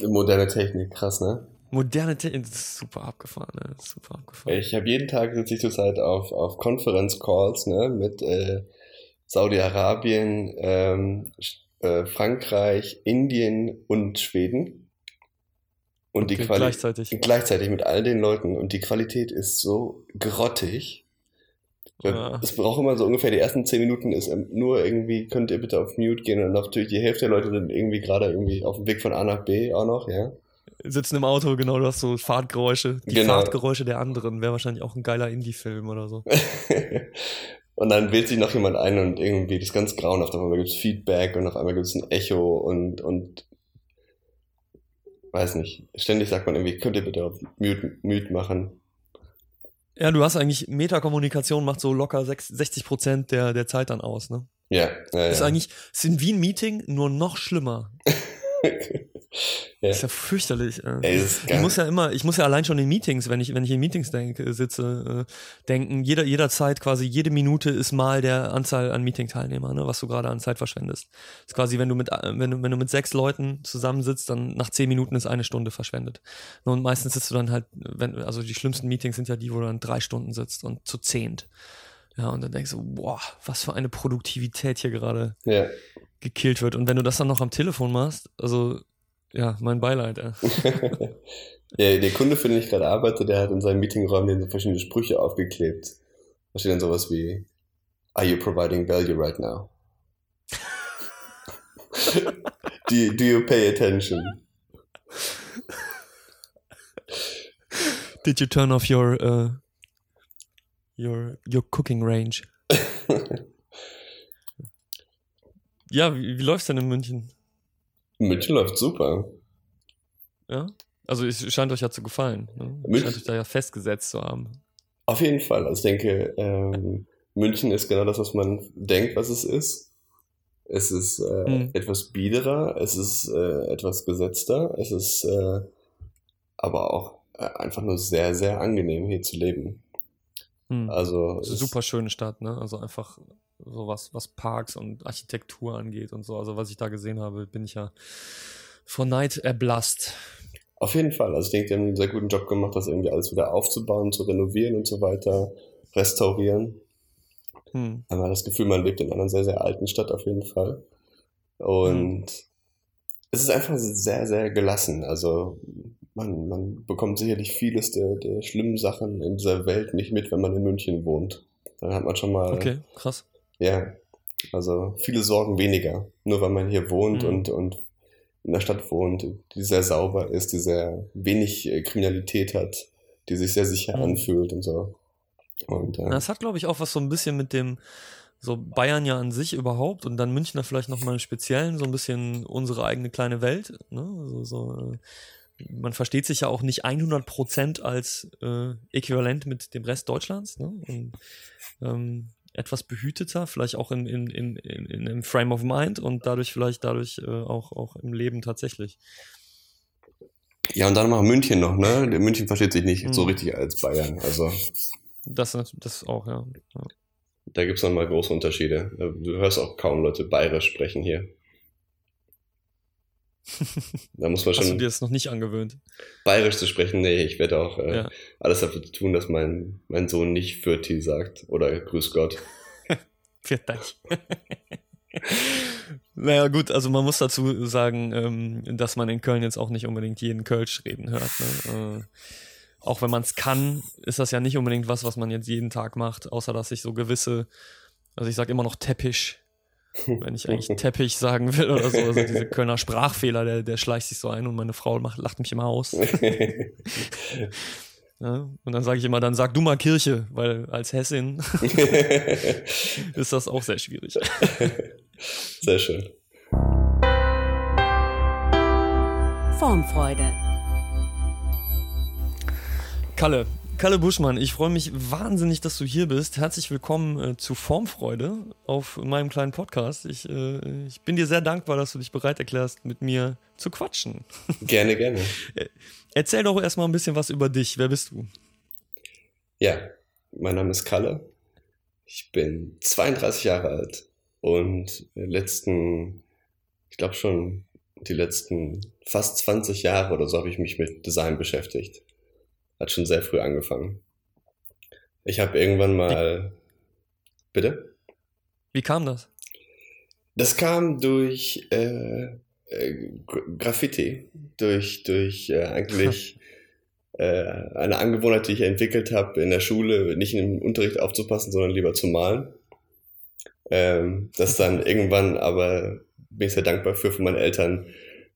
Moderne Technik, krass, ne? Moderne Technik, das ist super abgefahren, ne? Super abgefahren. Ich habe jeden Tag sitze ich zurzeit auf, auf Conference-Calls, ne, mit äh, Saudi-Arabien, ähm, äh, Frankreich, Indien und Schweden. Und okay, die Qualität gleichzeitig. gleichzeitig mit all den Leuten und die Qualität ist so grottig. Ja. Es braucht immer so ungefähr die ersten zehn Minuten ist ähm, nur irgendwie, könnt ihr bitte auf Mute gehen und natürlich die Hälfte der Leute sind irgendwie gerade irgendwie auf dem Weg von A nach B auch noch, ja. Sitzen im Auto, genau, du hast so Fahrtgeräusche. Die Genau. Fahrtgeräusche der anderen wäre wahrscheinlich auch ein geiler Indie-Film oder so. und dann wählt sich noch jemand ein und irgendwie das ist ganz grauenhaft. Auf einmal gibt es Feedback und auf einmal gibt es ein Echo und, und weiß nicht. Ständig sagt man irgendwie, könnt ihr bitte auf Mute, Mute machen. Ja, du hast eigentlich, Metakommunikation macht so locker sechs- 60 Prozent der, der Zeit dann aus, ne? Ja, ja, Ist ja. eigentlich, ist wie ein Meeting, nur noch schlimmer. Ja. Ist ja fürchterlich. Äh. Ey, ist Ich muss ja immer, ich muss ja allein schon in Meetings, wenn ich, wenn ich in Meetings denke, sitze, äh, denken, jeder, jederzeit quasi, jede Minute ist mal der Anzahl an Meeting-Teilnehmer, ne, was du gerade an Zeit verschwendest. ist quasi, wenn du mit, äh, wenn du, wenn du mit sechs Leuten zusammensitzt, dann nach zehn Minuten ist eine Stunde verschwendet. Und meistens sitzt du dann halt, wenn, also die schlimmsten Meetings sind ja die, wo du dann drei Stunden sitzt und zu zehnt. Ja, und dann denkst du, boah, was für eine Produktivität hier gerade ja. gekillt wird. Und wenn du das dann noch am Telefon machst, also, ja, mein Beileid, ja, der Kunde, für den ich gerade arbeite, der hat in seinem Meetingraum den so verschiedene Sprüche aufgeklebt. Da steht dann sowas wie, Are you providing value right now? do, you, do you pay attention? Did you turn off your uh, your your cooking range? ja, wie, wie läuft's denn in München? München läuft super. Ja? Also es scheint euch ja zu gefallen. Ne? München- scheint euch da ja festgesetzt zu haben. Auf jeden Fall. Also ich denke, ähm, München ist genau das, was man denkt, was es ist. Es ist äh, Mhm. etwas biederer, es ist äh, etwas gesetzter, es ist äh, aber auch äh, einfach nur sehr, sehr angenehm hier zu leben. Hm. Also super schöne Stadt, ne? Also einfach so was, was Parks und Architektur angeht und so. Also was ich da gesehen habe, bin ich ja vor Neid erblasst. Auf jeden Fall. Also ich denke, die haben einen sehr guten Job gemacht, das irgendwie alles wieder aufzubauen, zu renovieren und so weiter, restaurieren. Hm. Man hat das Gefühl, man lebt in einer sehr, sehr alten Stadt auf jeden Fall. Und es ist einfach sehr, sehr gelassen. Also man, man bekommt sicherlich vieles der, der schlimmen Sachen in dieser Welt nicht mit, wenn man in München wohnt. Dann hat man schon mal, Okay, krass. Ja, also viele Sorgen weniger. Nur weil man hier wohnt Mhm. und, und in der Stadt wohnt, die sehr sauber ist, die sehr wenig äh, Kriminalität hat, die sich sehr sicher Mhm. anfühlt und so. Und äh, Das hat, glaube ich, auch was so ein bisschen mit dem, so Bayern ja an sich überhaupt und dann Münchner vielleicht nochmal im Speziellen, so ein bisschen unsere eigene kleine Welt. Ne? Also, so, äh, man versteht sich ja auch nicht 100% als äh, äquivalent mit dem Rest Deutschlands. Ne? Und, ähm, etwas behüteter, vielleicht auch in, in, in, in, im Frame of Mind und dadurch vielleicht dadurch äh, auch, auch im Leben tatsächlich. ja, und dann noch München noch, ne? München versteht sich nicht Mhm. so richtig als Bayern. Also Das, das auch, ja. ja. Da gibt's noch mal große Unterschiede. Du hörst auch kaum Leute bayerisch sprechen hier. Da muss man Hast du schon dir das noch nicht angewöhnt? bayerisch zu sprechen. Nee, ich werde auch äh, Ja. alles dafür tun, dass mein, mein Sohn nicht Fürti sagt oder Grüß Gott. Dank. naja, gut, also man muss dazu sagen, ähm, dass man in Köln jetzt auch nicht unbedingt jeden Kölsch reden hört. Ne? Äh, auch wenn man es kann, ist das ja nicht unbedingt was, was man jetzt jeden Tag macht, außer dass ich so gewisse, also ich sage immer noch Teppich, wenn ich eigentlich Teppich sagen will oder so. Also diese Kölner Sprachfehler, der, der schleicht sich so ein und meine Frau macht, lacht mich immer aus. Ja? Und dann sage ich immer, dann sag du mal Kirche, weil als Hessin ist das auch sehr schwierig. Sehr schön. Formfreude. Kalle, Kalle Buschmann, ich freue mich wahnsinnig, dass du hier bist. Herzlich willkommen äh, zu Formfreude auf meinem kleinen Podcast. Ich, äh, ich bin dir sehr dankbar, dass du dich bereit erklärst, mit mir zu quatschen. Gerne, gerne. Erzähl doch erstmal ein bisschen was über dich. Wer bist du? Ja, mein Name ist Kalle. Ich bin 32 Jahre alt und letzten, ich glaube schon die letzten fast 20 Jahre oder so habe ich mich mit Design beschäftigt. Hat schon sehr früh angefangen. Ich habe irgendwann mal. Bitte? Wie kam das? Das kam durch äh, äh, Graffiti, durch, durch äh, eigentlich äh, eine Angewohnheit, die ich entwickelt habe, in der Schule nicht im Unterricht aufzupassen, sondern lieber zu malen. Ähm, das dann irgendwann aber bin ich sehr dankbar für von meinen Eltern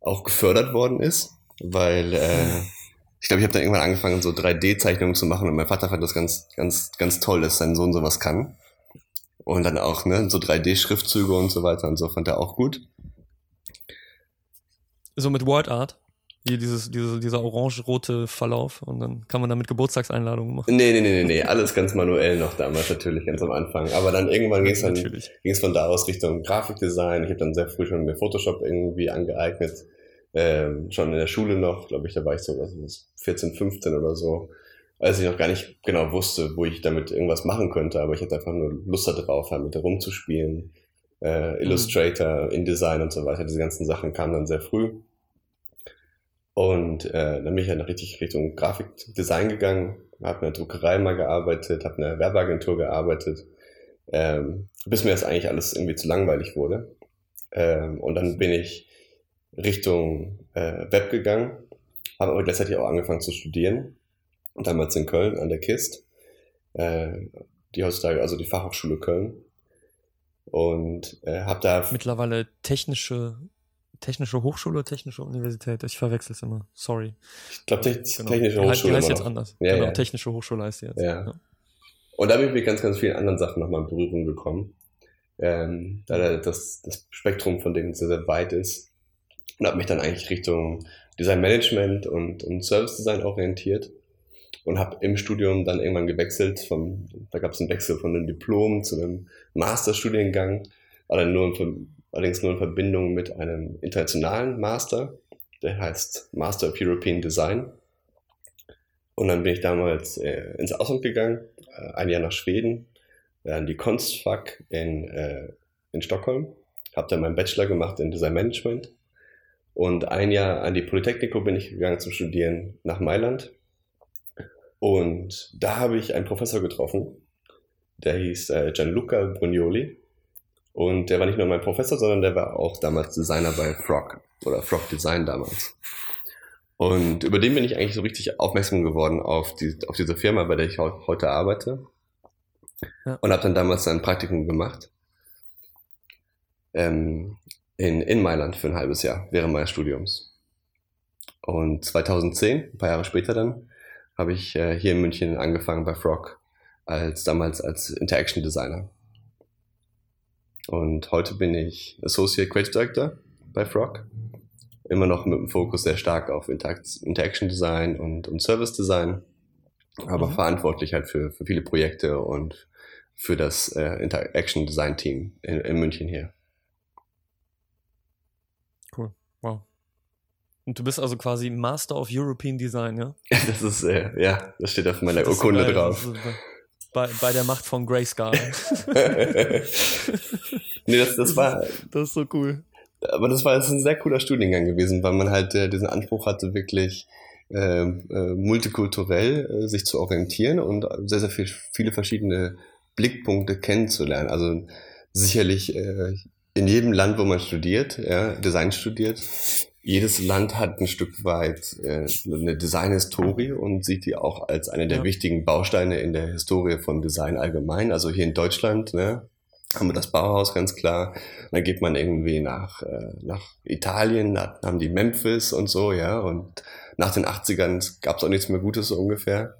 auch gefördert worden ist, weil äh, ich glaube, ich habe dann irgendwann angefangen, so 3D-Zeichnungen zu machen und mein Vater fand das ganz, ganz, ganz toll, dass sein Sohn sowas kann. Und dann auch, ne, so 3D-Schriftzüge und so weiter und so fand er auch gut. So mit Word Art? Hier dieses, diese, dieser orange-rote Verlauf und dann kann man damit Geburtstagseinladungen machen. Nee, nee, nee, nee, nee, alles ganz manuell noch damals natürlich, ganz am Anfang. Aber dann irgendwann ging es dann ging's von da aus Richtung Grafikdesign. Ich habe dann sehr früh schon mir Photoshop irgendwie angeeignet. Ähm, schon in der Schule noch, glaube ich, da war ich so was, 14, 15 oder so, als ich noch gar nicht genau wusste, wo ich damit irgendwas machen könnte, aber ich hatte einfach nur Lust darauf, damit herumzuspielen. Äh, mhm. Illustrator, mhm. InDesign und so weiter, diese ganzen Sachen kamen dann sehr früh. Und äh, dann bin ich halt richtig Richtung Grafikdesign gegangen, habe in der Druckerei mal gearbeitet, habe in einer Werbeagentur gearbeitet, ähm, bis mir das eigentlich alles irgendwie zu langweilig wurde. Ähm, und dann bin ich Richtung äh, Web gegangen, habe aber gleichzeitig auch angefangen zu studieren, damals in Köln an der KIST, äh, die heutzutage, also die Fachhochschule Köln. Und äh, habe da... Mittlerweile technische Technische Hochschule, Technische Universität. Ich verwechsel es immer. Sorry. Ich glaube, te genau. Technische Hochschule. Die heißt jetzt anders. Ja, genau, ja. Technische Hochschule heißt sie jetzt. Ja. ja. Und da bin ich mit ganz, ganz vielen anderen Sachen nochmal in Berührung gekommen. Ähm, da das, das Spektrum von denen sehr, sehr weit ist. Und habe mich dann eigentlich Richtung Design Management und, und Service Design orientiert. Und habe im Studium dann irgendwann gewechselt. Vom, da gab es einen Wechsel von einem Diplom zu einem Masterstudiengang. Allerdings nur in Verbindung mit einem internationalen Master, der heißt Master of European Design. Und dann bin ich damals äh, ins Ausland gegangen, äh, ein Jahr nach Schweden, äh, an die Kunstfack in, äh, in Stockholm, habe dann meinen Bachelor gemacht in Design Management und ein Jahr an die Polytechnico bin ich gegangen zum Studieren nach Mailand. Und da habe ich einen Professor getroffen, der hieß äh, Gianluca Brugnoli. Und der war nicht nur mein Professor, sondern der war auch damals Designer bei Frog oder Frog Design damals. Und über den bin ich eigentlich so richtig aufmerksam geworden auf, die, auf diese Firma, bei der ich heute arbeite. Ja. Und habe dann damals ein Praktikum gemacht. Ähm, in, in Mailand für ein halbes Jahr während meines Studiums. Und 2010, ein paar Jahre später dann, habe ich äh, hier in München angefangen bei Frog als damals als Interaction Designer. Und heute bin ich Associate Creative Director bei Frog. Immer noch mit dem Fokus sehr stark auf Interaction Design und, und Service Design, aber mhm. verantwortlich halt für, für viele Projekte und für das äh, Interaction Design Team in, in München hier. Cool, wow. Und du bist also quasi Master of European Design, ja? Das ist, äh, ja, das steht auf meiner Urkunde drauf. Bei, bei der Macht von Grayscale. nee, das, das war. Das ist so cool. Aber das war das ist ein sehr cooler Studiengang gewesen, weil man halt äh, diesen Anspruch hatte, wirklich äh, äh, multikulturell äh, sich zu orientieren und sehr, sehr viel, viele verschiedene Blickpunkte kennenzulernen. Also sicherlich äh, in jedem Land, wo man studiert, ja, Design studiert, jedes Land hat ein Stück weit äh, eine Designhistorie und sieht die auch als eine der ja. wichtigen Bausteine in der Historie von Design allgemein. Also hier in Deutschland ne, haben wir das Bauhaus ganz klar. Dann geht man irgendwie nach, äh, nach Italien, da haben die Memphis und so, ja. Und nach den 80ern gab es auch nichts mehr Gutes so ungefähr,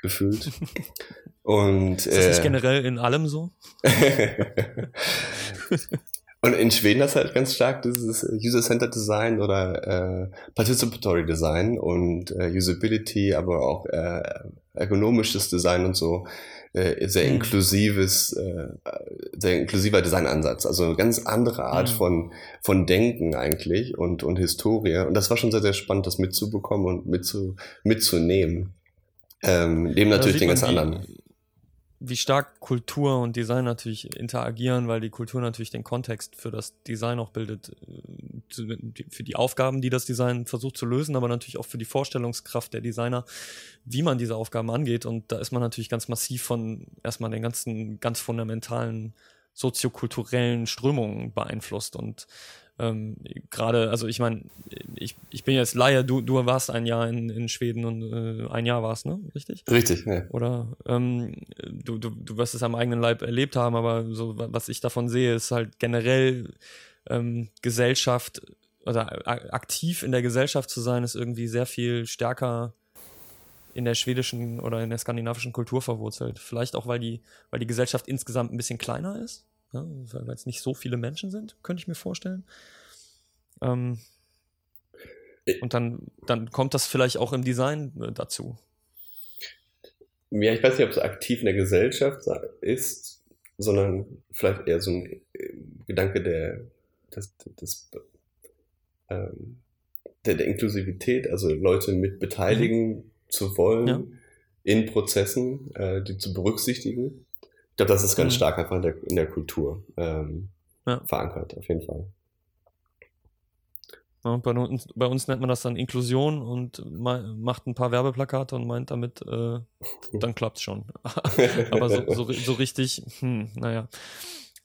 gefühlt. Und, ist das nicht äh, generell in allem so? Und in Schweden das halt ganz stark dieses User-Centered Design oder äh, Participatory Design und äh, Usability, aber auch äh, ergonomisches Design und so. Äh, sehr mhm. inklusives, äh, sehr inklusiver Designansatz. Also eine ganz andere Art mhm. von, von Denken eigentlich und, und Historie. Und das war schon sehr, sehr spannend, das mitzubekommen und mitzu, mitzunehmen. Ähm, neben natürlich den ganz anderen wie stark Kultur und Design natürlich interagieren, weil die Kultur natürlich den Kontext für das Design auch bildet, äh, für die Aufgaben, die das Design versucht zu lösen, aber natürlich auch für die Vorstellungskraft der Designer, wie man diese Aufgaben angeht. Und da ist man natürlich ganz massiv von erstmal den ganzen ganz fundamentalen soziokulturellen Strömungen beeinflusst und ähm, gerade, also ich meine, ich, ich bin jetzt Laie, du, du warst ein Jahr in, in Schweden und äh, ein Jahr warst, ne? Richtig? Richtig, ja. Oder ähm, du, du, du wirst es am eigenen Leib erlebt haben, aber so was ich davon sehe, ist halt generell ähm, Gesellschaft oder aktiv in der Gesellschaft zu sein, ist irgendwie sehr viel stärker in der schwedischen oder in der skandinavischen Kultur verwurzelt. Vielleicht auch, weil die, weil die Gesellschaft insgesamt ein bisschen kleiner ist ja, weil es nicht so viele Menschen sind, könnte ich mir vorstellen. Ähm, und dann, dann kommt das vielleicht auch im Design äh, dazu. Ja, ich weiß nicht, ob es aktiv in der Gesellschaft ist, sondern vielleicht eher so ein äh, Gedanke der, des, des, ähm, der, der, Inklusivität, also Leute mit beteiligen mhm. zu wollen ja. in Prozessen, äh, die zu berücksichtigen. Ich glaube, das ist ganz mhm. stark einfach in der, in der Kultur ähm, ja. verankert, auf jeden Fall. Ja, bei, uns, bei, uns, nennt man das dann Inklusion und macht ein paar Werbeplakate und meint damit, äh, dann klappt es schon. aber so, so, so, richtig, hm, naja.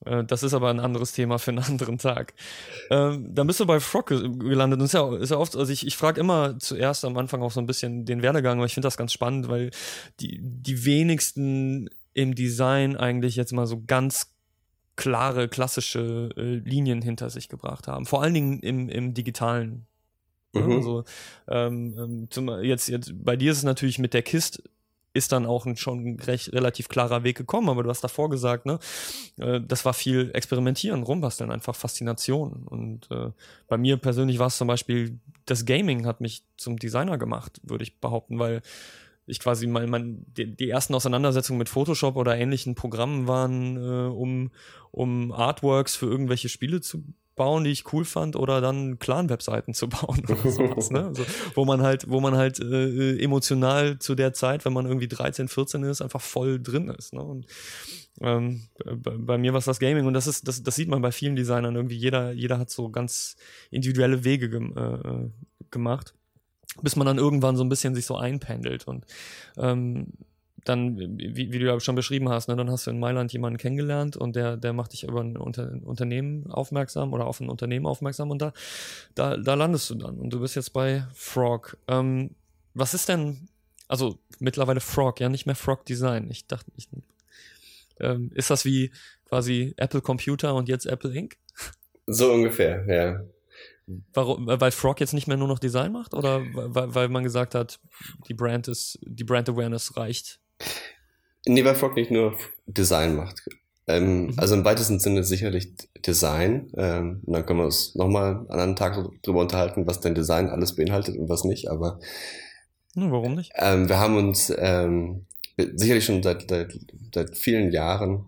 Äh, das ist aber ein anderes Thema für einen anderen Tag. Ähm, dann bist du bei Frog gelandet. Und ist ja, ist ja oft, also ich, ich frage immer zuerst am Anfang auch so ein bisschen den Werdegang, aber ich finde das ganz spannend, weil die, die wenigsten im Design eigentlich jetzt mal so ganz klare, klassische äh, Linien hinter sich gebracht haben. Vor allen Dingen im, im digitalen. Mhm. Also ähm, ähm, zum, jetzt, jetzt bei dir ist es natürlich mit der Kist ist dann auch ein schon recht, relativ klarer Weg gekommen, aber du hast davor gesagt, ne, äh, das war viel Experimentieren, rumbasteln, einfach Faszination. Und äh, bei mir persönlich war es zum Beispiel, das Gaming hat mich zum Designer gemacht, würde ich behaupten, weil ich quasi mal mein, die, die, ersten Auseinandersetzungen mit Photoshop oder ähnlichen Programmen waren, äh, um, um Artworks für irgendwelche Spiele zu bauen, die ich cool fand, oder dann Clan-Webseiten zu bauen oder sowas, ne? Also, wo man halt, wo man halt äh, emotional zu der Zeit, wenn man irgendwie 13, 14 ist, einfach voll drin ist. Ne? Und ähm, bei, bei, mir war es das Gaming und das ist, das, das sieht man bei vielen Designern irgendwie. Jeder, jeder hat so ganz individuelle Wege gem äh, äh gemacht bis man dann irgendwann so ein bisschen sich so einpendelt und ähm, dann, wie, wie, du ja schon beschrieben hast, ne, dann hast du in Mailand jemanden kennengelernt und der, der macht dich über ein Unter Unternehmen aufmerksam oder auf ein Unternehmen aufmerksam und da, da, da landest du dann und du bist jetzt bei Frog. Ähm, was ist denn, also mittlerweile Frog, ja nicht mehr Frog Design. Ich dachte, ich, ähm, ist das wie quasi Apple Computer und jetzt Apple Inc? So ungefähr, ja. Warum, weil Frog jetzt nicht mehr nur noch Design macht oder weil, weil man gesagt hat, die Brand ist, die Brand Awareness reicht? Nee, weil Frog nicht nur Design macht. Ähm, mhm. Also im weitesten Sinne sicherlich Design. Ähm, und dann können wir uns nochmal an einem Tag drüber unterhalten, was denn Design alles beinhaltet und was nicht, aber ja, warum nicht? Ähm, wir haben uns ähm, sicherlich schon seit, seit, seit vielen Jahren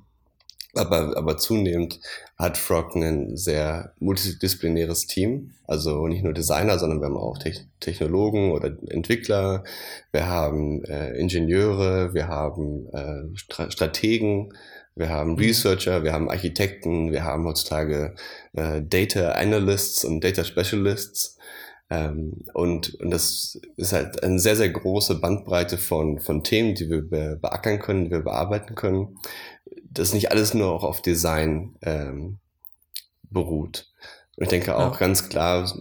aber, aber zunehmend hat Frog ein sehr multidisziplinäres Team. Also nicht nur Designer, sondern wir haben auch Te Technologen oder Entwickler, wir haben äh, Ingenieure, wir haben äh, Stra Strategen, wir haben mhm. Researcher, wir haben Architekten, wir haben heutzutage äh, Data Analysts und Data Specialists. Ähm, und, und das ist halt eine sehr, sehr große Bandbreite von, von Themen, die wir be beackern können, die wir bearbeiten können das nicht alles nur auch auf Design ähm, beruht. Und ich denke auch ja. ganz klar,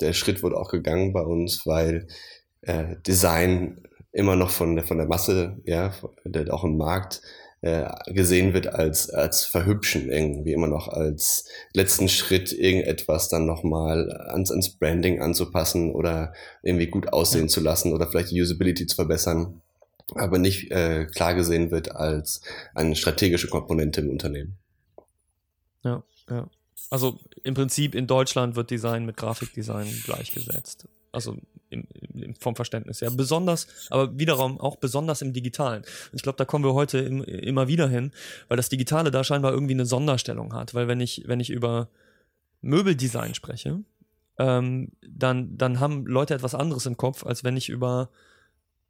der Schritt wurde auch gegangen bei uns, weil äh, Design immer noch von der, von der Masse, ja, der auch im Markt äh, gesehen wird als, als Verhübschen irgendwie, immer noch als letzten Schritt irgendetwas dann nochmal ans, ans Branding anzupassen oder irgendwie gut aussehen ja. zu lassen oder vielleicht die Usability zu verbessern aber nicht äh, klar gesehen wird als eine strategische Komponente im Unternehmen. Ja, ja. Also im Prinzip in Deutschland wird Design mit Grafikdesign gleichgesetzt. Also im, im, vom Verständnis her. Besonders, aber wiederum auch besonders im Digitalen. Und ich glaube, da kommen wir heute im, immer wieder hin, weil das Digitale da scheinbar irgendwie eine Sonderstellung hat. Weil wenn ich, wenn ich über Möbeldesign spreche, ähm, dann, dann haben Leute etwas anderes im Kopf, als wenn ich über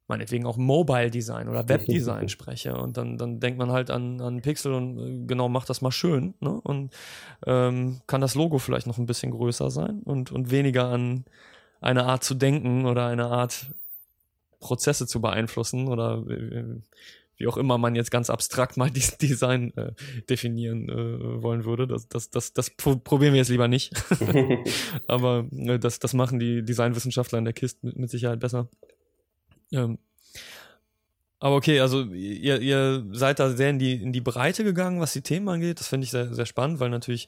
meinetwegen auch Mobile Design oder Webdesign spreche. Und dann, dann denkt man halt an, an Pixel und äh, genau, macht das mal schön. Ne? Und ähm, kann das Logo vielleicht noch ein bisschen größer sein und, und weniger an eine Art zu denken oder eine Art Prozesse zu beeinflussen oder äh, wie auch immer man jetzt ganz abstrakt mal dieses Design äh, definieren äh, wollen würde. Das, das, das, das probieren wir jetzt lieber nicht. Aber äh, das, das machen die Designwissenschaftler in der KIST mit, mit Sicherheit besser. Ähm, aber okay, also ihr, ihr seid da sehr in die, in die Breite gegangen, was die Themen angeht. Das finde ich sehr, sehr spannend, weil natürlich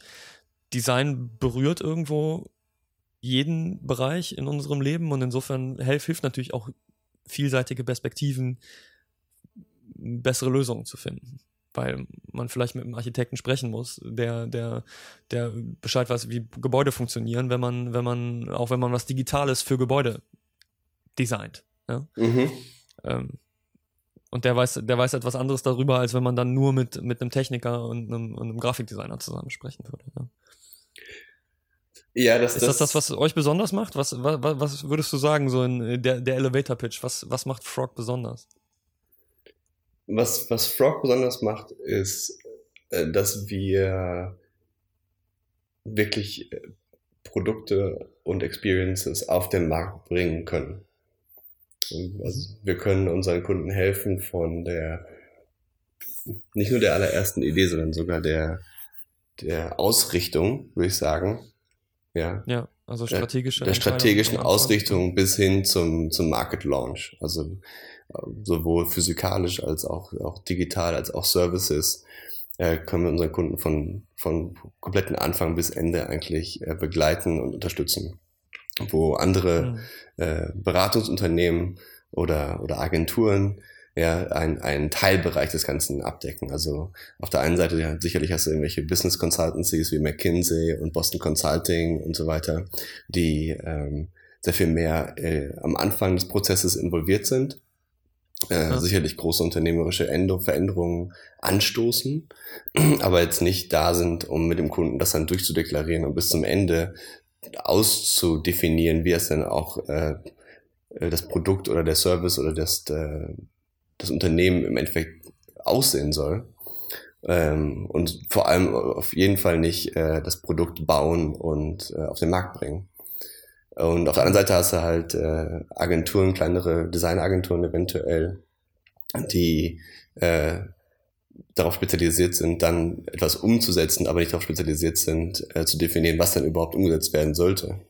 Design berührt irgendwo jeden Bereich in unserem Leben und insofern hilft, hilft natürlich auch vielseitige Perspektiven, bessere Lösungen zu finden. Weil man vielleicht mit einem Architekten sprechen muss, der, der, der Bescheid weiß, wie Gebäude funktionieren, wenn man, wenn man, auch wenn man was Digitales für Gebäude designt. Ja? Mhm. Ähm, und der weiß, der weiß etwas anderes darüber, als wenn man dann nur mit, mit einem Techniker und einem, und einem Grafikdesigner zusammen sprechen würde. Ja? Ja, das, ist das, das das, was euch besonders macht? Was, was, was würdest du sagen, so in der, der Elevator Pitch? Was, was macht Frog besonders? Was, was Frog besonders macht, ist, äh, dass wir wirklich äh, Produkte und Experiences auf den Markt bringen können. Also wir können unseren Kunden helfen von der, nicht nur der allerersten Idee, sondern sogar der, der Ausrichtung, würde ich sagen. Ja. Ja, also strategische der, der strategischen Ausrichtung bis hin zum, zum Market Launch. Also sowohl physikalisch als auch, auch digital, als auch Services äh, können wir unseren Kunden von, von kompletten Anfang bis Ende eigentlich äh, begleiten und unterstützen wo andere mhm. äh, Beratungsunternehmen oder, oder Agenturen ja, ein, einen Teilbereich des Ganzen abdecken. Also auf der einen Seite ja, sicherlich hast du irgendwelche Business Consultancies wie McKinsey und Boston Consulting und so weiter, die ähm, sehr viel mehr äh, am Anfang des Prozesses involviert sind, äh, ja. sicherlich große unternehmerische Änder Veränderungen anstoßen, aber jetzt nicht da sind, um mit dem Kunden das dann durchzudeklarieren und bis zum Ende auszudefinieren, wie es dann auch äh, das Produkt oder der Service oder das, äh, das Unternehmen im Endeffekt aussehen soll. Ähm, und vor allem auf jeden Fall nicht äh, das Produkt bauen und äh, auf den Markt bringen. Und auf der anderen Seite hast du halt äh, Agenturen, kleinere Designagenturen eventuell, die äh, darauf spezialisiert sind, dann etwas umzusetzen, aber nicht darauf spezialisiert sind, äh, zu definieren, was dann überhaupt umgesetzt werden sollte.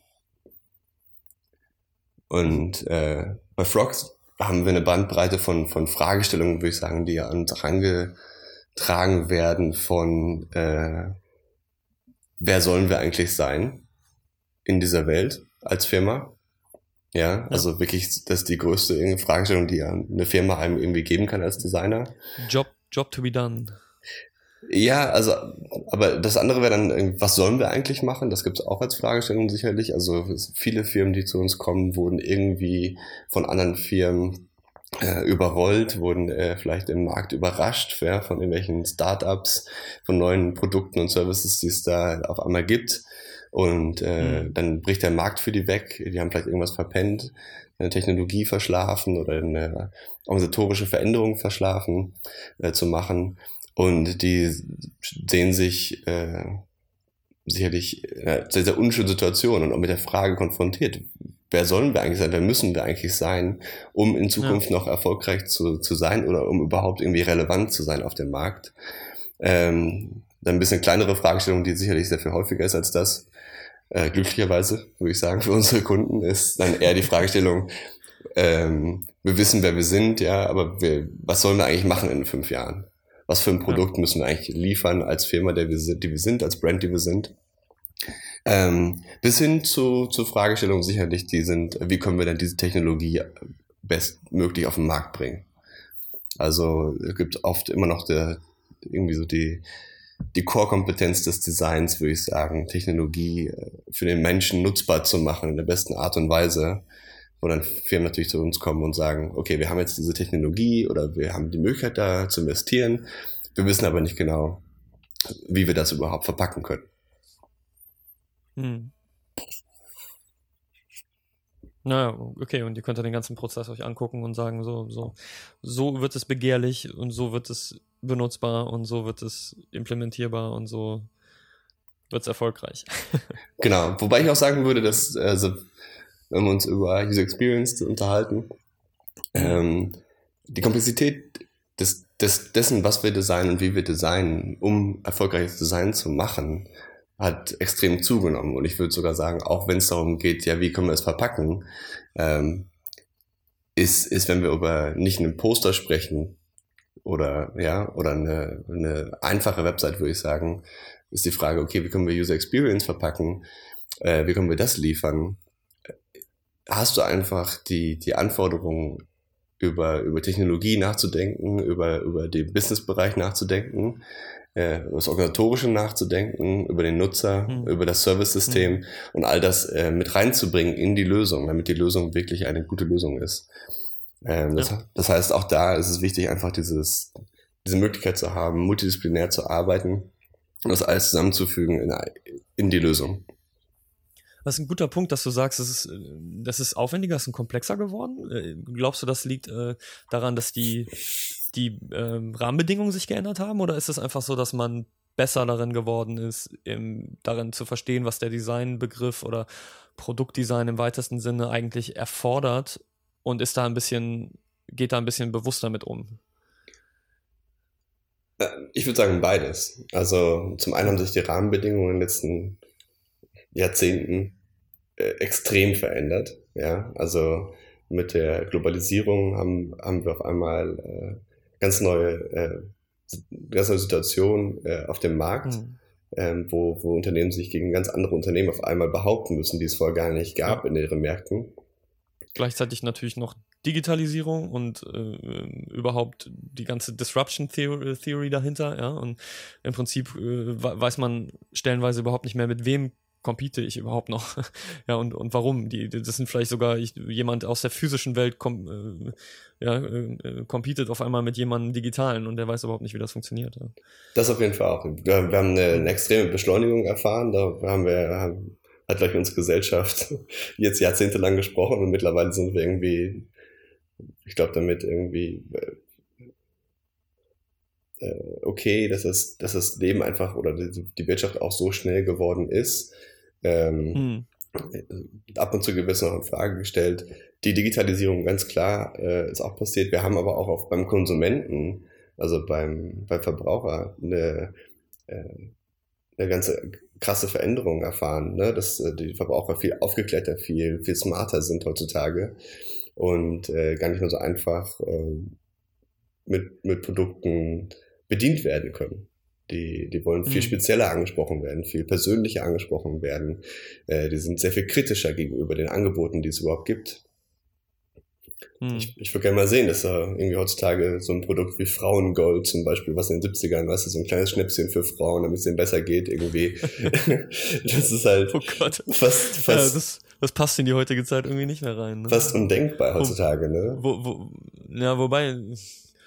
Und äh, bei Frogs haben wir eine Bandbreite von, von Fragestellungen, würde ich sagen, die an uns herangetragen werden von äh, wer sollen wir eigentlich sein in dieser Welt als Firma? Ja, ja. also wirklich, das ist die größte Fragestellung, die eine Firma einem irgendwie geben kann als Designer. Job Job to be done. Ja, also, aber das andere wäre dann, was sollen wir eigentlich machen? Das gibt es auch als Fragestellung sicherlich. Also viele Firmen, die zu uns kommen, wurden irgendwie von anderen Firmen äh, überrollt, wurden äh, vielleicht im Markt überrascht ja, von irgendwelchen Startups, von neuen Produkten und Services, die es da auf einmal gibt. Und äh, mhm. dann bricht der Markt für die weg. Die haben vielleicht irgendwas verpennt, eine Technologie verschlafen oder eine organisatorische Veränderung verschlafen äh, zu machen. Und die sehen sich äh, sicherlich in einer sehr, sehr unschönen Situation und auch mit der Frage konfrontiert, wer sollen wir eigentlich sein, wer müssen wir eigentlich sein, um in Zukunft ja. noch erfolgreich zu, zu sein oder um überhaupt irgendwie relevant zu sein auf dem Markt. Ähm, dann ein bisschen kleinere Fragestellung, die sicherlich sehr viel häufiger ist als das. Äh, glücklicherweise, würde ich sagen, für unsere Kunden ist dann eher die Fragestellung, ähm, wir wissen, wer wir sind, ja, aber wir, was sollen wir eigentlich machen in fünf Jahren? Was für ein Produkt ja. müssen wir eigentlich liefern als Firma, der wir sind, die wir sind, als Brand, die wir sind? Ähm, bis hin zu, zu Fragestellungen sicherlich, die sind, wie können wir denn diese Technologie bestmöglich auf den Markt bringen? Also es gibt oft immer noch der, irgendwie so die, die Core-Kompetenz des Designs, würde ich sagen, Technologie äh, für den Menschen nutzbar zu machen in der besten Art und Weise wo dann Firmen natürlich zu uns kommen und sagen, okay, wir haben jetzt diese Technologie oder wir haben die Möglichkeit da zu investieren, wir wissen aber nicht genau, wie wir das überhaupt verpacken können. Hm. Naja, okay, und ihr könnt den ganzen Prozess euch angucken und sagen, so, so, so wird es begehrlich und so wird es benutzbar und so wird es implementierbar und so wird es erfolgreich. genau, wobei ich auch sagen würde, dass, also, wenn wir uns über User Experience unterhalten, ähm, die Komplexität des, des, dessen, was wir designen und wie wir designen, um erfolgreiches Design zu machen, hat extrem zugenommen. Und ich würde sogar sagen, auch wenn es darum geht, ja, wie können wir es verpacken, ähm, ist, ist, wenn wir über nicht einen Poster sprechen oder ja, oder eine, eine einfache Website, würde ich sagen, ist die Frage, okay, wie können wir User Experience verpacken? Äh, wie können wir das liefern? Hast du einfach die, die Anforderungen über, über Technologie nachzudenken, über, über den Businessbereich nachzudenken, äh, über das Organisatorische nachzudenken, über den Nutzer, mhm. über das Service-System mhm. und all das äh, mit reinzubringen in die Lösung, damit die Lösung wirklich eine gute Lösung ist. Ähm, das, ja. das heißt, auch da ist es wichtig, einfach dieses, diese Möglichkeit zu haben, multidisziplinär zu arbeiten und das alles zusammenzufügen in, in die Lösung. Das ist ein guter Punkt, dass du sagst, das ist, das ist aufwendiger, das ist komplexer geworden. Äh, glaubst du, das liegt äh, daran, dass die, die äh, Rahmenbedingungen sich geändert haben? Oder ist es einfach so, dass man besser darin geworden ist, im, darin zu verstehen, was der Designbegriff oder Produktdesign im weitesten Sinne eigentlich erfordert und ist da ein bisschen, geht da ein bisschen bewusster mit um? Äh, ich würde sagen beides. Also zum einen haben sich die Rahmenbedingungen in den letzten Jahrzehnten äh, extrem verändert. Ja, also mit der Globalisierung haben, haben wir auf einmal äh, ganz neue, äh, ganz neue Situationen äh, auf dem Markt, mhm. ähm, wo, wo Unternehmen sich gegen ganz andere Unternehmen auf einmal behaupten müssen, die es vorher gar nicht gab ja. in ihren Märkten. Gleichzeitig natürlich noch Digitalisierung und äh, überhaupt die ganze Disruption Theory, Theory dahinter, ja. Und im Prinzip äh, weiß man stellenweise überhaupt nicht mehr, mit wem compete ich überhaupt noch? ja, und, und warum? Die, das sind vielleicht sogar ich, jemand aus der physischen Welt kom, äh, ja, äh, competet auf einmal mit jemandem digitalen und der weiß überhaupt nicht, wie das funktioniert. Ja. Das auf jeden Fall auch. Wir, wir haben eine, eine, extreme Beschleunigung erfahren. Da haben wir, haben, hat gleich unsere Gesellschaft jetzt jahrzehntelang gesprochen und mittlerweile sind wir irgendwie, ich glaube, damit irgendwie äh, okay, dass das, dass das Leben einfach oder die, die Wirtschaft auch so schnell geworden ist, ähm, hm. Ab und zu gewiss noch in Frage gestellt. Die Digitalisierung ganz klar äh, ist auch passiert. Wir haben aber auch auf, beim Konsumenten, also beim, beim Verbraucher, eine, äh, eine ganze krasse Veränderung erfahren, ne? dass äh, die Verbraucher viel aufgeklärter, viel, viel smarter sind heutzutage und äh, gar nicht mehr so einfach äh, mit, mit Produkten bedient werden können. Die, die wollen viel mhm. spezieller angesprochen werden, viel persönlicher angesprochen werden. Äh, die sind sehr viel kritischer gegenüber den Angeboten, die es überhaupt gibt. Mhm. Ich, ich würde gerne mal sehen, dass da irgendwie heutzutage so ein Produkt wie Frauengold zum Beispiel, was in den 70ern, weißt du, so ein kleines Schnäpschen für Frauen, damit es denen besser geht, irgendwie. das ist halt oh Gott. fast, fast ja, das, das passt in die heutige Zeit irgendwie nicht mehr rein. Ne? Fast undenkbar heutzutage, wo, ne? Wo, wo, ja, wobei,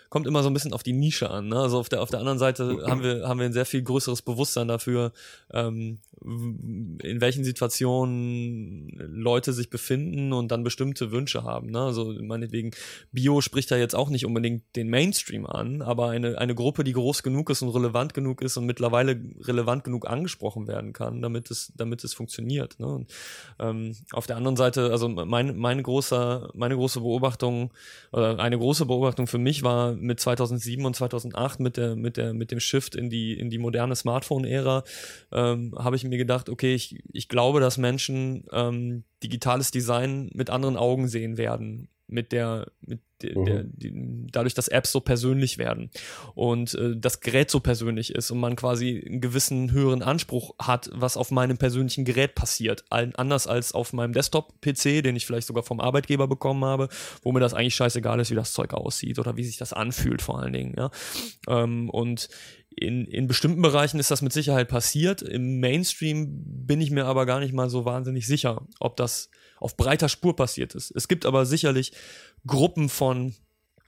kommt immer so ein bisschen auf die Nische an. Ne? Also auf der, auf der anderen Seite haben wir, haben wir ein sehr viel größeres Bewusstsein dafür, ähm, in welchen Situationen Leute sich befinden und dann bestimmte Wünsche haben. Ne? Also meinetwegen, Bio spricht da jetzt auch nicht unbedingt den Mainstream an, aber eine, eine Gruppe, die groß genug ist und relevant genug ist und mittlerweile relevant genug angesprochen werden kann, damit es, damit es funktioniert. Ne? Und, ähm, auf der anderen Seite, also mein, meine, große, meine große Beobachtung, oder eine große Beobachtung für mich war mit 2007 und 2008 mit der, mit der, mit dem Shift in die, in die moderne Smartphone-Ära, ähm, habe ich mir gedacht, okay, ich, ich glaube, dass Menschen ähm, digitales Design mit anderen Augen sehen werden mit der, mit der, mhm. der die, dadurch, dass Apps so persönlich werden und äh, das Gerät so persönlich ist und man quasi einen gewissen höheren Anspruch hat, was auf meinem persönlichen Gerät passiert. anders als auf meinem Desktop-PC, den ich vielleicht sogar vom Arbeitgeber bekommen habe, wo mir das eigentlich scheißegal ist, wie das Zeug aussieht oder wie sich das anfühlt vor allen Dingen. Ja? Ähm, und in, in bestimmten Bereichen ist das mit Sicherheit passiert. Im Mainstream bin ich mir aber gar nicht mal so wahnsinnig sicher, ob das auf breiter Spur passiert ist. Es gibt aber sicherlich Gruppen von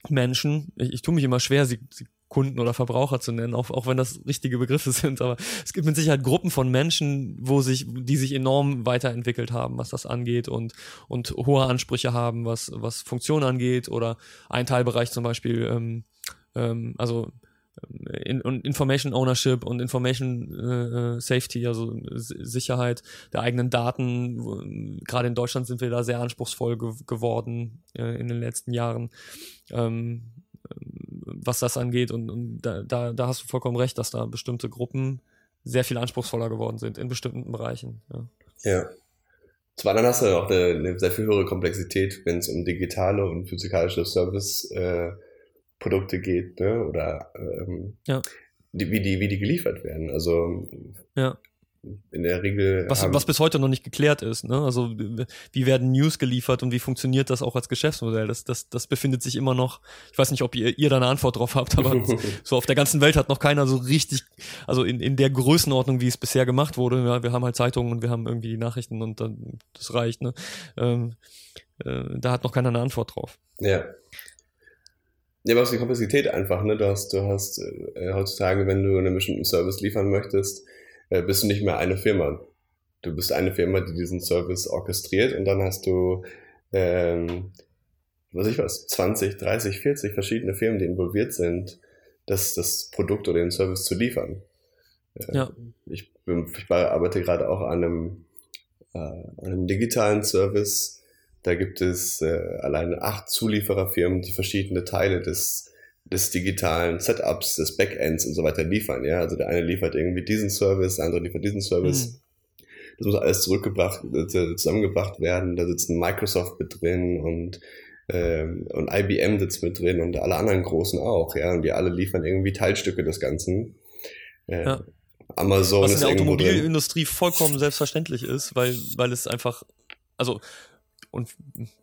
Menschen, ich, ich tue mich immer schwer, sie, sie Kunden oder Verbraucher zu nennen, auch, auch wenn das richtige Begriffe sind. Aber es gibt mit Sicherheit Gruppen von Menschen, wo sich, die sich enorm weiterentwickelt haben, was das angeht und, und hohe Ansprüche haben, was, was Funktion angeht oder ein Teilbereich zum Beispiel, ähm, ähm, also in, Information Ownership und Information äh, äh Safety, also Sicherheit der eigenen Daten. Gerade in Deutschland sind wir da sehr anspruchsvoll ge geworden äh, in den letzten Jahren, ähm, was das angeht. Und, und da, da, da, hast du vollkommen recht, dass da bestimmte Gruppen sehr viel anspruchsvoller geworden sind in bestimmten Bereichen. Ja. ja. Zum anderen hast du auch eine, eine sehr viel höhere Komplexität, wenn es um digitale und physikalische Service äh, Produkte geht, ne? Oder ähm, ja. die, wie, die, wie die geliefert werden. Also ja. in der Regel. Was, was bis heute noch nicht geklärt ist, ne? Also wie werden News geliefert und wie funktioniert das auch als Geschäftsmodell? Das, das, das befindet sich immer noch, ich weiß nicht, ob ihr, ihr da eine Antwort drauf habt, aber so auf der ganzen Welt hat noch keiner so richtig, also in, in der Größenordnung, wie es bisher gemacht wurde, ja, wir haben halt Zeitungen und wir haben irgendwie die Nachrichten und dann das reicht, ne? Ähm, äh, da hat noch keiner eine Antwort drauf. Ja. Ja, aber auch die Komplexität einfach, ne? Du hast, du hast äh, heutzutage, wenn du einen bestimmten Service liefern möchtest, äh, bist du nicht mehr eine Firma. Du bist eine Firma, die diesen Service orchestriert und dann hast du, ähm, was ich was, 20, 30, 40 verschiedene Firmen, die involviert sind, das, das Produkt oder den Service zu liefern. Äh, ja. Ich, bin, ich arbeite gerade auch an einem, äh, an einem digitalen Service, da gibt es äh, alleine acht Zuliefererfirmen, die verschiedene Teile des, des digitalen Setups, des Backends und so weiter liefern. Ja, also der eine liefert irgendwie diesen Service, der andere liefert diesen Service. Mhm. Das muss alles zurückgebracht, äh, zusammengebracht werden. Da sitzt Microsoft mit drin und ähm, und IBM sitzt mit drin und alle anderen großen auch, ja, und die alle liefern irgendwie Teilstücke des Ganzen. Äh, ja. Amazon Was in der Automobilindustrie vollkommen selbstverständlich ist, weil, weil es einfach, also und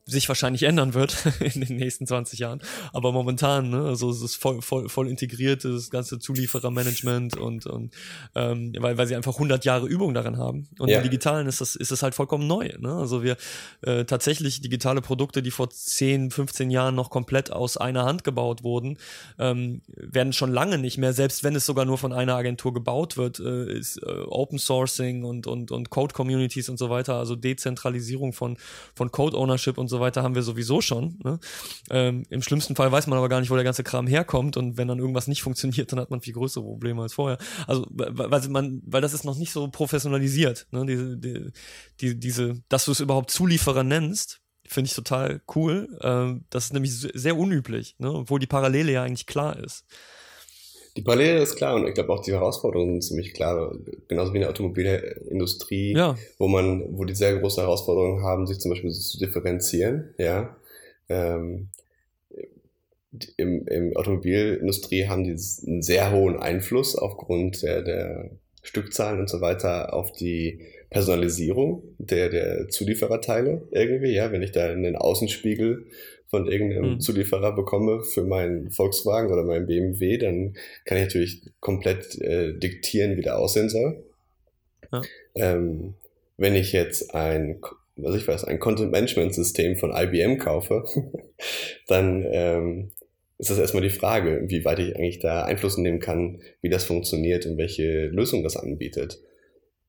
sich wahrscheinlich ändern wird in den nächsten 20 Jahren. Aber momentan, ne, also es ist voll, voll, voll integriert, das ganze Zulieferermanagement und, und ähm, weil, weil sie einfach 100 Jahre Übung darin haben. Und ja. im Digitalen ist das, ist das halt vollkommen neu. Ne? Also wir äh, tatsächlich digitale Produkte, die vor 10, 15 Jahren noch komplett aus einer Hand gebaut wurden, ähm, werden schon lange nicht mehr, selbst wenn es sogar nur von einer Agentur gebaut wird, äh, ist äh, Open Sourcing und, und, und Code Communities und so weiter, also Dezentralisierung von, von Code Ownership und so weiter haben wir sowieso schon. Ne? Ähm, Im schlimmsten Fall weiß man aber gar nicht, wo der ganze Kram herkommt und wenn dann irgendwas nicht funktioniert, dann hat man viel größere Probleme als vorher. Also weil man, weil das ist noch nicht so professionalisiert. Ne? Diese, die, die, diese, dass du es überhaupt Zulieferer nennst, finde ich total cool. Ähm, das ist nämlich sehr unüblich, ne? obwohl die Parallele ja eigentlich klar ist. Die Parallele ist klar und ich glaube auch die Herausforderungen sind ziemlich klar, genauso wie in der Automobilindustrie, ja. wo man, wo die sehr große Herausforderungen haben, sich zum Beispiel zu differenzieren, ja. Ähm, im, im Automobilindustrie haben die einen sehr hohen Einfluss aufgrund der, der Stückzahlen und so weiter auf die Personalisierung der, der Zuliefererteile irgendwie, ja, wenn ich da in den Außenspiegel von irgendeinem mhm. Zulieferer bekomme für meinen Volkswagen oder meinen BMW, dann kann ich natürlich komplett äh, diktieren, wie der aussehen soll. Ja. Ähm, wenn ich jetzt ein, was ich weiß, ein Content Management System von IBM kaufe, dann ähm, ist das erstmal die Frage, wie weit ich eigentlich da Einfluss nehmen kann, wie das funktioniert und welche Lösung das anbietet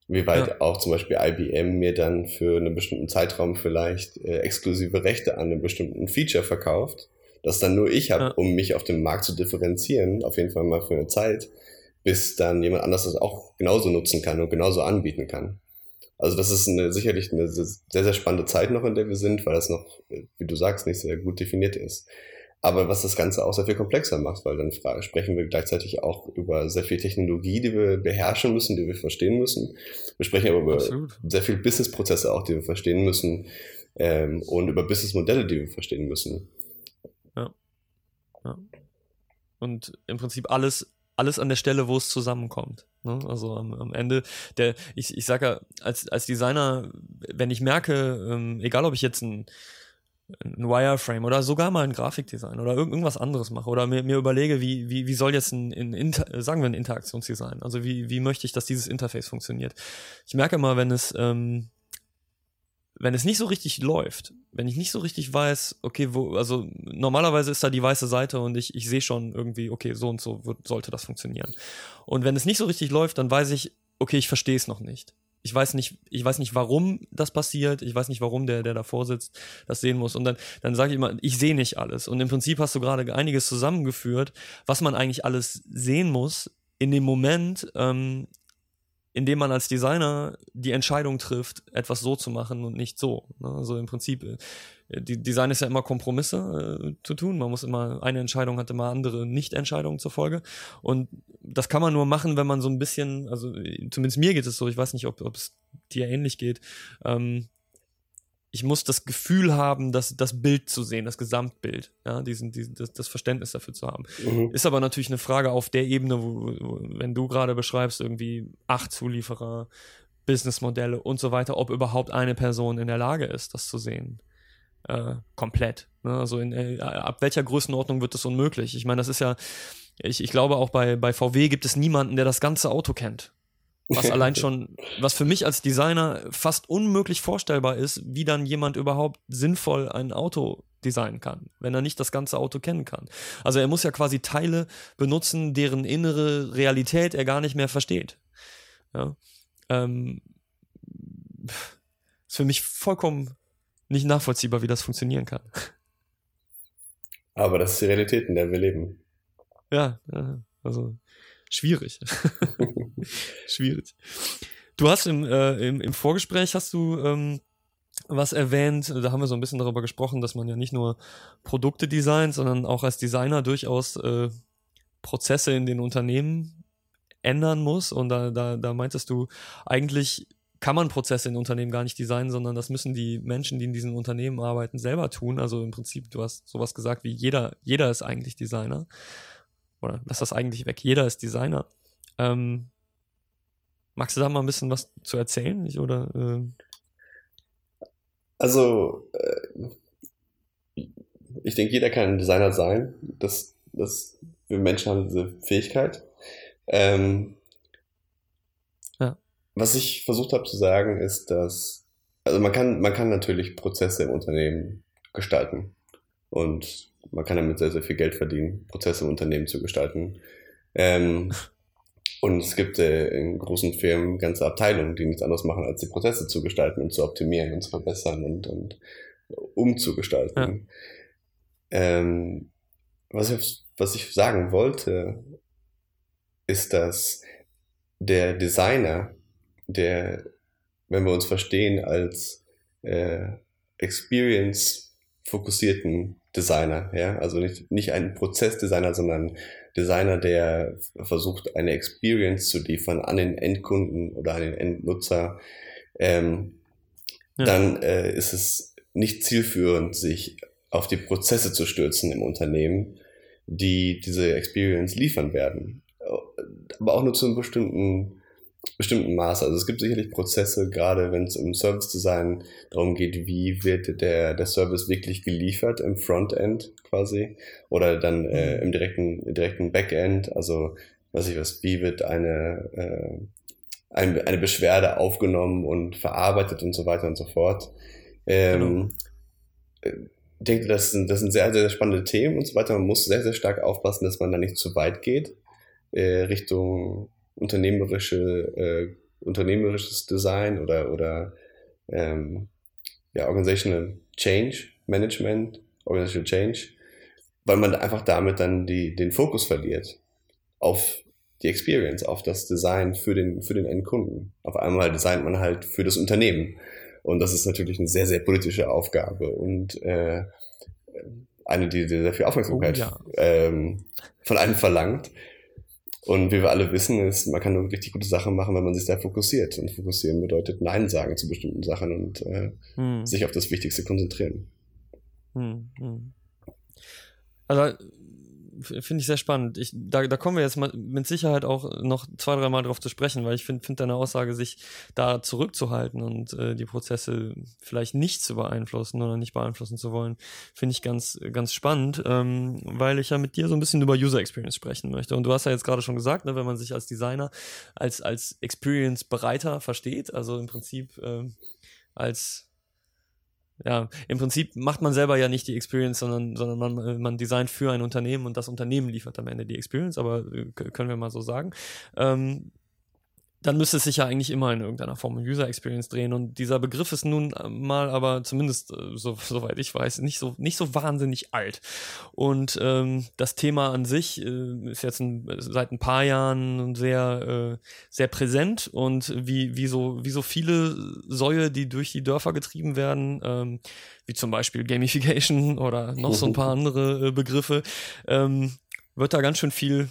wie weit ja. auch zum Beispiel IBM mir dann für einen bestimmten Zeitraum vielleicht äh, exklusive Rechte an einem bestimmten Feature verkauft, das dann nur ich habe, ja. um mich auf dem Markt zu differenzieren, auf jeden Fall mal für eine Zeit, bis dann jemand anders das auch genauso nutzen kann und genauso anbieten kann. Also das ist eine, sicherlich eine sehr, sehr spannende Zeit noch, in der wir sind, weil das noch, wie du sagst, nicht sehr gut definiert ist. Aber was das Ganze auch sehr viel komplexer macht, weil dann sprechen wir gleichzeitig auch über sehr viel Technologie, die wir beherrschen müssen, die wir verstehen müssen. Wir sprechen aber über Absolut. sehr viel Businessprozesse auch, die wir verstehen müssen ähm, und über Businessmodelle, die wir verstehen müssen. Ja. ja. Und im Prinzip alles, alles an der Stelle, wo es zusammenkommt. Ne? Also am, am, Ende, der, ich, ich sage ja, als, als Designer, wenn ich merke, ähm, egal ob ich jetzt ein ein Wireframe oder sogar mal ein Grafikdesign oder irgendwas anderes mache oder mir, mir überlege, wie, wie, wie soll jetzt ein, ein Inter sagen wir ein Interaktionsdesign, also wie, wie möchte ich, dass dieses Interface funktioniert. Ich merke immer, wenn es, ähm, wenn es nicht so richtig läuft, wenn ich nicht so richtig weiß, okay, wo, also normalerweise ist da die weiße Seite und ich, ich sehe schon irgendwie, okay, so und so wird, sollte das funktionieren. Und wenn es nicht so richtig läuft, dann weiß ich, okay, ich verstehe es noch nicht. Ich weiß nicht, ich weiß nicht, warum das passiert. Ich weiß nicht, warum der, der davor sitzt, das sehen muss. Und dann, dann sage ich immer, ich sehe nicht alles. Und im Prinzip hast du gerade einiges zusammengeführt, was man eigentlich alles sehen muss in dem Moment, ähm, indem man als Designer die Entscheidung trifft, etwas so zu machen und nicht so. Also im Prinzip, äh, Design ist ja immer Kompromisse äh, zu tun. Man muss immer, eine Entscheidung hat immer andere Nicht-Entscheidungen zur Folge. Und das kann man nur machen, wenn man so ein bisschen, also zumindest mir geht es so, ich weiß nicht, ob es dir ähnlich geht, ähm, ich muss das Gefühl haben, das, das Bild zu sehen, das Gesamtbild, ja, diesen, diesen, das, das Verständnis dafür zu haben. Mhm. Ist aber natürlich eine Frage auf der Ebene, wo, wo wenn du gerade beschreibst, irgendwie acht Zulieferer, Businessmodelle und so weiter, ob überhaupt eine Person in der Lage ist, das zu sehen. Äh, komplett. Ne? Also in, äh, ab welcher Größenordnung wird das unmöglich? Ich meine, das ist ja, ich, ich glaube auch bei, bei VW gibt es niemanden, der das ganze Auto kennt. Was allein schon, was für mich als Designer fast unmöglich vorstellbar ist, wie dann jemand überhaupt sinnvoll ein Auto designen kann, wenn er nicht das ganze Auto kennen kann. Also er muss ja quasi Teile benutzen, deren innere Realität er gar nicht mehr versteht. Ja. Ähm, ist für mich vollkommen nicht nachvollziehbar, wie das funktionieren kann. Aber das ist die Realität, in der wir leben. Ja, also schwierig. schwierig. Du hast im, äh, im, im Vorgespräch hast du ähm, was erwähnt, da haben wir so ein bisschen darüber gesprochen, dass man ja nicht nur Produkte designt, sondern auch als Designer durchaus äh, Prozesse in den Unternehmen ändern muss. Und da, da, da meintest du, eigentlich kann man Prozesse in Unternehmen gar nicht designen, sondern das müssen die Menschen, die in diesen Unternehmen arbeiten, selber tun. Also im Prinzip, du hast sowas gesagt wie jeder, jeder ist eigentlich Designer. Oder lass das eigentlich weg. Jeder ist Designer. Ähm, magst du da mal ein bisschen was zu erzählen? Ich, oder, äh? Also, äh, ich denke, jeder kann ein Designer sein. Das, das, wir Menschen haben diese Fähigkeit. Ähm, ja. Was ich versucht habe zu sagen, ist, dass, also man kann, man kann natürlich Prozesse im Unternehmen gestalten. Und man kann damit sehr, sehr viel Geld verdienen, Prozesse im Unternehmen zu gestalten. Ähm, und es gibt äh, in großen Firmen ganze Abteilungen, die nichts anderes machen, als die Prozesse zu gestalten und zu optimieren und zu verbessern und, und umzugestalten. Ja. Ähm, was, ich, was ich sagen wollte, ist, dass der Designer, der, wenn wir uns verstehen als äh, Experience-fokussierten Designer, ja, also nicht, nicht ein Prozessdesigner, sondern Designer, der versucht, eine Experience zu liefern an den Endkunden oder an den Endnutzer, ähm, ja. dann äh, ist es nicht zielführend, sich auf die Prozesse zu stürzen im Unternehmen, die diese Experience liefern werden. Aber auch nur zu einem bestimmten bestimmten Maß. Also es gibt sicherlich Prozesse, gerade wenn es im Service Design darum geht, wie wird der, der Service wirklich geliefert im Frontend quasi oder dann äh, mhm. im direkten, direkten Backend. Also weiß ich was, wie wird eine, äh, eine, eine Beschwerde aufgenommen und verarbeitet und so weiter und so fort. Ähm, genau. Äh, ich denke, das sind, das sind sehr, sehr spannende Themen und so weiter. Man muss sehr, sehr stark aufpassen, dass man da nicht zu weit geht äh, Richtung unternehmerische, äh, unternehmerisches Design oder, oder ähm, ja, Organizational Change Management, Organizational Change, weil man einfach damit dann die, den Fokus verliert auf die Experience, auf das Design für den, für den Endkunden. Auf einmal designt man halt für das Unternehmen. Und das ist natürlich eine sehr, sehr politische Aufgabe und äh, eine, die sehr viel Aufmerksamkeit oh, ja. ähm, von einem verlangt. Und wie wir alle wissen, ist, man kann nur richtig gute Sachen machen, wenn man sich da fokussiert. Und fokussieren bedeutet Nein sagen zu bestimmten Sachen und äh, hm. sich auf das Wichtigste konzentrieren. Hm, hm. Also finde ich sehr spannend. Ich, da, da kommen wir jetzt mal mit Sicherheit auch noch zwei, drei Mal drauf zu sprechen, weil ich finde find deine Aussage, sich da zurückzuhalten und äh, die Prozesse vielleicht nicht zu beeinflussen oder nicht beeinflussen zu wollen, finde ich ganz, ganz spannend, ähm, weil ich ja mit dir so ein bisschen über User Experience sprechen möchte. Und du hast ja jetzt gerade schon gesagt, ne, wenn man sich als Designer als, als Experience-Bereiter versteht, also im Prinzip äh, als ja, im Prinzip macht man selber ja nicht die Experience, sondern, sondern man, äh, man designt für ein Unternehmen und das Unternehmen liefert am Ende die Experience, aber äh, können wir mal so sagen. Ähm, dann müsste es sich ja eigentlich immer in irgendeiner Form um User Experience drehen. Und dieser Begriff ist nun mal aber zumindest, äh, so, soweit ich weiß, nicht so, nicht so wahnsinnig alt. Und ähm, das Thema an sich äh, ist jetzt ein, seit ein paar Jahren sehr, äh, sehr präsent und wie, wie, so, wie so viele Säue, die durch die Dörfer getrieben werden, ähm, wie zum Beispiel Gamification oder noch so ein paar andere äh, Begriffe, ähm, wird da ganz schön viel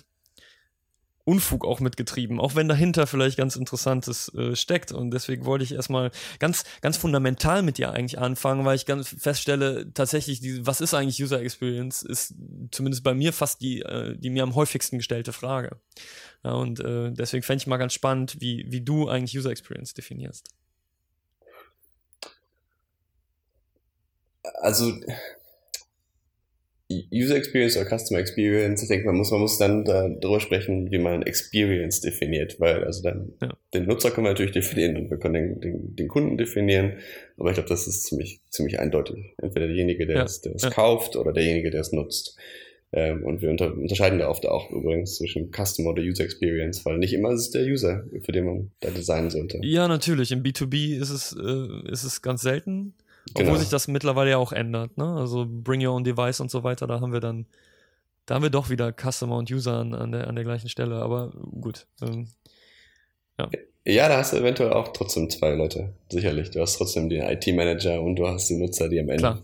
Unfug auch mitgetrieben, auch wenn dahinter vielleicht ganz Interessantes äh, steckt. Und deswegen wollte ich erstmal ganz, ganz fundamental mit dir eigentlich anfangen, weil ich ganz feststelle, tatsächlich, die, was ist eigentlich User Experience, ist zumindest bei mir fast die, äh, die mir am häufigsten gestellte Frage. Ja, und äh, deswegen fände ich mal ganz spannend, wie, wie du eigentlich User Experience definierst. Also User Experience oder Customer Experience, ich denke, man muss, man muss dann darüber sprechen, wie man Experience definiert, weil also dann ja. den Nutzer können wir natürlich definieren und wir können den, den, den Kunden definieren, aber ich glaube, das ist ziemlich, ziemlich eindeutig. Entweder derjenige, der ja. es, der es ja. kauft oder derjenige, der es nutzt. Ähm, und wir unter, unterscheiden da oft auch übrigens zwischen Customer oder User Experience, weil nicht immer ist es der User, für den man da designen sollte. Ja, natürlich. Im B2B ist es, äh, ist es ganz selten Genau. Obwohl sich das mittlerweile ja auch ändert, ne? Also Bring Your Own Device und so weiter, da haben wir dann, da haben wir doch wieder Customer und User an, an, der, an der gleichen Stelle, aber gut. Ähm, ja. ja, da hast du eventuell auch trotzdem zwei Leute, sicherlich. Du hast trotzdem den IT-Manager und du hast die Nutzer, die am Ende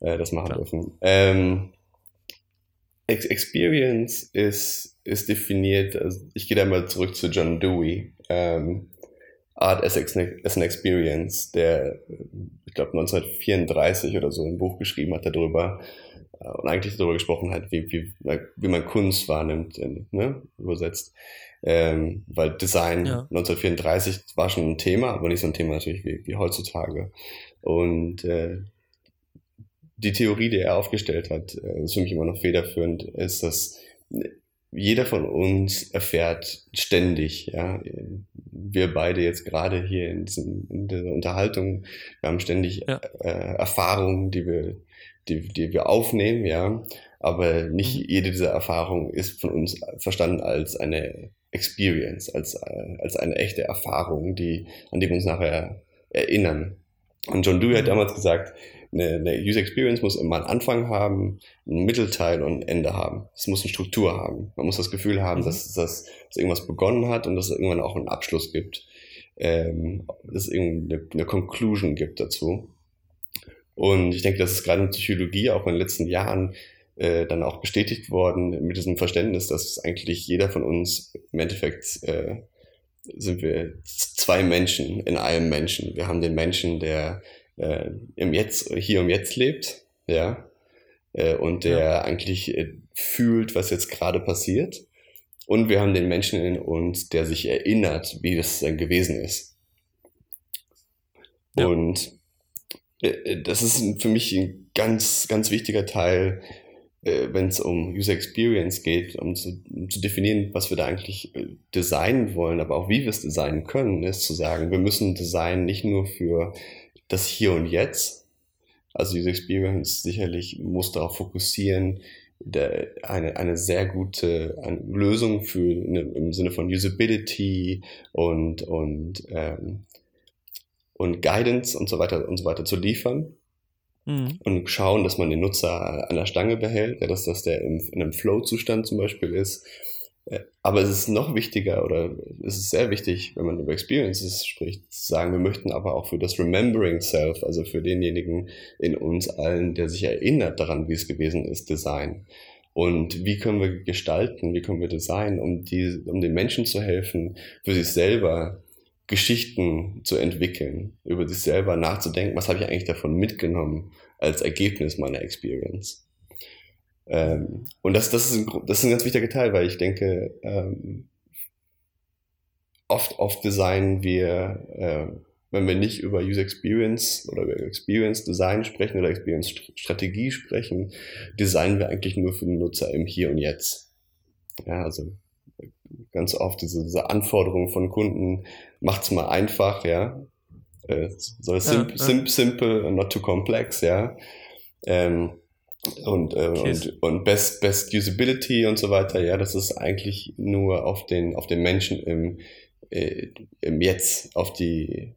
äh, das machen Klar. dürfen. Ähm, Experience ist, ist definiert, also ich gehe da mal zurück zu John Dewey. Ähm, Art as, as an Experience, der, ich glaube, 1934 oder so ein Buch geschrieben hat darüber äh, und eigentlich darüber gesprochen hat, wie, wie, wie man Kunst wahrnimmt, ne, übersetzt. Ähm, weil Design ja. 1934 war schon ein Thema, aber nicht so ein Thema natürlich wie, wie heutzutage. Und äh, die Theorie, die er aufgestellt hat, äh, ist für mich immer noch federführend, ist, dass jeder von uns erfährt ständig, ja, wir beide jetzt gerade hier in, diesem, in der Unterhaltung, wir haben ständig ja. äh, Erfahrungen, die wir, die, die wir aufnehmen, ja, aber nicht mhm. jede dieser Erfahrungen ist von uns verstanden als eine Experience, als, äh, als eine echte Erfahrung, die, an die wir uns nachher erinnern. Und John Dewey hat mhm. damals gesagt, eine, eine User Experience muss immer einen Anfang haben, einen Mittelteil und ein Ende haben. Es muss eine Struktur haben. Man muss das Gefühl haben, mhm. dass, dass, dass irgendwas begonnen hat und dass es irgendwann auch einen Abschluss gibt. Ähm, dass es irgendeine eine Conclusion gibt dazu. Und ich denke, das ist gerade in Psychologie auch in den letzten Jahren äh, dann auch bestätigt worden mit diesem Verständnis, dass eigentlich jeder von uns im Endeffekt äh, sind wir zwei Menschen in einem Menschen. Wir haben den Menschen, der äh, im Jetzt, hier und Jetzt lebt, ja, äh, und der ja. eigentlich äh, fühlt, was jetzt gerade passiert. Und wir haben den Menschen in uns, der sich erinnert, wie das dann gewesen ist. Ja. Und äh, äh, das ist für mich ein ganz, ganz wichtiger Teil, äh, wenn es um User Experience geht, um zu, um zu, definieren, was wir da eigentlich designen wollen, aber auch wie wir es designen können, ist zu sagen, wir müssen Design nicht nur für das Hier und Jetzt. Also User Experience sicherlich muss darauf fokussieren, eine, eine sehr gute eine Lösung für eine, im Sinne von Usability und, und, ähm, und Guidance und so weiter und so weiter zu liefern. Mhm. Und schauen, dass man den Nutzer an der Stange behält, dass das der in, in einem Flow-Zustand zum Beispiel ist aber es ist noch wichtiger oder es ist sehr wichtig, wenn man über Experiences spricht, zu sagen, wir möchten aber auch für das Remembering Self, also für denjenigen in uns allen, der sich erinnert daran, wie es gewesen ist, Design. Und wie können wir gestalten, wie können wir designen, um, die, um den Menschen zu helfen, für sich selber Geschichten zu entwickeln, über sich selber nachzudenken, was habe ich eigentlich davon mitgenommen als Ergebnis meiner Experience. Ähm, und das, das, ist ein, das ist ein ganz wichtiger Teil, weil ich denke, ähm, oft, oft designen wir, äh, wenn wir nicht über User Experience oder über Experience Design sprechen oder Experience Strategie sprechen, designen wir eigentlich nur für den Nutzer im Hier und Jetzt. Ja, also ganz oft diese, diese Anforderungen von Kunden, macht's mal einfach, ja. Äh, so sim ja, sim simple and not too complex, ja. Ähm, und, äh, und, und Best, Best Usability und so weiter, ja, das ist eigentlich nur auf den, auf den Menschen im, äh, im Jetzt, auf die,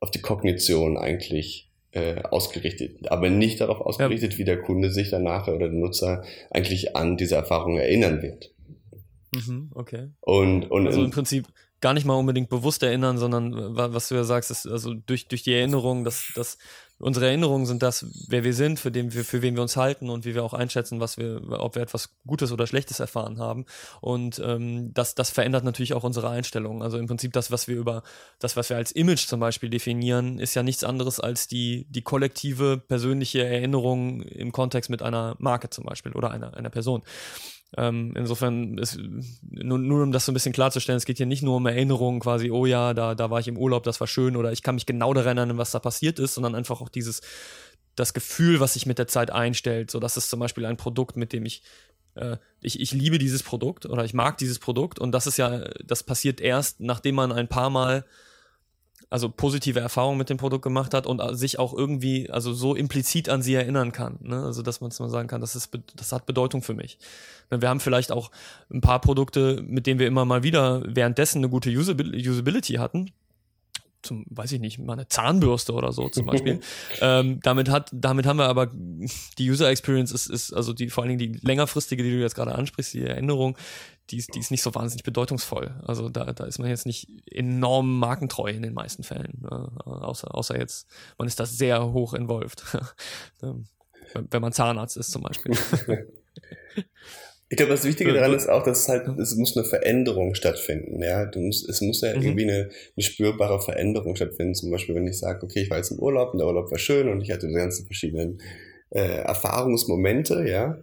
auf die Kognition eigentlich äh, ausgerichtet, aber nicht darauf ausgerichtet, ja. wie der Kunde sich danach oder der Nutzer eigentlich an diese Erfahrung erinnern wird. Mhm, okay. Und, und also im Prinzip gar nicht mal unbedingt bewusst erinnern, sondern was du ja sagst, ist also durch, durch die Erinnerung, dass, dass unsere Erinnerungen sind das, wer wir sind, für, den wir, für wen wir uns halten und wie wir auch einschätzen, was wir, ob wir etwas Gutes oder Schlechtes erfahren haben. Und ähm, das, das verändert natürlich auch unsere Einstellung. Also im Prinzip das, was wir über das, was wir als Image zum Beispiel definieren, ist ja nichts anderes als die, die kollektive persönliche Erinnerung im Kontext mit einer Marke zum Beispiel oder einer, einer Person. Ähm, insofern ist nur, nur um das so ein bisschen klarzustellen, es geht hier nicht nur um Erinnerungen, quasi, oh ja, da, da war ich im Urlaub, das war schön, oder ich kann mich genau daran erinnern, was da passiert ist, sondern einfach auch dieses, das Gefühl, was sich mit der Zeit einstellt. So, das ist zum Beispiel ein Produkt, mit dem ich äh, ich, ich liebe dieses Produkt oder ich mag dieses Produkt und das ist ja, das passiert erst, nachdem man ein paar Mal also positive Erfahrungen mit dem Produkt gemacht hat und sich auch irgendwie, also so implizit an sie erinnern kann. Ne? Also dass man mal sagen kann, das, ist, das hat Bedeutung für mich. Wir haben vielleicht auch ein paar Produkte, mit denen wir immer mal wieder währenddessen eine gute Usability hatten. Zum, weiß ich nicht, mal eine Zahnbürste oder so zum Beispiel. ähm, damit hat, damit haben wir aber die User Experience ist, ist also die vor allen Dingen die längerfristige, die du jetzt gerade ansprichst, die Erinnerung, die ist, die ist nicht so wahnsinnig bedeutungsvoll. Also da, da ist man jetzt nicht enorm markentreu in den meisten Fällen. Äh, außer, außer jetzt, man ist da sehr hoch involviert. Ähm, wenn man Zahnarzt ist zum Beispiel. Ich glaube, das Wichtige daran ist auch, dass es halt, es muss eine Veränderung stattfinden, ja. Du musst, es muss ja mhm. irgendwie eine, eine spürbare Veränderung stattfinden. Zum Beispiel, wenn ich sage, okay, ich war jetzt im Urlaub und der Urlaub war schön und ich hatte die ganzen verschiedenen äh, Erfahrungsmomente, ja.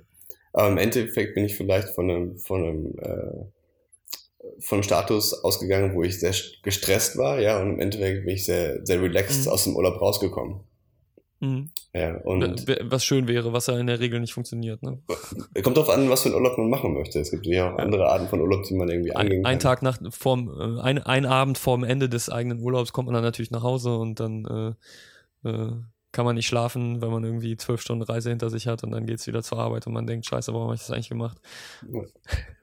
Aber im Endeffekt bin ich vielleicht von einem, von einem, äh, von einem Status ausgegangen, wo ich sehr gestresst war, ja, und im Endeffekt bin ich sehr, sehr relaxed mhm. aus dem Urlaub rausgekommen. Mhm. Ja, und was schön wäre, was ja in der Regel nicht funktioniert. Ne? Kommt drauf an, was für einen Urlaub man machen möchte. Es gibt ja auch andere Arten von Urlaub, die man irgendwie angehen kann. Ein Tag nach vorm, äh, ein, ein Abend vorm Ende des eigenen Urlaubs kommt man dann natürlich nach Hause und dann äh, äh, kann man nicht schlafen, wenn man irgendwie zwölf Stunden Reise hinter sich hat und dann geht es wieder zur Arbeit und man denkt, scheiße, warum habe ich das eigentlich gemacht?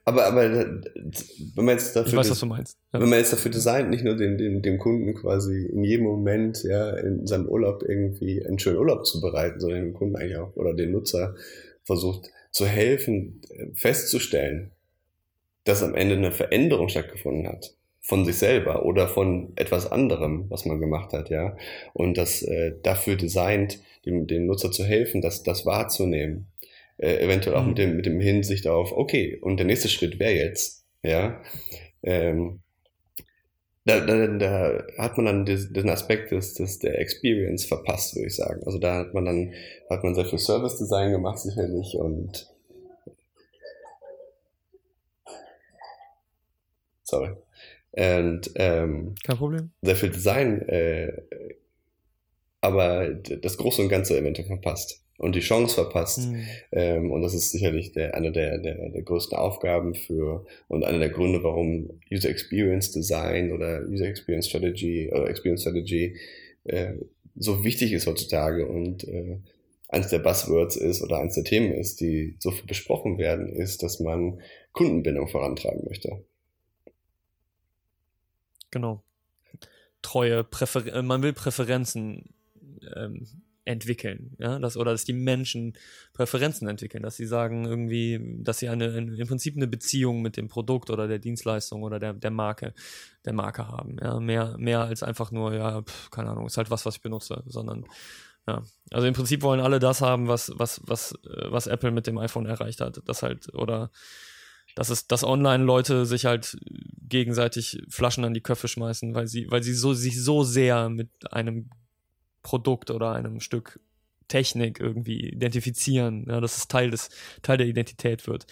Aber, aber wenn man jetzt dafür, weiß, meinst. Ja. wenn man jetzt dafür designt, nicht nur den, den, dem Kunden quasi in jedem Moment ja in seinem Urlaub irgendwie einen schönen Urlaub zu bereiten, sondern dem Kunden eigentlich auch oder den Nutzer versucht zu helfen, festzustellen, dass am Ende eine Veränderung stattgefunden hat von sich selber oder von etwas anderem, was man gemacht hat, ja. Und das äh, dafür designt, dem, dem Nutzer zu helfen, das, das wahrzunehmen. Äh, eventuell auch mhm. mit dem, mit dem Hinsicht auf, okay, und der nächste Schritt wäre jetzt, ja. Ähm, da, da, da hat man dann diesen Aspekt des, des der Experience verpasst, würde ich sagen. Also da hat man dann hat man sehr viel Service Design gemacht sicherlich und sorry. Und, ähm, Kein Problem. Sehr viel Design, äh, aber das Große und Ganze eventuell verpasst und die Chance verpasst. Mhm. Ähm, und das ist sicherlich der, eine der, der, der größten Aufgaben für und einer der Gründe, warum User Experience Design oder User Experience Strategy oder Experience Strategy äh, so wichtig ist heutzutage und äh, eines der Buzzwords ist oder eines der Themen ist, die so viel besprochen werden, ist, dass man Kundenbindung vorantreiben möchte. Genau. Treue, Präfer äh, man will Präferenzen ähm, entwickeln, ja, das, oder dass die Menschen Präferenzen entwickeln, dass sie sagen irgendwie, dass sie eine, eine, im Prinzip eine Beziehung mit dem Produkt oder der Dienstleistung oder der, der Marke, der Marke haben, ja, mehr, mehr als einfach nur, ja, pf, keine Ahnung, ist halt was, was ich benutze, sondern, ja, also im Prinzip wollen alle das haben, was, was, was, äh, was Apple mit dem iPhone erreicht hat, das halt, oder, dass es, dass Online-Leute sich halt gegenseitig Flaschen an die Köpfe schmeißen, weil sie, weil sie so, sich so sehr mit einem Produkt oder einem Stück Technik irgendwie identifizieren, ja, dass es Teil des, Teil der Identität wird.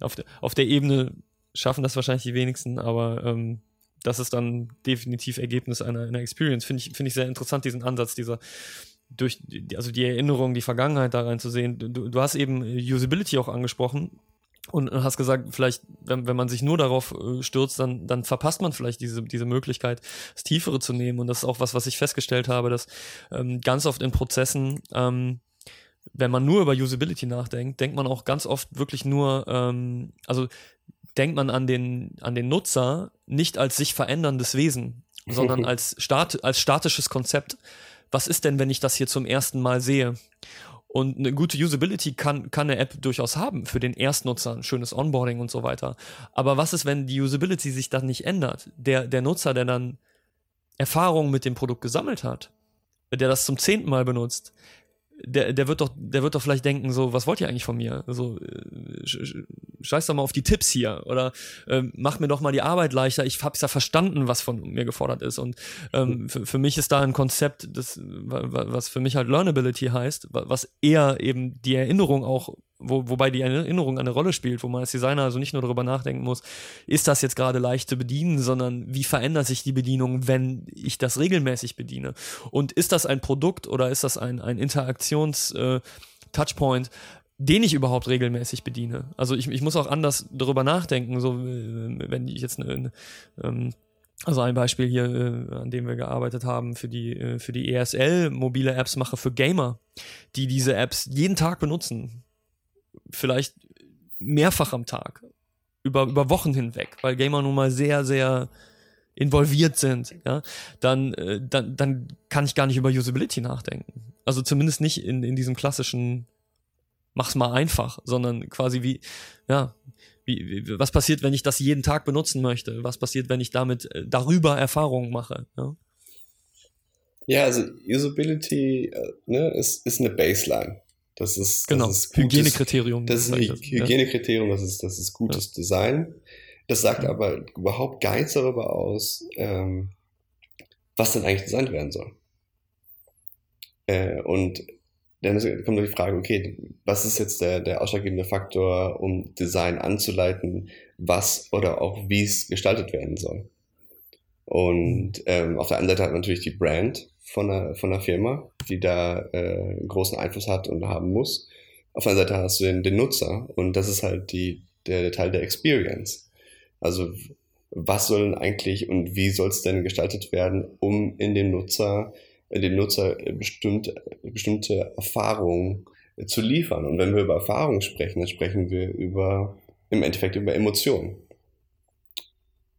Auf, de, auf der Ebene schaffen das wahrscheinlich die wenigsten, aber ähm, das ist dann definitiv Ergebnis einer, einer Experience. Finde ich, finde ich sehr interessant, diesen Ansatz, dieser durch, also die Erinnerung, die Vergangenheit da rein zu sehen. Du, du hast eben Usability auch angesprochen und hast gesagt, vielleicht, wenn, wenn man sich nur darauf äh, stürzt, dann, dann verpasst man vielleicht diese, diese Möglichkeit, das Tiefere zu nehmen. Und das ist auch was, was ich festgestellt habe, dass ähm, ganz oft in Prozessen, ähm, wenn man nur über Usability nachdenkt, denkt man auch ganz oft wirklich nur, ähm, also denkt man an den, an den Nutzer nicht als sich veränderndes Wesen, sondern als, stat als statisches Konzept. Was ist denn, wenn ich das hier zum ersten Mal sehe? Und eine gute Usability kann, kann eine App durchaus haben für den Erstnutzer, ein schönes Onboarding und so weiter. Aber was ist, wenn die Usability sich dann nicht ändert? Der, der Nutzer, der dann Erfahrungen mit dem Produkt gesammelt hat, der das zum zehnten Mal benutzt, der, der wird doch, der wird doch vielleicht denken, so, was wollt ihr eigentlich von mir? So, äh, scheiß doch mal auf die Tipps hier oder äh, mach mir doch mal die Arbeit leichter. Ich hab's ja verstanden, was von mir gefordert ist. Und ähm, für, für mich ist da ein Konzept, das, was für mich halt Learnability heißt, was eher eben die Erinnerung auch wo, wobei die Erinnerung eine Rolle spielt, wo man als Designer also nicht nur darüber nachdenken muss, ist das jetzt gerade leicht zu bedienen, sondern wie verändert sich die Bedienung, wenn ich das regelmäßig bediene? Und ist das ein Produkt oder ist das ein, ein Interaktions-Touchpoint, äh, den ich überhaupt regelmäßig bediene? Also ich, ich muss auch anders darüber nachdenken, so äh, wenn ich jetzt eine, ähm, also ein Beispiel hier, äh, an dem wir gearbeitet haben für die, äh, für die ESL mobile Apps mache für Gamer, die diese Apps jeden Tag benutzen vielleicht mehrfach am Tag, über, über Wochen hinweg, weil Gamer nun mal sehr, sehr involviert sind, ja, dann, äh, dann, dann kann ich gar nicht über Usability nachdenken. Also zumindest nicht in, in diesem klassischen mach's mal einfach, sondern quasi wie, ja, wie, wie, was passiert, wenn ich das jeden Tag benutzen möchte? Was passiert, wenn ich damit äh, darüber Erfahrungen mache? Ja, ja also Usability äh, ne, ist, ist eine Baseline. Das ist, genau. das ist gutes, Hygienekriterium. Das ist ein Hygienekriterium, das ist, das ist gutes ja. Design. Das sagt ja. aber überhaupt gar nichts darüber aus, ähm, was denn eigentlich designt werden soll. Äh, und dann kommt die Frage, okay, was ist jetzt der, der ausschlaggebende Faktor, um Design anzuleiten, was oder auch wie es gestaltet werden soll? Und ähm, auf der anderen Seite hat man natürlich die Brand von der, von der Firma, die da äh, großen Einfluss hat und haben muss. Auf der anderen Seite hast du den, den Nutzer und das ist halt die, der, der Teil der Experience. Also was soll denn eigentlich und wie soll es denn gestaltet werden, um in dem Nutzer, in dem Nutzer bestimmt, bestimmte Erfahrungen zu liefern. Und wenn wir über Erfahrungen sprechen, dann sprechen wir über im Endeffekt über Emotionen.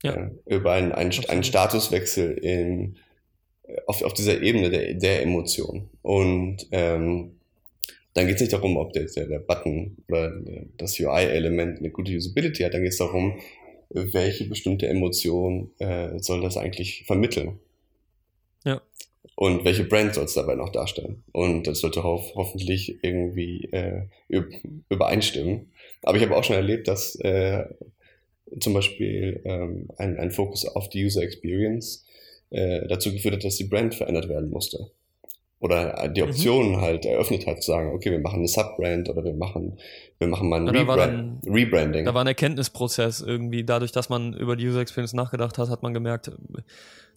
Ja. ja über einen, einen, einen Statuswechsel in, auf, auf dieser Ebene der, der Emotion. Und ähm, dann geht es nicht darum, ob der, der, der Button oder das UI-Element eine gute Usability hat, dann geht es darum, welche bestimmte Emotion äh, soll das eigentlich vermitteln. Ja. Und welche Brand soll es dabei noch darstellen? Und das sollte ho hoffentlich irgendwie äh, übereinstimmen. Aber ich habe auch schon erlebt, dass äh, zum Beispiel ähm, ein, ein Fokus auf die User Experience äh, dazu geführt hat, dass die Brand verändert werden musste. Oder die. Optionen mhm. halt eröffnet hat, zu sagen, okay, wir machen eine Subbrand oder wir machen, wir machen mal ein Rebrand, dann, Rebranding. Da war ein Erkenntnisprozess irgendwie. Dadurch, dass man über die User Experience nachgedacht hat, hat man gemerkt,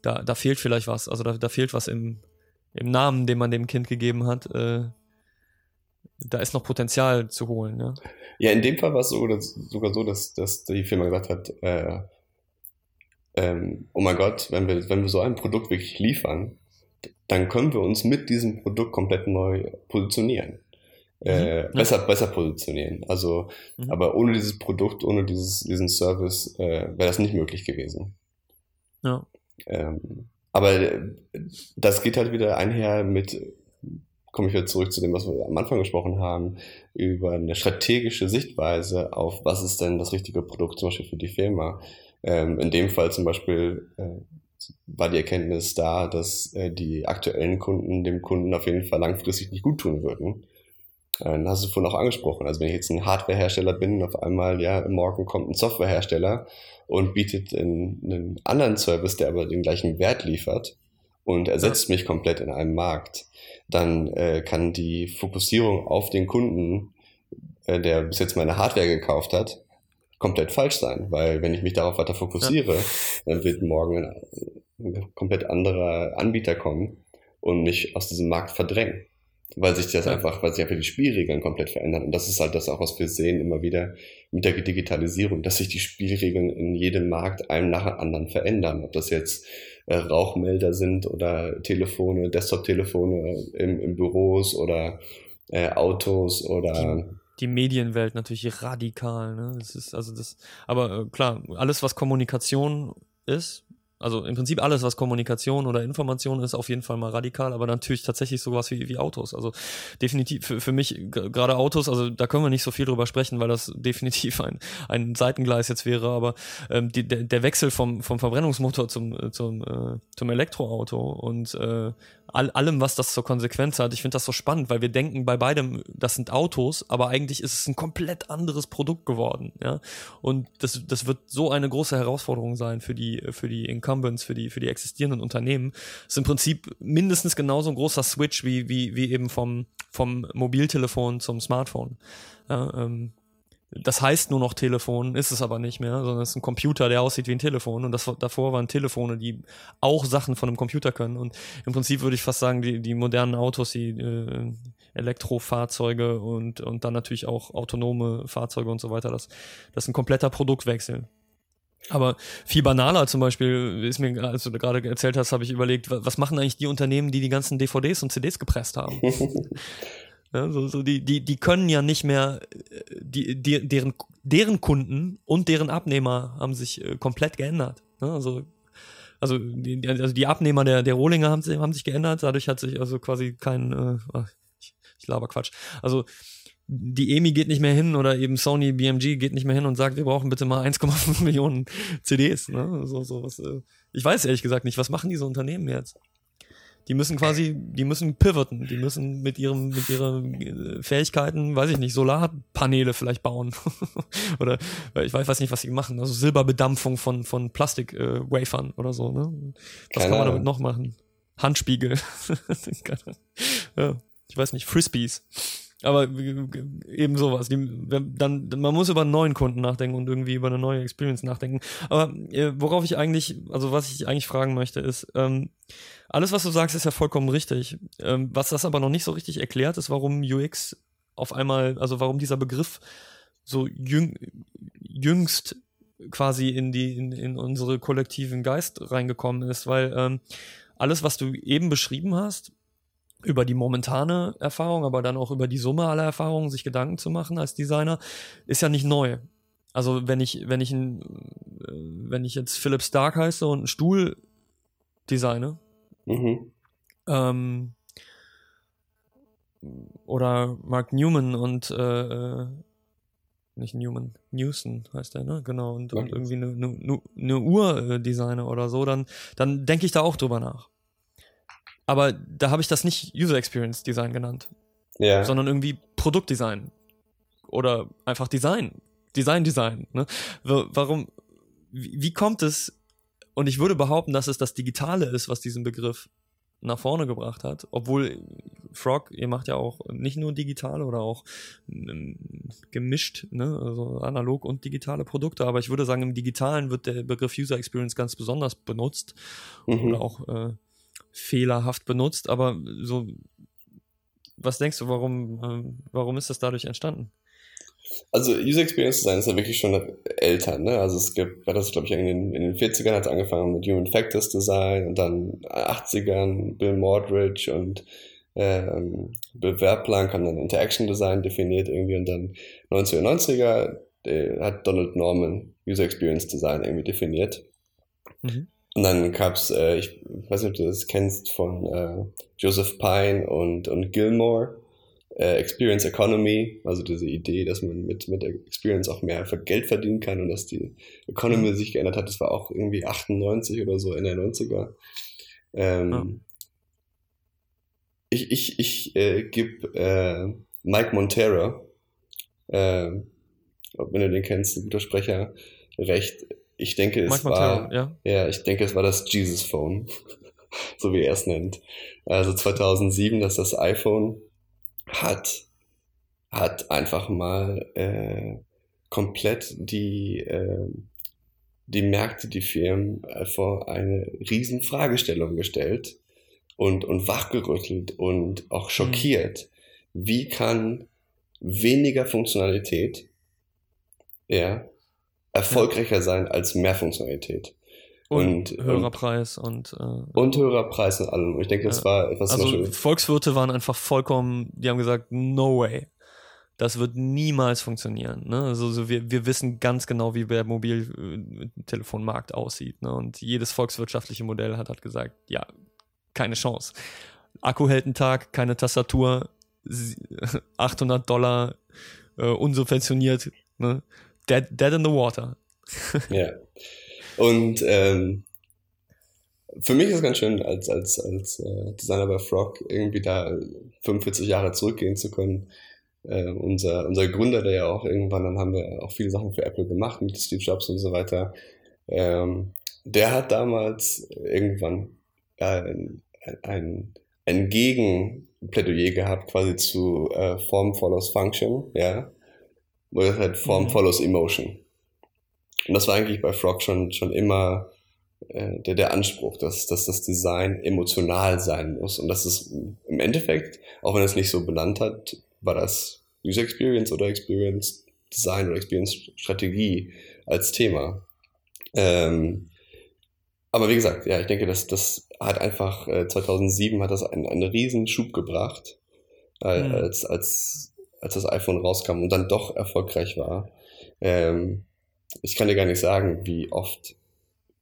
da, da fehlt vielleicht was. Also da, da fehlt was im, im Namen, den man dem Kind gegeben hat. Äh, da ist noch Potenzial zu holen. Ja, ja in dem Fall war es sogar, sogar so, dass, dass die Firma gesagt hat, äh, ähm, oh mein Gott, wenn wir, wenn wir so ein Produkt wirklich liefern, dann können wir uns mit diesem Produkt komplett neu positionieren. Äh, mhm. besser, besser positionieren. Also, mhm. aber ohne dieses Produkt, ohne dieses, diesen Service äh, wäre das nicht möglich gewesen. Ja. Ähm, aber äh, das geht halt wieder einher mit, komme ich wieder zurück zu dem, was wir am Anfang gesprochen haben, über eine strategische Sichtweise auf, was ist denn das richtige Produkt zum Beispiel für die Firma. Ähm, in dem Fall zum Beispiel äh, war die Erkenntnis da, dass äh, die aktuellen Kunden dem Kunden auf jeden Fall langfristig nicht gut tun würden. Äh, dann hast du vorhin auch angesprochen. Also wenn ich jetzt ein Hardwarehersteller bin, auf einmal, ja, morgen kommt ein Softwarehersteller und bietet einen, einen anderen Service, der aber den gleichen Wert liefert und ersetzt mich komplett in einem Markt, dann äh, kann die Fokussierung auf den Kunden, äh, der bis jetzt meine Hardware gekauft hat, komplett falsch sein, weil wenn ich mich darauf weiter fokussiere, ja. dann wird morgen ein, komplett anderer Anbieter kommen und mich aus diesem Markt verdrängen. weil sich das Ja. einfach, weil sich einfach die Spielregeln komplett verändern. Und das ist halt das auch, was wir sehen immer wieder mit der Digitalisierung, dass sich die Spielregeln in jedem Markt einem nach dem anderen verändern. Ob das jetzt äh, Rauchmelder sind oder Telefone, Desktop-Telefone im, im Büros oder äh, Autos oder die Medienwelt natürlich radikal. Ne? Das ist also das, aber äh, klar, alles was Kommunikation ist, also im Prinzip alles was Kommunikation oder Information ist, auf jeden Fall mal radikal, aber natürlich tatsächlich sowas wie, wie Autos. Also definitiv für, für mich gerade Autos, also da können wir nicht so viel drüber sprechen, weil das definitiv ein, ein Seitengleis jetzt wäre, aber ähm, die, der, der Wechsel vom, vom Verbrennungsmotor zum, äh, zum, äh, zum Elektroauto und äh, all, allem, was das zur Konsequenz hat. Ich finde das so spannend, weil wir denken bei beidem, das sind Autos, aber eigentlich ist es ein komplett anderes Produkt geworden. Ja? Und das, das wird so eine große Herausforderung sein für die, für die Incumbents, für die, für die existierenden Unternehmen. Ist im Prinzip mindestens genauso ein großer Switch wie, wie, wie eben vom, vom Mobiltelefon zum Smartphone. Ja, ähm, das heißt nur noch Telefon, ist es aber nicht mehr, sondern es ist ein Computer, der aussieht wie ein Telefon. Und das davor waren Telefone, die auch Sachen von einem Computer können. Und im Prinzip würde ich fast sagen, die, die modernen Autos, die äh, Elektrofahrzeuge und, und dann natürlich auch autonome Fahrzeuge und so weiter, das, das ist ein kompletter Produktwechsel. Aber viel banaler zum Beispiel, ist mir, als du gerade erzählt hast, habe ich überlegt, wa- was machen eigentlich die Unternehmen, die die ganzen DVDs und CDs gepresst haben? Ja, so, so die, die, die können ja nicht mehr, die, die, deren, deren Kunden und deren Abnehmer haben sich äh, komplett geändert. Ne? Also, also, die, also die Abnehmer der, der Rohlinge haben, sich- haben sich geändert, dadurch hat sich also quasi kein, äh, ich, ich laber Quatsch. Also die EMI geht nicht mehr hin oder eben Sony BMG geht nicht mehr hin und sagt, wir brauchen bitte mal 1,5 Millionen CDs. Ne? So, so was, äh, ich weiß ehrlich gesagt nicht, was machen diese Unternehmen jetzt? Die müssen quasi, die müssen pivoten, die müssen mit ihrem, mit ihren äh, Fähigkeiten, weiß ich nicht, Solarpaneele vielleicht bauen. oder äh, ich weiß, weiß nicht, was sie machen. Also Silberbedampfung von, von Plastik-Wafern oder so, ne? Was Keine kann man damit noch machen? Handspiegel. Ja, ich weiß nicht, Frisbees. Aber eben sowas. Die, dann, man muss über einen neuen Kunden nachdenken und irgendwie über eine neue Experience nachdenken. Aber äh, worauf ich eigentlich, also was ich eigentlich fragen möchte, ist, ähm, alles, was du sagst, ist ja vollkommen richtig. Ähm, was das aber noch nicht so richtig erklärt, ist, warum UX auf einmal, also warum dieser Begriff so jüng, jüngst quasi in die, in, in unsere kollektiven Geist reingekommen ist, weil ähm, alles, was du eben beschrieben hast, über die momentane Erfahrung, aber dann auch über die Summe aller Erfahrungen, sich Gedanken zu machen als Designer, ist ja nicht neu. Also wenn ich, wenn ich ein, äh, wenn ich jetzt Philip Stark heiße und einen Stuhl designe, Mhm. ähm, oder Mark Newman und äh, äh, nicht Newman, Newson heißt er, ne? Genau, und, und irgendwie eine, eine, eine Uhr äh, designe oder so, dann, dann denke ich da auch drüber nach. Aber da habe ich das nicht User Experience Design genannt, Ja. sondern irgendwie Produktdesign. Oder einfach Design. Design, Design. Ne? Wa- Warum, wie, wie kommt es, und ich würde behaupten, dass es das Digitale ist, was diesen Begriff nach vorne gebracht hat, obwohl Frog, ihr macht ja auch nicht nur digitale oder auch ähm, gemischt, ne, also analog und digitale Produkte, aber ich würde sagen, im Digitalen wird der Begriff User Experience ganz besonders benutzt Mhm. oder auch äh, fehlerhaft benutzt, aber so, was denkst du, warum, ähm, warum ist das dadurch entstanden? Also User Experience Design ist ja wirklich schon älter, ne? Also es gibt, war das glaube ich in den, in den 40ern hat es angefangen mit Human Factors Design und dann 80ern Bill Mordridge und ähm, Bill Verplank haben dann Interaction Design definiert irgendwie und dann 1990er äh, hat Donald Norman User Experience Design irgendwie definiert. Mhm. Und dann gab's, äh, ich weiß nicht, ob du das kennst, von äh, Joseph Pine und, und Gilmore, äh, Experience Economy, also diese Idee, dass man mit, mit der Experience auch mehr Geld verdienen kann und dass die Economy sich geändert hat. Das war auch irgendwie 98 oder so in der 90er. Ähm, Ja. Ich, ich, ich äh, gebe äh, Mike Montero, äh, wenn du den kennst, ein guter Sprecher, recht. Ich denke, es Manchmal war, Terror, ja. ja, ich denke, es war das Jesus Phone, so wie er es nennt. Also 2007, dass das iPhone hat, hat einfach mal äh, komplett die, äh, die Märkte, die Firmen äh, vor eine riesen Fragestellung gestellt. und, und wachgerüttelt und auch schockiert. Mhm. Wie kann weniger Funktionalität ja, erfolgreicher sein als mehr Funktionalität? Und, und höherer und, Preis und äh, und höherer Preis und allem. Ich denke, das ja. war etwas. Also Volkswirte waren einfach vollkommen, die haben gesagt, no way. Das wird niemals funktionieren. Ne? Also so wir, wir wissen ganz genau, wie der Mobiltelefonmarkt aussieht. Ne? Und jedes volkswirtschaftliche Modell hat halt gesagt, ja, keine Chance. Akku hält einen Tag, keine Tastatur, 800 Dollar, äh, unsubventioniert, ne? Dead, dead in the water. ja. Und ähm, für mich ist ganz schön, als, als, als äh, Designer bei Frog irgendwie da 45 Jahre zurückgehen zu können. Äh, unser, unser Gründer, der ja auch irgendwann, dann haben wir auch viele Sachen für Apple gemacht mit Steve Jobs und so weiter. Ähm, der hat damals irgendwann ein, ein, ein Gegenplädoyer gehabt, quasi zu äh, Form follows Function, ja. Oder halt Form mhm. follows Emotion. Und das war eigentlich bei Frog schon, schon immer äh, der, der Anspruch, dass, dass das Design emotional sein muss. Und das ist im Endeffekt, auch wenn es nicht so benannt hat, war das User Experience oder Experience Design oder Experience Strategie als Thema. Ähm, aber wie gesagt, ja, ich denke, dass das hat einfach äh, 2007 hat das einen, einen riesen Schub gebracht, äh, mhm. als, als, als das iPhone rauskam und dann doch erfolgreich war. Ähm, ich kann dir gar nicht sagen, wie oft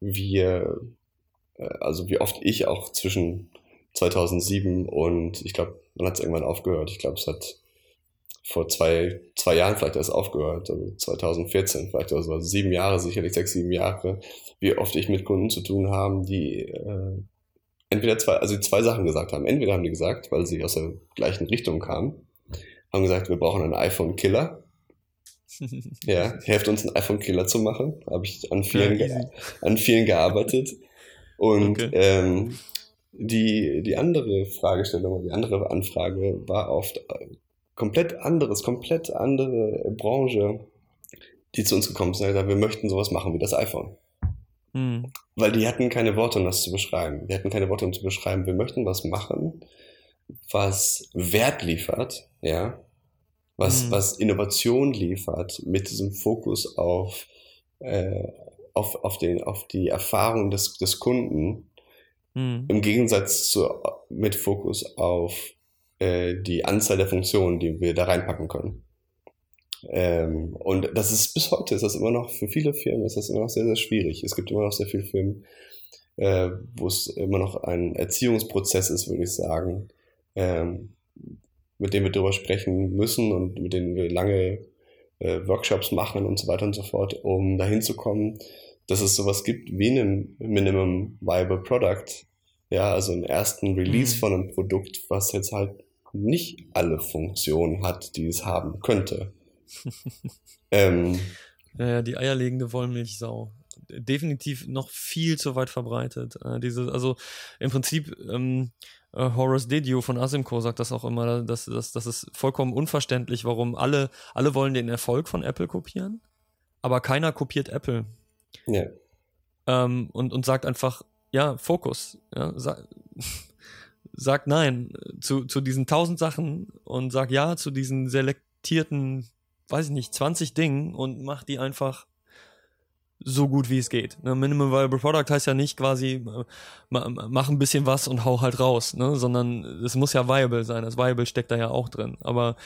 wir, äh, also wie oft ich auch zwischen 2007 und ich glaube, dann hat es irgendwann aufgehört. Ich glaube, es hat vor zwei, zwei Jahren vielleicht erst aufgehört, also 2014 vielleicht, also sieben Jahre, sicherlich sechs, sieben Jahre, wie oft ich mit Kunden zu tun haben, die äh, entweder zwei, also zwei Sachen gesagt haben. Entweder haben die gesagt, weil sie aus der gleichen Richtung kamen, haben gesagt, wir brauchen einen iPhone-Killer. ja, helft uns einen iPhone-Killer zu machen. Habe ich an vielen, ja, an vielen gearbeitet. Und okay. ähm, die, die andere Fragestellung, die andere Anfrage war oft äh, komplett anderes, komplett andere Branche, die zu uns gekommen ist und gesagt, wir möchten sowas machen wie das iPhone. Mhm. Weil die hatten keine Worte, um das zu beschreiben. Die hatten keine Worte, um zu beschreiben, wir möchten was machen, was Wert liefert, ja, was, mhm. was Innovation liefert, mit diesem Fokus auf, äh, auf, auf, den, auf die Erfahrung des, des Kunden, mhm. im Gegensatz zu, mit Fokus auf äh, die Anzahl der Funktionen, die wir da reinpacken können. Ähm, und das ist bis heute ist das immer noch, für viele Firmen ist das immer noch sehr, sehr schwierig. Es gibt immer noch sehr viele Firmen, äh, wo es immer noch ein Erziehungsprozess ist, würde ich sagen, ähm, mit dem wir darüber sprechen müssen und mit denen wir lange äh, Workshops machen und so weiter und so fort, um dahin zu kommen, dass es sowas gibt wie ein Minimum Viable Product. Ja, also einen ersten Release mhm. von einem Produkt, was jetzt halt nicht alle Funktionen hat, die es haben könnte. ähm, ja, die eierlegende Wollmilchsau. Definitiv noch viel zu weit verbreitet. Äh, diese, also im Prinzip, ähm, äh, Horace Didio von Asimco sagt das auch immer, dass, dass, das ist vollkommen unverständlich, warum alle, alle wollen den Erfolg von Apple kopieren, aber keiner kopiert Apple. Ja. Ähm, und, und sagt einfach, ja, Fokus. Ja, sag, sag nein zu, zu diesen tausend Sachen und sag ja zu diesen selektierten weiß ich nicht, 20 Dingen und mach die einfach so gut wie es geht. Ne? Minimum Viable Product heißt ja nicht quasi, äh, mach ein bisschen was und hau halt raus, ne? sondern es muss ja viable sein. Das Viable steckt da ja auch drin. Aber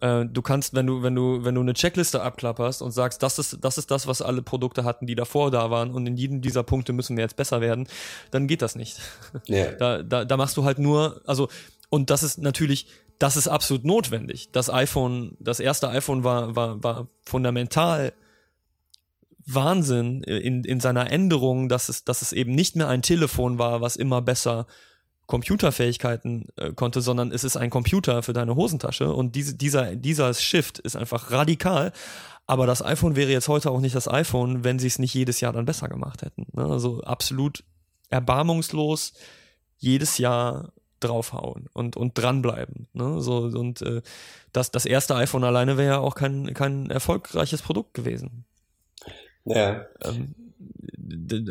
äh, du kannst, wenn du, wenn du, wenn du eine Checkliste abklapperst und sagst, das ist, das ist das, was alle Produkte hatten, die davor da waren und in jedem dieser Punkte müssen wir jetzt besser werden, dann geht das nicht. Yeah. Da, da, da machst du halt nur, also, und das ist natürlich das ist absolut notwendig. Das iPhone, das erste iPhone war, war, war fundamental Wahnsinn in, in seiner Änderung, dass es, dass es eben nicht mehr ein Telefon war, was immer besser Computerfähigkeiten äh, konnte, sondern es ist ein Computer für deine Hosentasche und diese, dieser, dieser Shift ist einfach radikal. Aber das iPhone wäre jetzt heute auch nicht das iPhone, wenn sie es nicht jedes Jahr dann besser gemacht hätten. Ne? Also absolut erbarmungslos jedes Jahr draufhauen und, und dranbleiben. Ne? So, und äh, das, das erste iPhone alleine wäre ja auch kein, kein erfolgreiches Produkt gewesen. Ja. Ähm,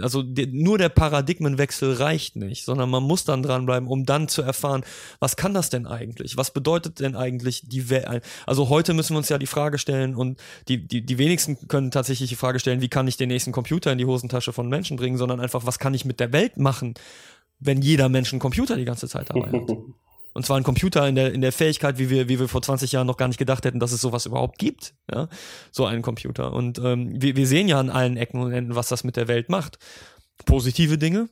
also nur der Paradigmenwechsel reicht nicht, sondern man muss dann dranbleiben, um dann zu erfahren, was kann das denn eigentlich? Was bedeutet denn eigentlich die Welt? Also heute müssen wir uns ja die Frage stellen und die, die, die wenigsten können tatsächlich die Frage stellen, wie kann ich den nächsten Computer in die Hosentasche von Menschen bringen, sondern einfach, was kann ich mit der Welt machen, wenn jeder Mensch einen Computer die ganze Zeit dabei hat? Und zwar ein Computer in der, in der Fähigkeit, wie wir, wie wir vor 20 Jahren noch gar nicht gedacht hätten, dass es sowas überhaupt gibt. Ja? So einen Computer. Und ähm, wir, wir sehen ja an allen Ecken und Enden, was das mit der Welt macht. Positive Dinge,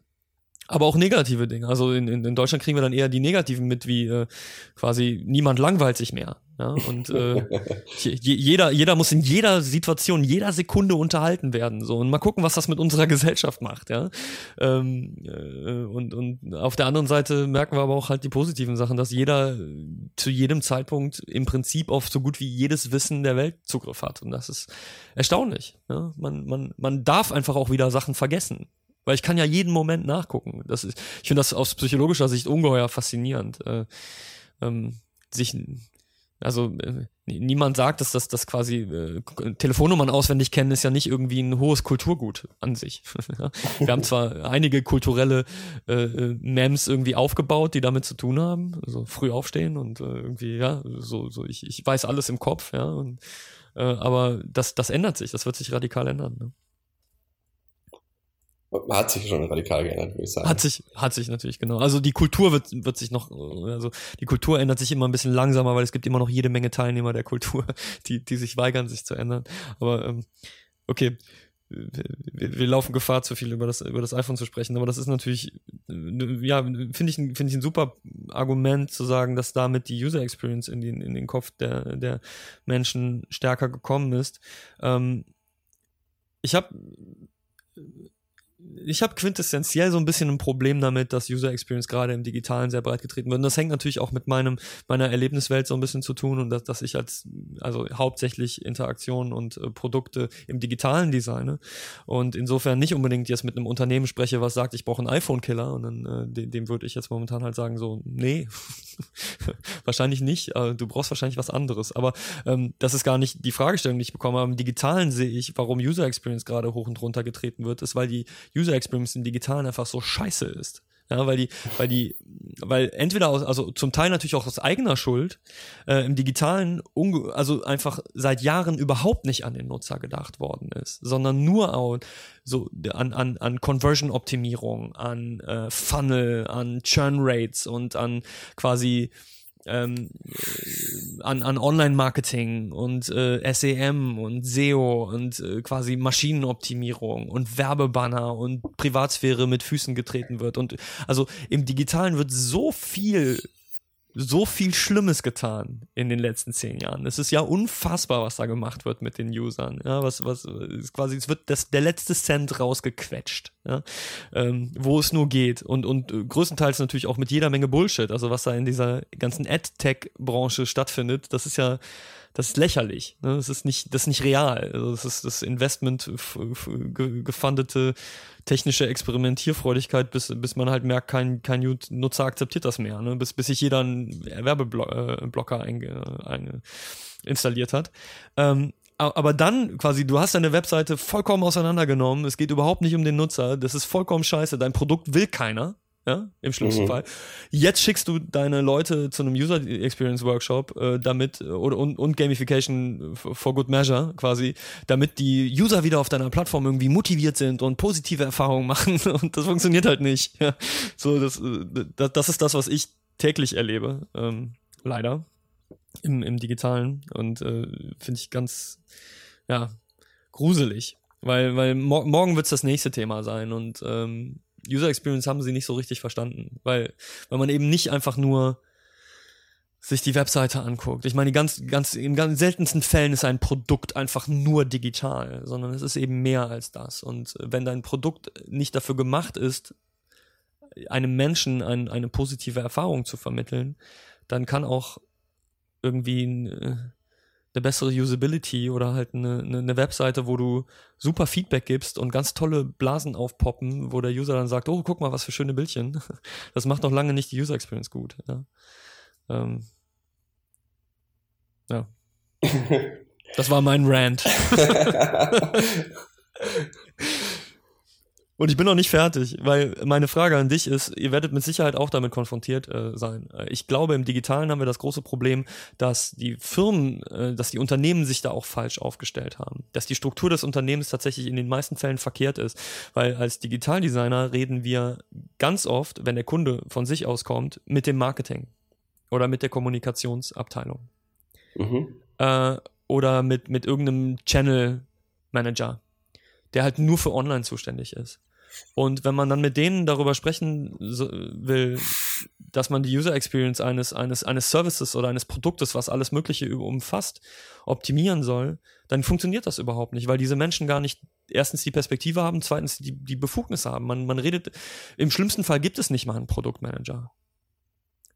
aber auch negative Dinge. Also in, in, in Deutschland kriegen wir dann eher die negativen mit, wie äh, quasi niemand langweilt sich mehr. Ja? Und äh, jeder, jeder muss in jeder Situation, jeder Sekunde unterhalten werden. So und mal gucken, was das mit unserer Gesellschaft macht. Ja? Ähm, äh, und, und auf der anderen Seite merken wir aber auch halt die positiven Sachen, dass jeder zu jedem Zeitpunkt im Prinzip auf so gut wie jedes Wissen der Welt Zugriff hat. Und das ist erstaunlich. Ja? Man, man, man darf einfach auch wieder Sachen vergessen. Weil ich kann ja jeden Moment nachgucken. Das ist, ich finde das aus psychologischer Sicht ungeheuer faszinierend. Äh, ähm, sich, also äh, niemand sagt, dass das, das quasi äh, Telefonnummern auswendig kennen, ist ja nicht irgendwie ein hohes Kulturgut an sich. Wir haben zwar einige kulturelle äh, äh, Mems irgendwie aufgebaut, die damit zu tun haben, so früh aufstehen und äh, irgendwie, ja, so, so ich, ich weiß alles im Kopf, ja, und, äh, aber das, das ändert sich, das wird sich radikal ändern. Ne? Hat sich schon radikal geändert, würde ich sagen. Hat sich, hat sich natürlich, genau. Also die Kultur wird, wird sich noch, also die Kultur ändert sich immer ein bisschen langsamer, weil es gibt immer noch jede Menge Teilnehmer der Kultur, die, die sich weigern, sich zu ändern. Aber ähm, okay, wir, wir laufen Gefahr, zu viel über das, über das iPhone zu sprechen, aber das ist natürlich, ja, finde ich, finde ich ein super Argument zu sagen, dass damit die User Experience in den, in den Kopf der, der Menschen stärker gekommen ist. Ähm, ich habe ich habe quintessentiell so ein bisschen ein Problem damit, dass User Experience gerade im Digitalen sehr breit getreten wird. Und das hängt natürlich auch mit meinem, meiner Erlebniswelt so ein bisschen zu tun und dass, dass ich als, also hauptsächlich Interaktionen und äh, Produkte im Digitalen designe. Und insofern nicht unbedingt jetzt mit einem Unternehmen spreche, was sagt, ich brauche einen iPhone-Killer. Und dann, äh, dem, dem würde ich jetzt momentan halt sagen, so, nee, wahrscheinlich nicht. Äh, du brauchst wahrscheinlich was anderes. Aber ähm, das ist gar nicht die Fragestellung, die ich bekomme. Aber im Digitalen sehe ich, warum User Experience gerade hoch und runter getreten wird, ist, weil die User Experience im Digitalen einfach so scheiße ist. Ja, weil die, weil die, weil entweder aus, also zum Teil natürlich auch aus eigener Schuld, äh, im Digitalen, also einfach seit Jahren überhaupt nicht an den Nutzer gedacht worden ist, sondern nur auch so an, an, an Conversion-Optimierung, an äh, Funnel, an Churn Rates und an quasi ähm, an, an Online-Marketing und äh, SEM und SEO und äh, quasi Maschinenoptimierung und Werbebanner und Privatsphäre mit Füßen getreten wird. Und also im Digitalen wird so viel so viel Schlimmes getan in den letzten zehn Jahren. Es ist ja unfassbar, was da gemacht wird mit den Usern. Ja, was, was, ist quasi, es wird das, der letzte Cent rausgequetscht, ja, ähm, wo es nur geht. Und, und äh, größtenteils natürlich auch mit jeder Menge Bullshit. Also was da in dieser ganzen Ad-Tech-Branche stattfindet, das ist ja, das ist lächerlich. Ne? Das ist nicht, das ist nicht real. Also das ist das Investment gefundete technische Experimentierfreudigkeit, bis, bis man halt merkt, kein, kein Nutzer akzeptiert das mehr, ne? bis, bis sich jeder einen Werbeblocker einge, einge installiert hat. Ähm, aber dann quasi, du hast deine Webseite vollkommen auseinandergenommen, es geht überhaupt nicht um den Nutzer, das ist vollkommen scheiße, dein Produkt will keiner, ja, im schlimmsten mhm. Fall. Jetzt schickst du deine Leute zu einem User Experience Workshop äh, damit oder und, und Gamification for good measure quasi, damit die User wieder auf deiner Plattform irgendwie motiviert sind und positive Erfahrungen machen und das funktioniert halt nicht. Ja. So, das, äh, das, das ist das, was ich täglich erlebe, ähm, leider im, im Digitalen und äh, finde ich ganz, ja, gruselig, weil weil mor morgen wird es das nächste Thema sein und ähm, User Experience haben sie nicht so richtig verstanden, weil, weil man eben nicht einfach nur sich die Webseite anguckt. Ich meine, ganz, ganz, in ganz seltensten Fällen ist ein Produkt einfach nur digital, sondern es ist eben mehr als das. Und wenn dein Produkt nicht dafür gemacht ist, einem Menschen ein, eine positive Erfahrung zu vermitteln, dann kann auch irgendwie ein, eine bessere Usability oder halt eine, eine, eine, Webseite, wo du super Feedback gibst und ganz tolle Blasen aufpoppen, wo der User dann sagt, oh, guck mal, was für schöne Bildchen. Das macht noch lange nicht die User Experience gut. Ja. Ähm, ja. Das war mein Rant. Und ich bin noch nicht fertig, weil meine Frage an dich ist, ihr werdet mit Sicherheit auch damit konfrontiert äh, sein. Ich glaube, im Digitalen haben wir das große Problem, dass die Firmen, äh, dass die Unternehmen sich da auch falsch aufgestellt haben. Dass die Struktur des Unternehmens tatsächlich in den meisten Fällen verkehrt ist. Weil als Digitaldesigner reden wir ganz oft, wenn der Kunde von sich aus kommt, mit dem Marketing oder mit der Kommunikationsabteilung. Mhm. Äh, oder mit, mit irgendeinem Channel Manager, der halt nur für Online zuständig ist. Und wenn man dann mit denen darüber sprechen will, dass man die User Experience eines, eines, eines Services oder eines Produktes, was alles Mögliche umfasst, optimieren soll, dann funktioniert das überhaupt nicht, weil diese Menschen gar nicht erstens die Perspektive haben, zweitens die, die Befugnisse haben. Man, man redet, im schlimmsten Fall gibt es nicht mal einen Produktmanager,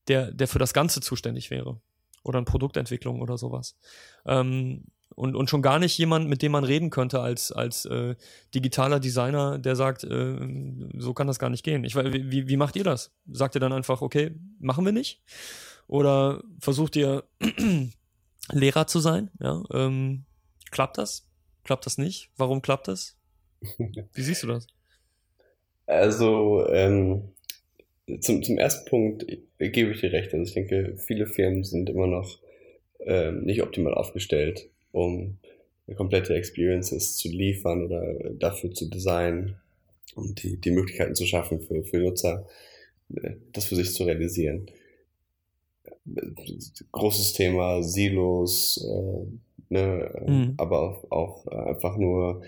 der, der für das Ganze zuständig wäre. Oder eine Produktentwicklung oder sowas. Ähm, und, und schon gar nicht jemand, mit dem man reden könnte als, als äh, digitaler Designer, der sagt, äh, so kann das gar nicht gehen. Ich, wie, wie macht ihr das? Sagt ihr dann einfach, okay, machen wir nicht? Oder versucht ihr Lehrer zu sein? Ja, ähm, klappt das? Klappt das nicht? Warum klappt das? Wie siehst du das? Also, ähm, zum, zum ersten Punkt gebe ich dir recht. Also ich denke, viele Firmen sind immer noch ähm, nicht optimal aufgestellt um komplette Experiences zu liefern oder dafür zu designen und die, die Möglichkeiten zu schaffen für, für Nutzer, äh, das für sich zu realisieren. Großes Thema, Silos, äh, ne, mhm. aber auch, auch einfach nur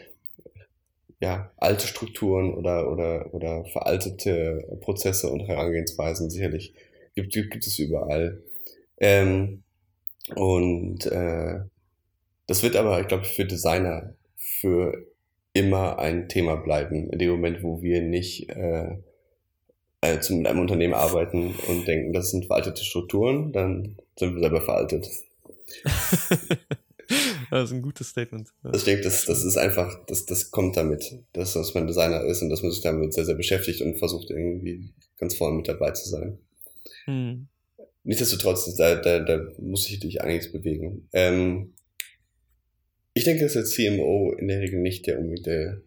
ja, alte Strukturen oder, oder, oder veraltete Prozesse und Herangehensweisen sicherlich gibt, gibt es überall. Ähm, und äh, das wird aber, ich glaube, für Designer für immer ein Thema bleiben. In dem Moment, wo wir nicht äh, also mit einem Unternehmen arbeiten und denken, das sind veraltete Strukturen, dann sind wir selber veraltet. das ist ein gutes Statement. Ich denke, das, das ist einfach, das, das kommt damit, dass, dass man Designer ist und dass man sich damit sehr, sehr beschäftigt und versucht irgendwie ganz vorne mit dabei zu sein. Hm. Nichtsdestotrotz, da, da, da muss ich dich einiges bewegen. Ähm, ich denke, dass der CMO in der Regel nicht der der,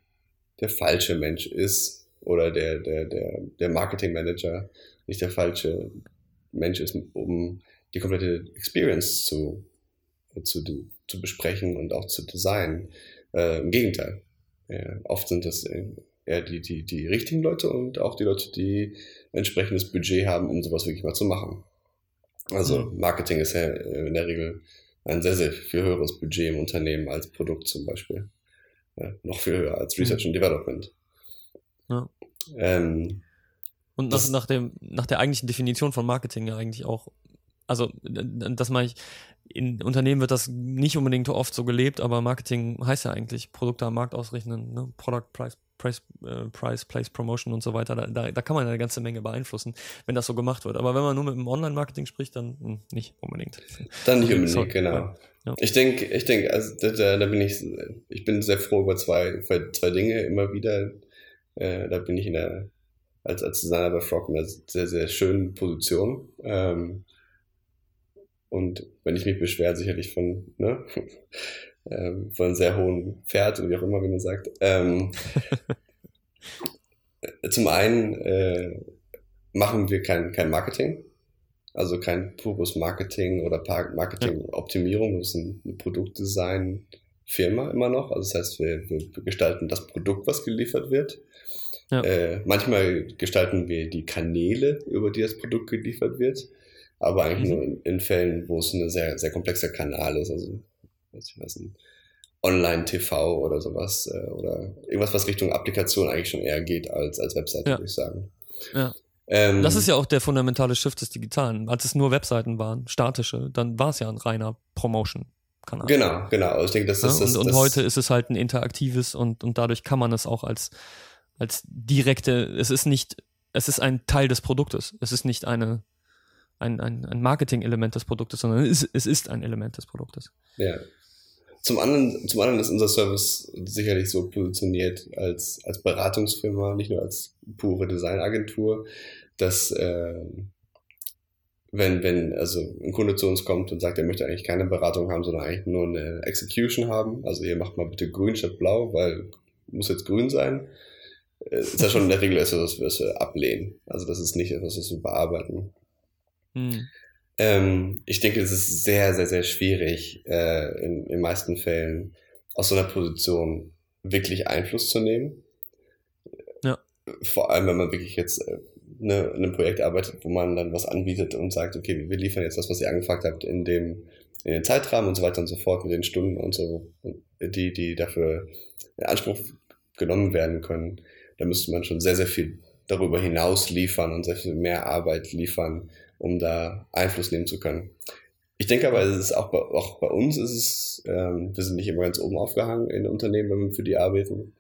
der falsche Mensch ist oder der, der, der, der Marketing Manager nicht der falsche Mensch ist, um die komplette Experience zu, zu, zu besprechen und auch zu designen. Äh, Im Gegenteil. Ja, oft sind das eher die, die, die richtigen Leute und auch die Leute, die entsprechendes Budget haben, um sowas wirklich mal zu machen. Also mhm. Marketing ist ja in der Regel ein sehr, sehr viel höheres Budget im Unternehmen als Produkt zum Beispiel. Ja, noch viel höher als Research mhm. and Development. Ja. Ähm, und nach, nach, dem, nach der eigentlichen Definition von Marketing ja eigentlich auch, also das meine ich, in Unternehmen wird das nicht unbedingt oft so gelebt, aber Marketing heißt ja eigentlich Produkte am Markt ausrechnen, ne? Product Price Price, äh, Price, Place, Promotion und so weiter, da, da, da, kann man eine ganze Menge beeinflussen, wenn das so gemacht wird. Aber wenn man nur mit dem Online-Marketing spricht, dann mh, hm, nicht unbedingt. Dann nicht unbedingt, so, genau. Ja. Ich denke, ich denke, also da, da, bin ich, ich bin sehr froh über zwei, zwei Dinge immer wieder. Äh, da bin ich in der, als, als Designer bei Frog in einer sehr, sehr schönen Position. Ähm, und wenn ich mich beschwere, sicherlich von, ne? Ähm, von sehr hohen Pferd oder wie auch immer, wie man sagt. Ähm, zum einen äh, machen wir kein, kein Marketing, also kein pures Marketing oder Marketing-Optimierung, wir sind eine Produktdesign-Firma immer noch. Also das heißt, wir, wir gestalten das Produkt, was geliefert wird. Ja. Äh, manchmal gestalten wir die Kanäle, über die das Produkt geliefert wird, aber eigentlich mhm. nur in, in, Fällen, wo es ein sehr, sehr komplexer Kanal ist. Also ich weiß nicht, Online-TV oder sowas äh, oder irgendwas, was Richtung Applikation eigentlich schon eher geht als, als Webseite, ja. würde ich sagen. Ja. Ähm, das ist ja auch der fundamentale Shift des Digitalen. Als es nur Webseiten waren, statische, dann war es ja ein reiner Promotion-Kanal. Genau, genau. Ich denke, das ist ja, das, und, und heute ist es halt ein interaktives und, und dadurch kann man es auch als, als direkte, es ist nicht, es ist ein Teil des Produktes. Es ist nicht eine, ein, ein, ein Marketing-Element des Produktes, sondern es ist, es ist ein Element des Produktes. Ja. Zum anderen, zum anderen ist unser Service sicherlich so positioniert als, als Beratungsfirma, nicht nur als pure Designagentur, dass äh, wenn, wenn also ein Kunde zu uns kommt und sagt, er möchte eigentlich keine Beratung haben, sondern eigentlich nur eine Execution haben, also ihr macht mal bitte grün statt blau, weil muss jetzt grün sein, äh, ist ja schon in der Regel etwas, was wir ablehnen. Also das ist nicht etwas, was wir bearbeiten. Hm. Ähm, ich denke, es ist sehr, sehr, sehr schwierig, äh, in den meisten Fällen aus so einer Position wirklich Einfluss zu nehmen. Ja. Vor allem, wenn man wirklich jetzt äh, ne, in einem Projekt arbeitet, wo man dann was anbietet und sagt, okay, wir liefern jetzt das, was ihr angefragt habt, in dem in den Zeitrahmen und so weiter und so fort mit den Stunden und so, die, die dafür in Anspruch genommen werden können, da müsste man schon sehr, sehr viel darüber hinaus liefern und sehr viel mehr Arbeit liefern, um da Einfluss nehmen zu können. Ich denke aber, es ist auch bei, auch bei uns ist es, ähm, wir sind nicht immer ganz oben aufgehangen in Unternehmen, wenn wir für die arbeiten.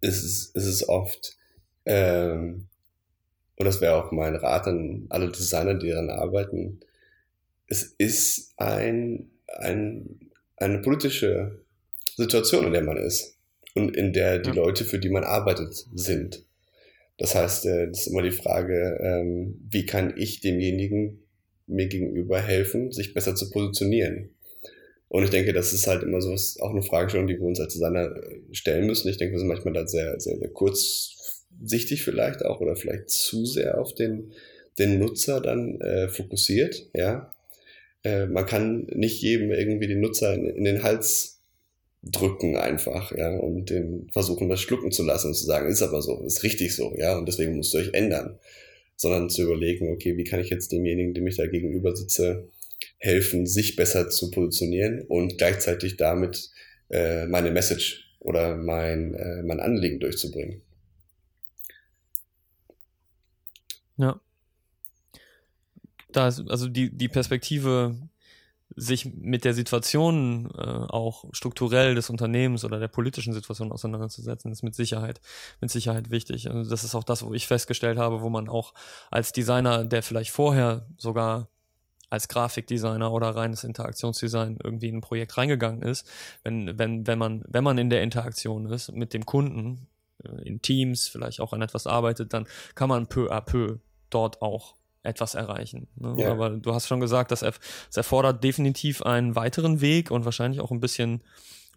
Es ist, es ist oft, ähm, und das wäre auch mein Rat an alle Designer, die daran arbeiten, es ist ein, ein, eine politische Situation, in der man ist und in der die. Leute, für die man arbeitet, sind. Das heißt, äh, das ist immer die Frage, ähm, wie kann ich demjenigen mir gegenüber helfen, sich besser zu positionieren? Und ich denke, das ist halt immer so auch eine Fragestellung, die wir uns als Designer äh, stellen müssen. Ich denke, wir sind manchmal da sehr, sehr, sehr kurzsichtig vielleicht auch oder vielleicht zu sehr auf den, den Nutzer dann äh, fokussiert, ja. Äh, man kann nicht jedem irgendwie den Nutzer in, in, den Hals drücken einfach, ja, und den versuchen, das schlucken zu lassen und zu sagen, ist aber so, ist richtig so, ja, und deswegen musst du euch ändern. Sondern zu überlegen, okay, wie kann ich jetzt demjenigen, dem ich da gegenüber sitze, helfen, sich besser zu positionieren und gleichzeitig damit äh, meine Message oder mein, äh, mein Anliegen durchzubringen. Ja da ist also die, die Perspektive, sich mit der Situation äh, auch strukturell des Unternehmens oder der politischen Situation auseinanderzusetzen, ist mit Sicherheit, mit Sicherheit wichtig. Also das ist auch das, wo ich festgestellt habe, wo man auch als Designer, der vielleicht vorher sogar als Grafikdesigner oder reines Interaktionsdesign irgendwie in ein Projekt reingegangen ist, wenn, wenn, wenn man, wenn man in der Interaktion ist mit dem Kunden, äh, in Teams, vielleicht auch an etwas arbeitet, dann kann man peu à peu dort auch etwas erreichen. Ne? Ja. Aber du hast schon gesagt, dass es erfordert definitiv einen weiteren Weg und wahrscheinlich auch ein bisschen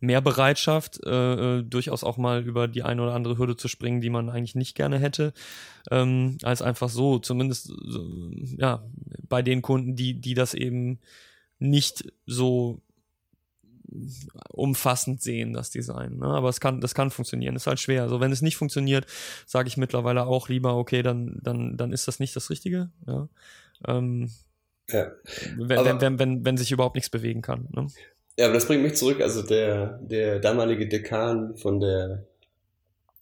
mehr Bereitschaft, äh, äh, durchaus auch mal über die eine oder andere Hürde zu springen, die man eigentlich nicht gerne hätte, ähm, als einfach so, zumindest ja, bei den Kunden, die, die das eben nicht so umfassend sehen, das Design. Ne? Aber es kann, das kann funktionieren. Ist halt schwer. Also wenn es nicht funktioniert, sage ich mittlerweile auch lieber, okay, dann, dann, dann ist das nicht das Richtige. Ja. Ähm, ja. Wenn, wenn, wenn, wenn, wenn sich überhaupt nichts bewegen kann. Ne? Ja, aber das bringt mich zurück. Also der, der damalige Dekan von der,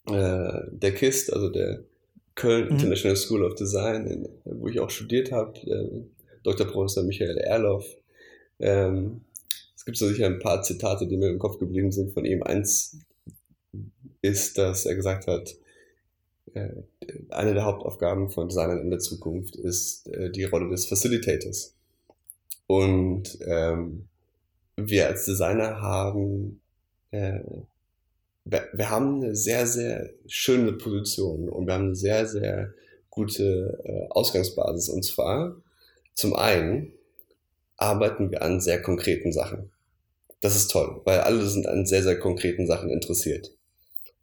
äh, der KIST, also der Köln mhm. International School of Design, in, wo ich auch studiert habe, äh, Dr. Professor Michael Erloff, ähm, gibt so sicher ein paar Zitate, die mir im Kopf geblieben sind von ihm. Eins ist, dass er gesagt hat, äh, eine der Hauptaufgaben von Designern in der Zukunft ist äh, die Rolle des Facilitators. Und ähm, wir als Designer haben, äh, wir, haben eine sehr, sehr schöne Position und wir haben eine sehr, sehr gute äh, Ausgangsbasis. Und zwar, zum einen arbeiten wir an sehr konkreten Sachen. Das ist toll, weil alle sind an sehr, sehr konkreten Sachen interessiert.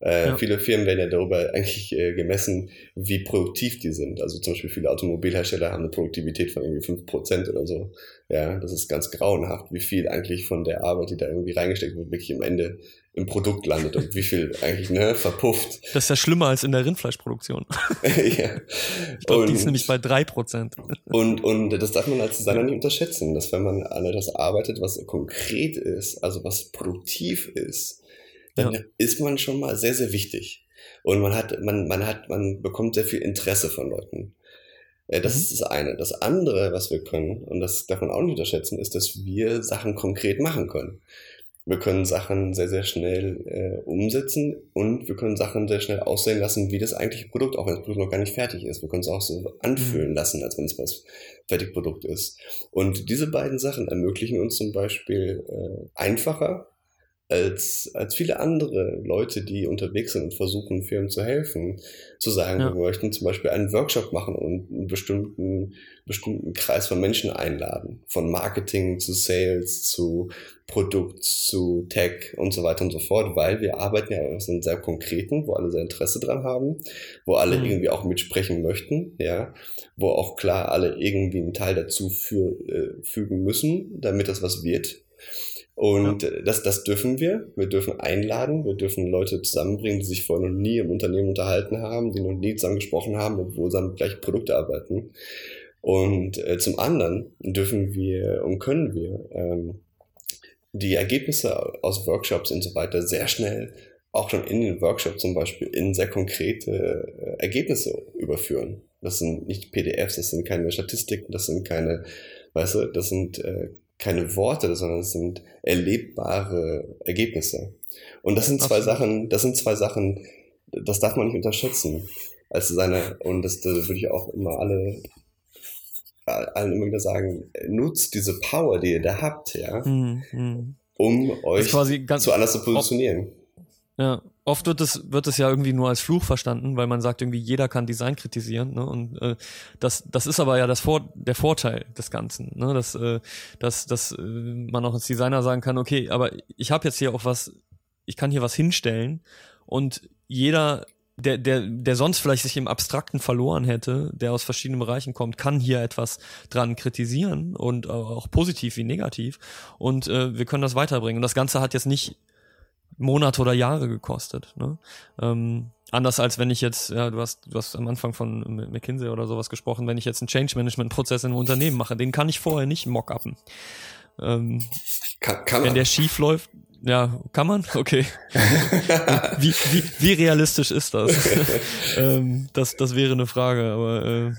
Äh, ja. Viele Firmen werden ja darüber eigentlich äh, gemessen, wie produktiv die sind. Also zum Beispiel viele Automobilhersteller haben eine Produktivität von irgendwie fünf Prozent oder so. Ja, das ist ganz grauenhaft, wie viel eigentlich von der Arbeit, die da irgendwie reingesteckt wird, wirklich am Ende im Produkt landet und wie viel eigentlich ne, verpufft. Das ist ja schlimmer als in der Rindfleischproduktion. ja. Ich glaube, die ist nämlich bei drei Prozent. Und, und das darf man als Designer nicht unterschätzen, dass wenn man an etwas arbeitet, was konkret ist, also was produktiv ist, dann ja. ist man schon mal sehr, sehr wichtig. Und man hat, man, man hat, man bekommt sehr viel Interesse von Leuten. Ja, das mhm. ist das eine. Das andere, was wir können, und das darf man auch nicht unterschätzen, ist, dass wir Sachen konkret machen können. Wir können Sachen sehr, sehr schnell äh, umsetzen und wir können Sachen sehr schnell aussehen lassen, wie das eigentliche Produkt, auch wenn das Produkt noch gar nicht fertig ist. Wir können es auch so anfühlen mhm. lassen, als wenn es was Fertigprodukt ist. Und diese beiden Sachen ermöglichen uns zum Beispiel äh, einfacher als, als viele andere Leute, die unterwegs sind und versuchen, Firmen zu helfen, zu sagen, ja. wir möchten zum Beispiel einen Workshop machen und einen bestimmten, bestimmten Kreis von Menschen einladen. Von Marketing zu Sales zu Produkt zu Tech und so weiter und so fort, weil wir arbeiten ja aus einem sehr konkreten, wo alle sehr Interesse dran haben, wo alle mhm. irgendwie auch mitsprechen möchten, ja, wo auch klar alle irgendwie einen Teil dazu für, äh, fügen müssen, damit das was wird. Und ja. das, das dürfen wir. Wir dürfen einladen, wir dürfen Leute zusammenbringen, die sich vorher noch nie im Unternehmen unterhalten haben, die noch nie zusammen gesprochen haben, obwohl sie am gleichen Produkt arbeiten. Und äh, zum anderen dürfen wir und können wir ähm, die Ergebnisse aus Workshops und so weiter sehr schnell auch schon in den Workshop zum Beispiel in sehr konkrete äh, Ergebnisse überführen. Das sind nicht PDFs, das sind keine Statistiken, das sind keine, weißt du, das sind äh, keine Worte, sondern es sind erlebbare Ergebnisse. Und das sind zwei Absolut. Sachen, das sind zwei Sachen, das darf man nicht unterschätzen. Also seine, und das, das würde ich auch immer alle, allen immer wieder sagen, nutzt diese Power, die ihr da habt, ja, mhm. um euch zu anders zu positionieren. Ja, oft wird es, wird es ja irgendwie nur als Fluch verstanden, weil man sagt irgendwie, jeder kann Design kritisieren. Ne? Und äh, das, das ist aber ja das Vor der Vorteil des Ganzen, ne? dass, äh, dass, dass äh, man auch als Designer sagen kann, okay, aber ich habe jetzt hier auch was, ich kann hier was hinstellen und jeder, der, der, der sonst vielleicht sich im Abstrakten verloren hätte, der aus verschiedenen Bereichen kommt, kann hier etwas dran kritisieren und auch positiv wie negativ. Und äh, wir können das weiterbringen. Und das Ganze hat jetzt nicht Monate oder Jahre gekostet. Ne? Ähm, anders als wenn ich jetzt, ja, du hast, du hast am Anfang von McKinsey oder sowas gesprochen, wenn ich jetzt einen Change Management Prozess in einem Unternehmen mache, den kann ich vorher nicht mockuppen. Ähm, kann, kann wenn man. der schief läuft, ja, kann man? Okay. wie, wie, wie realistisch ist das? ähm, das? Das wäre eine Frage, aber äh,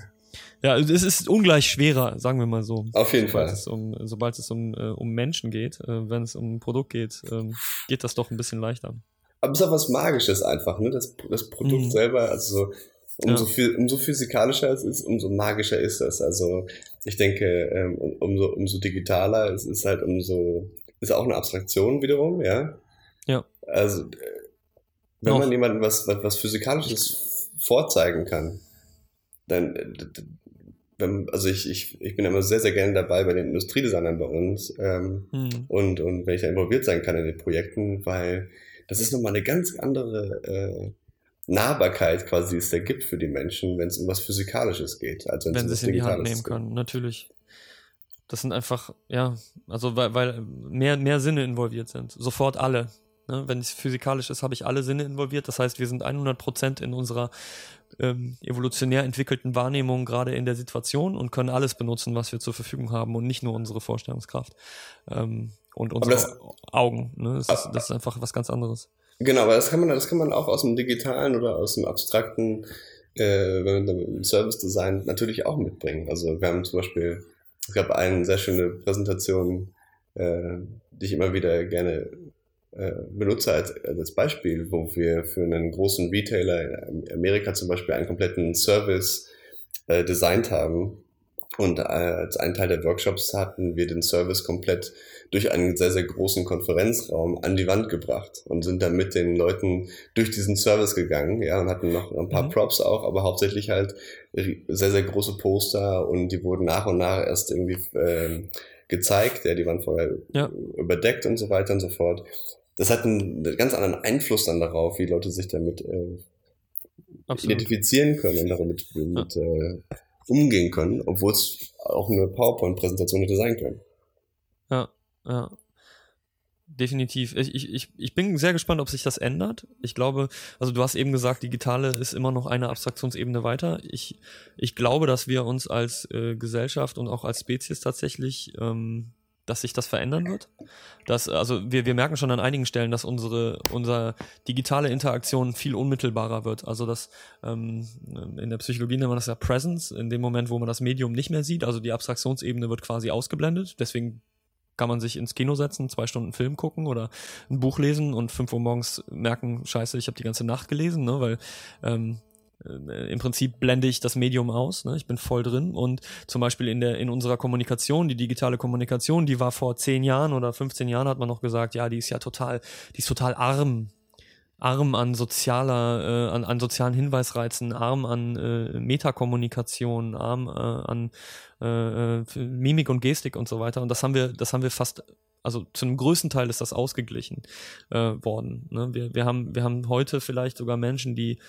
ja, es ist ungleich schwerer, sagen wir mal so. Auf jeden sobald Fall. Es um, sobald es um, äh, um Menschen geht, äh, wenn es um ein Produkt geht, äh, geht das doch ein bisschen leichter. Aber es ist auch was Magisches einfach, ne? Das, das Produkt mhm. selber, also umso, ja. viel, umso physikalischer es ist, umso magischer ist es. Also ich denke, ähm, umso, umso digitaler es ist halt umso, ist auch eine Abstraktion wiederum, ja. Ja. Also äh, wenn Noch. man jemandem was, was, was Physikalisches vorzeigen kann, dann äh, also ich, ich, ich bin immer sehr, sehr gerne dabei bei den Industriedesignern bei uns ähm, mhm. und, und wenn ich da involviert sein kann in den Projekten, weil das ist nochmal eine ganz andere äh, Nahbarkeit quasi, die es da gibt für die Menschen, wenn es um was Physikalisches geht. Also wenn sie es in die Hand nehmen können, natürlich. Das sind einfach, ja, also weil, weil mehr, mehr Sinne involviert sind. Sofort alle. Ne? Wenn es physikalisch ist, habe ich alle Sinne involviert. Das heißt, wir sind 100% in unserer ähm, evolutionär entwickelten Wahrnehmung gerade in der Situation und können alles benutzen, was wir zur Verfügung haben und nicht nur unsere Vorstellungskraft ähm, und unsere das, Augen. Ne? Das, ist, das ist einfach was ganz anderes. Genau, aber das kann man, das kann man auch aus dem Digitalen oder aus dem Abstrakten, äh, wenn man im Service Design natürlich auch mitbringen. Also wir haben zum Beispiel, es gab eine sehr schöne Präsentation, äh, die ich immer wieder gerne benutze als, als Beispiel, wo wir für einen großen Retailer in Amerika zum Beispiel einen kompletten Service äh, designt haben. Und äh, als einen Teil der Workshops hatten wir den Service komplett durch einen sehr, sehr großen Konferenzraum an die Wand gebracht und sind dann mit den Leuten durch diesen Service gegangen, ja, und hatten noch ein paar mhm. Props auch, aber hauptsächlich halt sehr, sehr große Poster und die wurden nach und nach erst irgendwie äh, gezeigt, ja, die waren vorher ja. überdeckt und so weiter und so fort das hat einen, ganz anderen Einfluss dann darauf, wie Leute sich damit äh, identifizieren können und damit mit, ja. äh, umgehen können, obwohl es auch eine PowerPoint-Präsentation hätte sein können. Ja, ja. Definitiv. Ich, ich, ich bin sehr gespannt, ob sich das ändert. Ich glaube, also du hast eben gesagt, digitale ist immer noch eine Abstraktionsebene weiter. Ich, ich glaube, dass wir uns als äh, Gesellschaft und auch als Spezies tatsächlich ähm, dass sich das verändern wird. Dass, also wir, wir merken schon an einigen Stellen, dass unsere, unsere digitale Interaktion viel unmittelbarer wird. Also dass ähm, in der Psychologie nennt man das ja Presence, in dem Moment, wo man das Medium nicht mehr sieht. Also die Abstraktionsebene wird quasi ausgeblendet. Deswegen kann man sich ins Kino setzen, zwei Stunden Film gucken oder ein Buch lesen und fünf Uhr morgens merken, scheiße, ich habe die ganze Nacht gelesen, ne? weil ähm, äh, im Prinzip blende ich das Medium aus, ne? ich bin voll drin und zum Beispiel in der in unserer Kommunikation, die digitale Kommunikation, die war vor zehn Jahren oder 15 Jahren hat man noch gesagt, ja, die ist ja total, die ist total arm, arm an sozialer, äh, an, an sozialen Hinweisreizen, arm an äh, Metakommunikation, arm äh, an äh, äh Mimik und Gestik und so weiter. Und das haben wir, das haben wir fast also zu einem größten Teil ist das ausgeglichen äh, worden. Ne? Wir, wir, haben, wir haben heute vielleicht sogar Menschen, die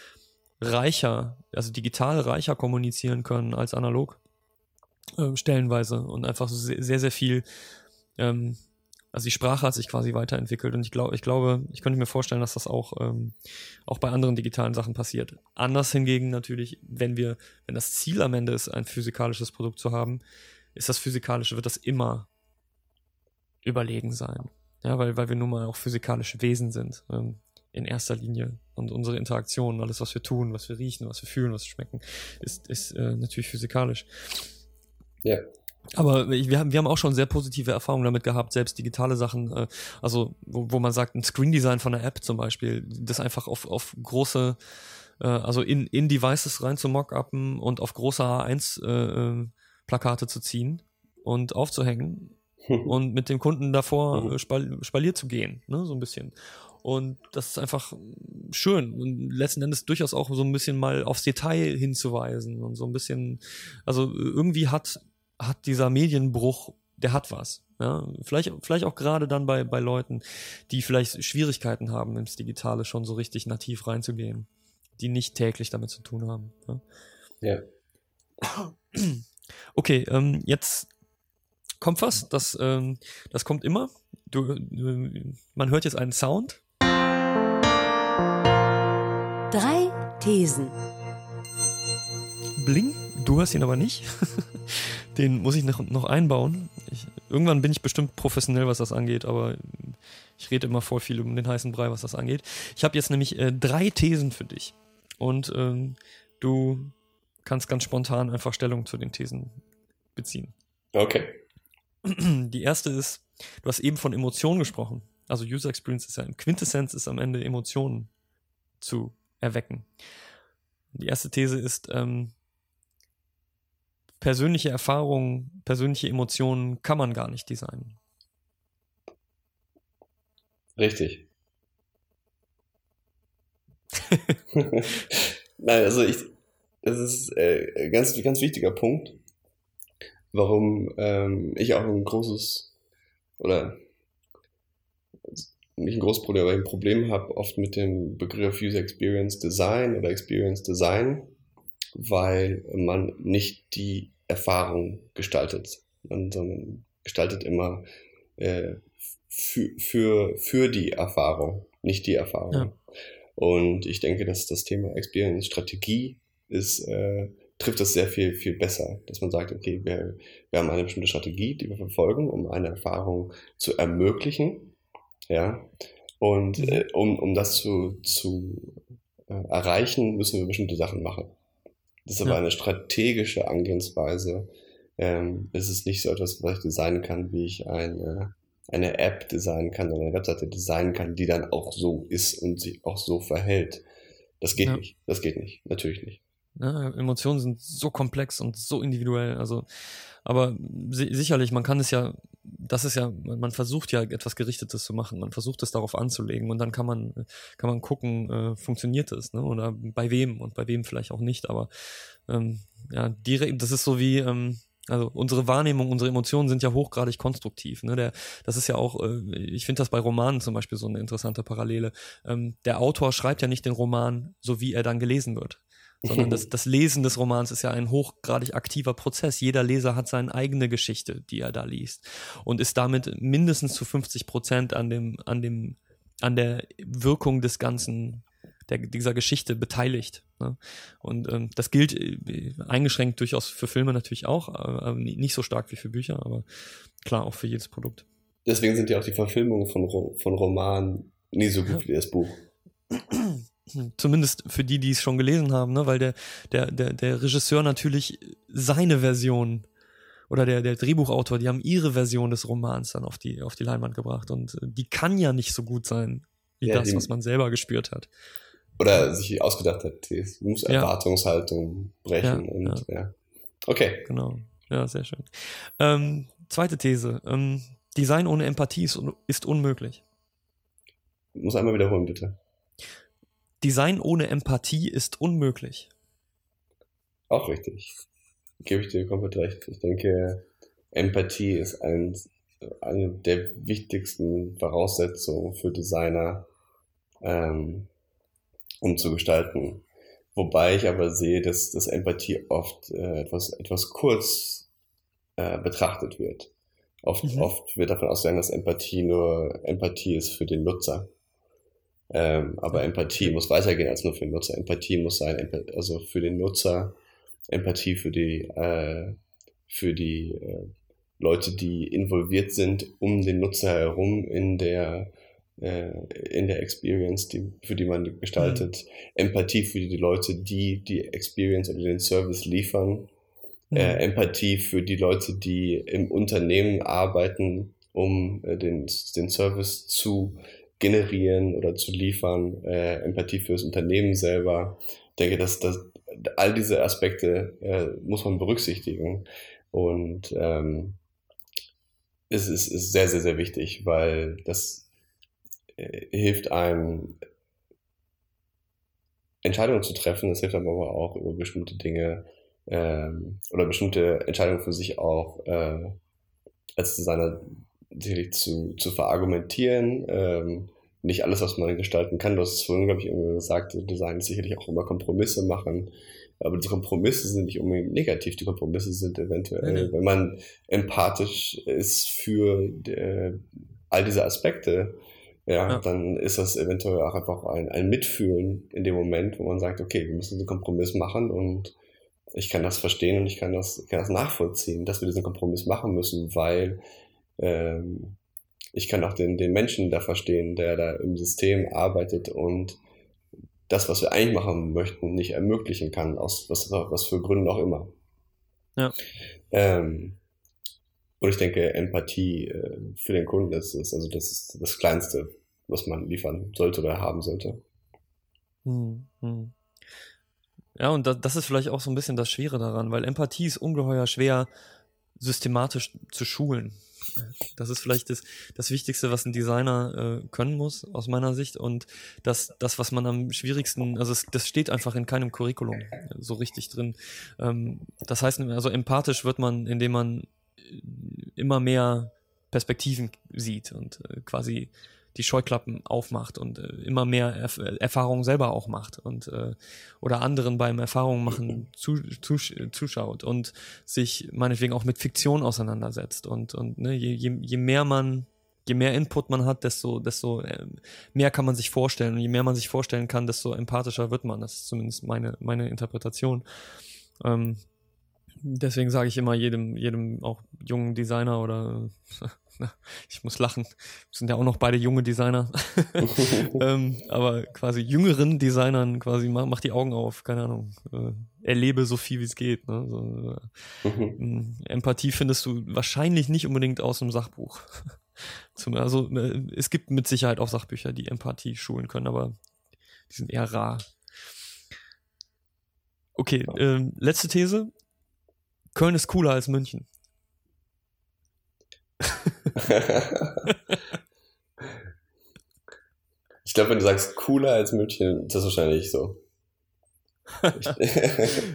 reicher, also digital reicher kommunizieren können als analog äh, stellenweise und einfach sehr, sehr, sehr viel, ähm, also die Sprache hat sich quasi weiterentwickelt und ich glaube, ich glaube, ich könnte mir vorstellen, dass das auch, ähm, auch bei anderen digitalen Sachen passiert. Anders hingegen natürlich, wenn wir, wenn das Ziel am Ende ist, ein physikalisches Produkt zu haben, ist das physikalische, wird das immer überlegen sein. Ja, weil, weil wir nun mal auch physikalische Wesen sind. Ähm, in erster Linie. Und unsere Interaktion, alles, was wir tun, was wir riechen, was wir fühlen, was wir schmecken, ist, ist äh, natürlich physikalisch. Ja. Aber wir haben, wir haben auch schon sehr positive Erfahrungen damit gehabt, selbst digitale Sachen, äh, also wo, wo man sagt, ein Screen Design von einer App zum Beispiel, das einfach auf, auf große, äh, also in, in Devices rein zu mockuppen und auf große A1-Plakate äh, zu ziehen und aufzuhängen und mit dem Kunden davor mhm. spal spaliert zu gehen, ne, so ein bisschen. Und das ist einfach schön und letzten Endes durchaus auch so ein bisschen mal aufs Detail hinzuweisen und so ein bisschen, also irgendwie hat, hat dieser Medienbruch, der hat was. Ja, vielleicht, vielleicht auch gerade dann bei, bei Leuten, die vielleicht Schwierigkeiten haben, ins Digitale schon so richtig nativ reinzugehen, die nicht täglich damit zu tun haben. Ja. ja. Okay, ähm, jetzt kommt was, das, ähm, das kommt immer. Du, äh, man hört jetzt einen Sound Drei Thesen. Bling, du hast ihn aber nicht. Den muss ich noch, noch einbauen. Ich, irgendwann bin ich bestimmt professionell, was das angeht, aber ich rede immer voll viel um den heißen Brei, was das angeht. Ich habe jetzt nämlich äh, drei Thesen für dich. Und ähm, du kannst ganz spontan einfach Stellung zu den Thesen beziehen. Okay. Die erste ist, du hast eben von Emotionen gesprochen. Also User Experience ist ja im Quintessenz ist am Ende Emotionen zu erwecken. Die erste These ist, ähm, persönliche Erfahrungen, persönliche Emotionen kann man gar nicht designen. Richtig. Nein, also ich, das ist äh, ganz, ganz wichtiger Punkt, warum ähm, ich auch ein großes oder nicht ein großes Problem, aber ein Problem habe oft mit dem Begriff User Experience Design oder Experience Design, weil man nicht die Erfahrung gestaltet, sondern gestaltet immer äh, für, für, für die Erfahrung, nicht die Erfahrung. Ja. Und ich denke, dass das Thema Experience Strategie ist, äh, trifft das sehr viel, viel besser, dass man sagt, okay, wir, wir haben eine bestimmte Strategie, die wir verfolgen, um eine Erfahrung zu ermöglichen ja. Und mhm. äh, um, um das zu, zu äh, erreichen, müssen wir bestimmte Sachen machen. Das ist aber ja. eine strategische Angehensweise. Ähm, es ist nicht so etwas, was ich designen kann, wie ich eine, eine App designen kann oder eine Webseite designen kann, die dann auch so ist und sich auch so verhält. Das geht ja. nicht. Das geht nicht. Natürlich nicht. Ja, Emotionen sind so komplex und so individuell. Also, aber si sicherlich, man kann es ja das ist ja, man versucht ja etwas Gerichtetes zu machen, man versucht es darauf anzulegen und dann kann man, kann man gucken, äh, funktioniert es, ne? Oder bei wem und bei wem vielleicht auch nicht, aber ähm, ja, direkt, das ist so wie, ähm, also unsere Wahrnehmung, unsere Emotionen sind ja hochgradig konstruktiv. Ne? Der, das ist ja auch, äh, ich finde das bei Romanen zum Beispiel so eine interessante Parallele. Ähm, der Autor schreibt ja nicht den Roman, so wie er dann gelesen wird sondern das, das Lesen des Romans ist ja ein hochgradig aktiver Prozess. Jeder Leser hat seine eigene Geschichte, die er da liest und ist damit mindestens zu 50 Prozent an dem, an dem, an der Wirkung des Ganzen, der, dieser Geschichte beteiligt. Ne? Und ähm, das gilt äh, eingeschränkt durchaus für Filme natürlich auch, äh, nicht so stark wie für Bücher, aber klar auch für jedes Produkt. Deswegen sind ja auch die Verfilmungen von, von Romanen nie so gut wie das Buch. Zumindest für die, die es schon gelesen haben, ne? weil der, der, der, der Regisseur natürlich seine Version oder der, der Drehbuchautor, die haben ihre Version des Romans dann auf die, auf die Leinwand gebracht und äh, die kann ja nicht so gut sein wie ja, das, was man selber gespürt hat. oder sich ausgedacht hat, es muss Ja. Erwartungshaltung brechen Ja, und ja. Okay. Genau. Ja, sehr schön. Ähm, zweite These. Ähm, Design ohne Empathie ist, un ist unmöglich. Muss einmal wiederholen, bitte. Design ohne Empathie ist unmöglich. Auch richtig. Gebe ich dir komplett recht. Ich denke, Empathie ist ein, eine der wichtigsten Voraussetzungen für Designer, ähm, um zu gestalten. Wobei ich aber sehe, dass, dass Empathie oft äh, etwas, etwas kurz äh, betrachtet wird. Oft, Mhm. oft wird davon ausgegangen, dass Empathie nur Empathie ist für den Nutzer. Ähm, aber Empathie muss weitergehen als nur für den Nutzer. Empathie muss sein, also für den Nutzer, Empathie für die, äh, für die äh, Leute, die involviert sind um den Nutzer herum in der, äh, in der Experience, die, für die man gestaltet. Empathie für die Leute, die die Experience oder den Service liefern. Äh, Mhm. Empathie für die Leute, die im Unternehmen arbeiten, um äh, den, den Service zu generieren oder zu liefern. Äh, Empathie für das Unternehmen selber. Ich denke, dass, dass all diese Aspekte äh, muss man berücksichtigen. Und ähm, es ist, ist sehr, sehr, sehr wichtig, weil das äh, hilft einem, Entscheidungen zu treffen. Es hilft einem aber auch über bestimmte Dinge ähm, oder bestimmte Entscheidungen für sich auch äh, als Designer sicherlich zu, zu verargumentieren. Ähm, nicht alles, was man gestalten kann. Du hast es vorhin, glaube ich, irgendwie gesagt, Design ist sicherlich auch immer Kompromisse machen. Aber diese Kompromisse sind nicht unbedingt negativ. Die Kompromisse sind eventuell, Nee, nee. wenn man empathisch ist für äh, all diese Aspekte, ja, Ja. dann ist das eventuell auch einfach ein, ein Mitfühlen in dem Moment, wo man sagt, okay, wir müssen diesen Kompromiss machen und ich kann das verstehen und ich kann das, kann das nachvollziehen, dass wir diesen Kompromiss machen müssen, weil ähm, ich kann auch den, den Menschen da verstehen, der da im System arbeitet und das, was wir eigentlich machen möchten, nicht ermöglichen kann, aus was, was für Gründen auch immer. Ja. Ähm, und ich denke, Empathie äh, für den Kunden ist, ist also das, ist das Kleinste, was man liefern sollte oder haben sollte. Hm, hm. Ja, und da, das ist vielleicht auch so ein bisschen das Schwere daran, weil Empathie ist ungeheuer schwer systematisch zu schulen. Das ist vielleicht das, das Wichtigste, was ein Designer äh, können muss, aus meiner Sicht. Und das, das, was man am schwierigsten, also es, das steht einfach in keinem Curriculum äh, so richtig drin. Ähm, das heißt, also empathisch wird man, indem man äh, immer mehr Perspektiven sieht und äh, quasi die Scheuklappen aufmacht und äh, immer mehr Erf Erfahrungen selber auch macht und äh, oder anderen beim Erfahrungen machen zu, zu, zuschaut und sich meinetwegen auch mit Fiktion auseinandersetzt und und ne, je, je, je mehr man je mehr Input man hat, desto desto äh, mehr kann man sich vorstellen und je mehr man sich vorstellen kann, desto empathischer wird man. Das ist zumindest meine meine Interpretation. Ähm, deswegen sage ich immer jedem jedem auch jungen Designer oder ich muss lachen. Wir sind ja auch noch beide junge Designer. ähm, aber quasi jüngeren Designern quasi mach, mach die Augen auf, keine Ahnung. Äh, erlebe so viel wie es geht. Ne? So, äh, Mhm. Empathie findest du wahrscheinlich nicht unbedingt aus einem Sachbuch. Zum, also äh, es gibt mit Sicherheit auch Sachbücher, die Empathie schulen können, aber die sind eher rar. Okay, ähm, letzte These. Köln ist cooler als München. ich glaube, wenn du sagst cooler als München, ist das wahrscheinlich so.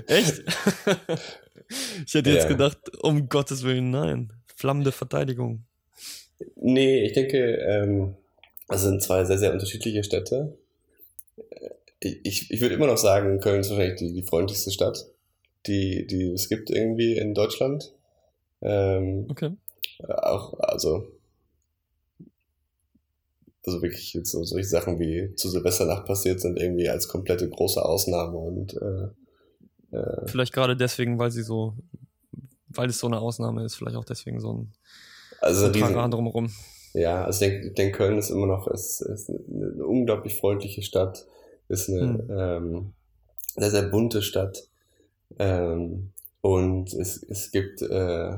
Echt? ich hätte jetzt Ja. gedacht, um Gottes Willen, nein. Flammende Verteidigung. Nee, ich denke, ähm, also sind zwei sehr, sehr unterschiedliche Städte. Äh, Ich, ich würde immer noch sagen, Köln ist wahrscheinlich die, die freundlichste Stadt, die, die es gibt irgendwie in Deutschland. Ähm, Okay. Auch, also, also wirklich jetzt so solche Sachen wie zu Silvesternacht passiert sind irgendwie als komplette große Ausnahme und äh, äh, Vielleicht gerade deswegen, weil sie so, weil es so eine Ausnahme ist, vielleicht auch deswegen so ein, also so ein riesen, Trara drumherum. Ja, also ich denke, ich denke Köln ist immer noch ist, ist eine, unglaublich freundliche Stadt, ist eine Hm. ähm, sehr, sehr bunte Stadt. Ähm, und es, es gibt äh,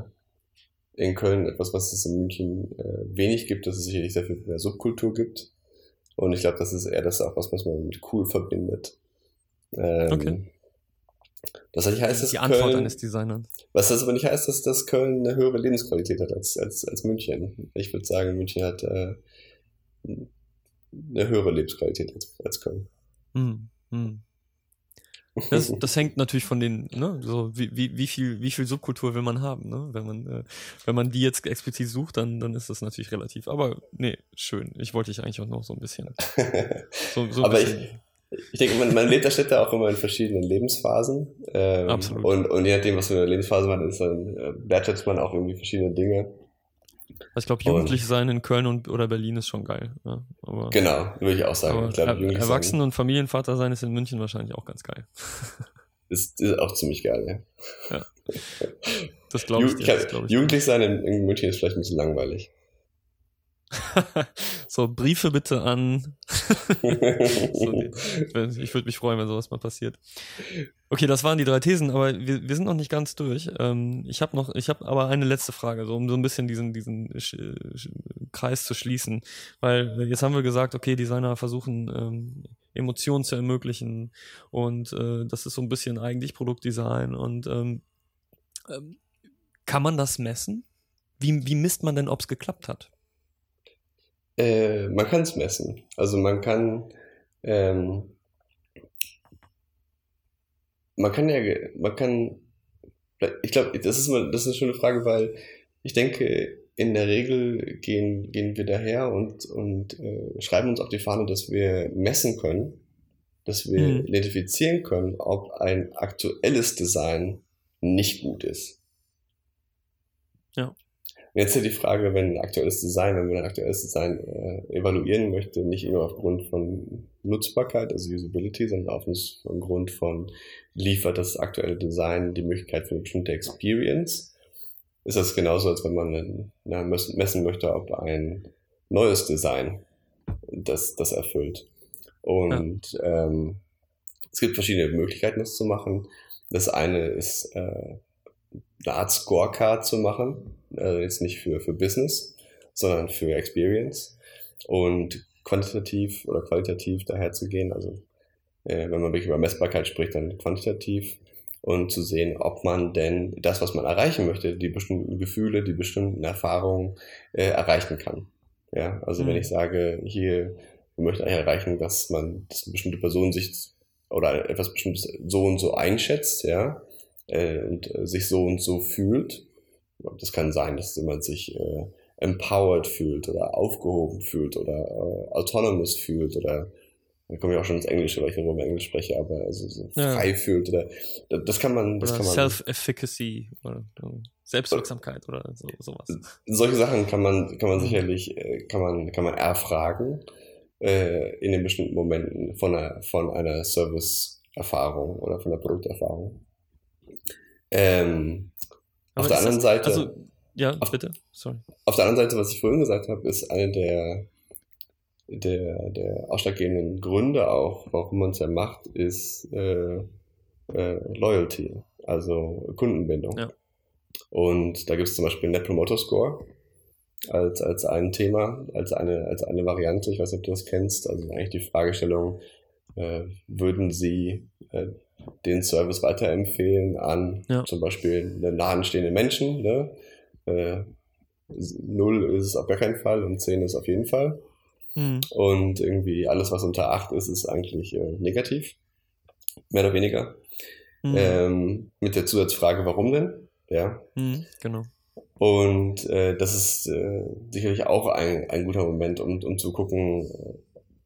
in Köln etwas, was es in München äh, wenig gibt, dass es sicherlich sehr viel mehr Subkultur gibt. Und ich glaube, das ist eher das auch, was man mit cool verbindet. Ähm, Okay. Das nicht heißt, dass Die Antwort Köln, eines Designers. was das aber nicht heißt, dass, dass Köln eine höhere Lebensqualität hat als, als, als München. Ich würde sagen, München hat äh, eine höhere Lebensqualität als, als Köln. Hm, hm. Das, das hängt natürlich von den, ne, so wie, wie, wie viel, wie viel Subkultur will man haben, ne? Wenn man, äh, wenn man die jetzt explizit sucht, dann, dann ist das natürlich relativ. Aber nee, schön. Ich wollte dich eigentlich auch noch so ein bisschen. So, so ein Aber bisschen, Ich denke, man, man lebt der Städte auch immer in verschiedenen Lebensphasen. Ähm, Absolut. Und, und je nachdem, was für eine Lebensphase man ist, dann äh, wertschätzt man auch irgendwie verschiedene Dinge. Also ich glaube, jugendlich sein in Köln und oder Berlin ist schon geil. Ja, aber, Genau, würde ich auch sagen. ich glaube, er, jugendlich sein Erwachsen und Familienvater sein ist in München wahrscheinlich auch ganz geil. ist, ist auch ziemlich geil, ja. Das glaube ich Ju- dir. ich glaub, Das glaub ich jugendlich sein in, in München ist vielleicht ein bisschen langweilig. so, Briefe bitte an. so. Ich würde mich freuen, wenn sowas mal passiert. Okay, das waren die drei Thesen, aber wir, wir sind noch nicht ganz durch. Ähm, ich habe noch, ich habe aber eine letzte Frage, so um so ein bisschen diesen, diesen Sch Sch Kreis zu schließen. Weil jetzt haben wir gesagt, okay, Designer versuchen ähm, Emotionen zu ermöglichen und äh, das ist so ein bisschen eigentlich Produktdesign und ähm, ähm, kann man das messen? Wie, wie misst man denn, ob es geklappt hat? Äh, man kann es messen. Also man kann, ähm, man kann ja, man kann, ich glaube, das ist mal, das ist eine schöne Frage, weil ich denke, in der Regel gehen, gehen wir daher und, und äh, schreiben uns auf die Fahne, dass wir messen können, dass wir Mhm. identifizieren können, ob ein aktuelles Design nicht gut ist. Ja. Und jetzt ist ja die Frage, wenn ein aktuelles Design, wenn man ein aktuelles Design äh, evaluieren möchte, nicht nur aufgrund von Nutzbarkeit, also Usability, sondern auf einen Grund von, liefert das aktuelle Design die Möglichkeit für eine bestimmte Experience, ist das genauso, als wenn man na, messen möchte, ob ein neues Design das, das erfüllt. Und ähm, es gibt verschiedene Möglichkeiten, das zu machen. Das eine ist, äh, eine Art Scorecard zu machen. Also jetzt nicht für, für Business, sondern für Experience. Und quantitativ oder qualitativ daherzugehen. Also äh, wenn man wirklich über Messbarkeit spricht, dann quantitativ und zu sehen, ob man denn das, was man erreichen möchte, die bestimmten Gefühle, die bestimmten Erfahrungen äh, erreichen kann. Ja, also Mhm. wenn ich sage, hier, wir möchten eigentlich erreichen, dass man, dass eine bestimmte Person sich oder etwas bestimmtes so und so einschätzt, ja, äh, und äh, sich so und so fühlt. Das kann sein, dass jemand sich äh, empowered fühlt oder aufgehoben fühlt oder äh, autonomous fühlt oder dann komme ich auch schon ins Englische, weil ich nur Englisch spreche, aber also so Ja. frei fühlt oder das kann man, das Oder kann man Self-Efficacy oder Selbstwirksamkeit oder so, sowas. solche Sachen kann man, kann man sicherlich, äh, kann man, kann man erfragen äh, in den bestimmten Momenten von einer, von einer Service-Erfahrung oder von einer Produkterfahrung. Ähm, auf der anderen das- Seite, Also, ja, Auf- bitte. Sorry. auf der anderen Seite, was ich vorhin gesagt habe, ist eine der, der, der ausschlaggebenden Gründe auch, warum man es ja macht, ist äh, äh, Loyalty, also Kundenbindung. Ja. Und da gibt es zum Beispiel Net Promoter Score als, als ein Thema, als eine, als eine Variante. Ich weiß nicht, ob du das kennst. Also eigentlich die Fragestellung, äh, würden Sie äh, den Service weiterempfehlen an Ja. zum Beispiel einen nahenstehenden Menschen? Ne? Äh, Null ist es auf gar keinen Fall und 10 ist auf jeden Fall. Hm. Und irgendwie alles, was unter 8 ist, ist eigentlich äh, negativ. Mehr oder weniger. Hm. Ähm, mit der Zusatzfrage, warum denn? Ja. Hm. Genau. Und äh, das ist äh, sicherlich auch ein, ein guter Moment, um, um zu gucken,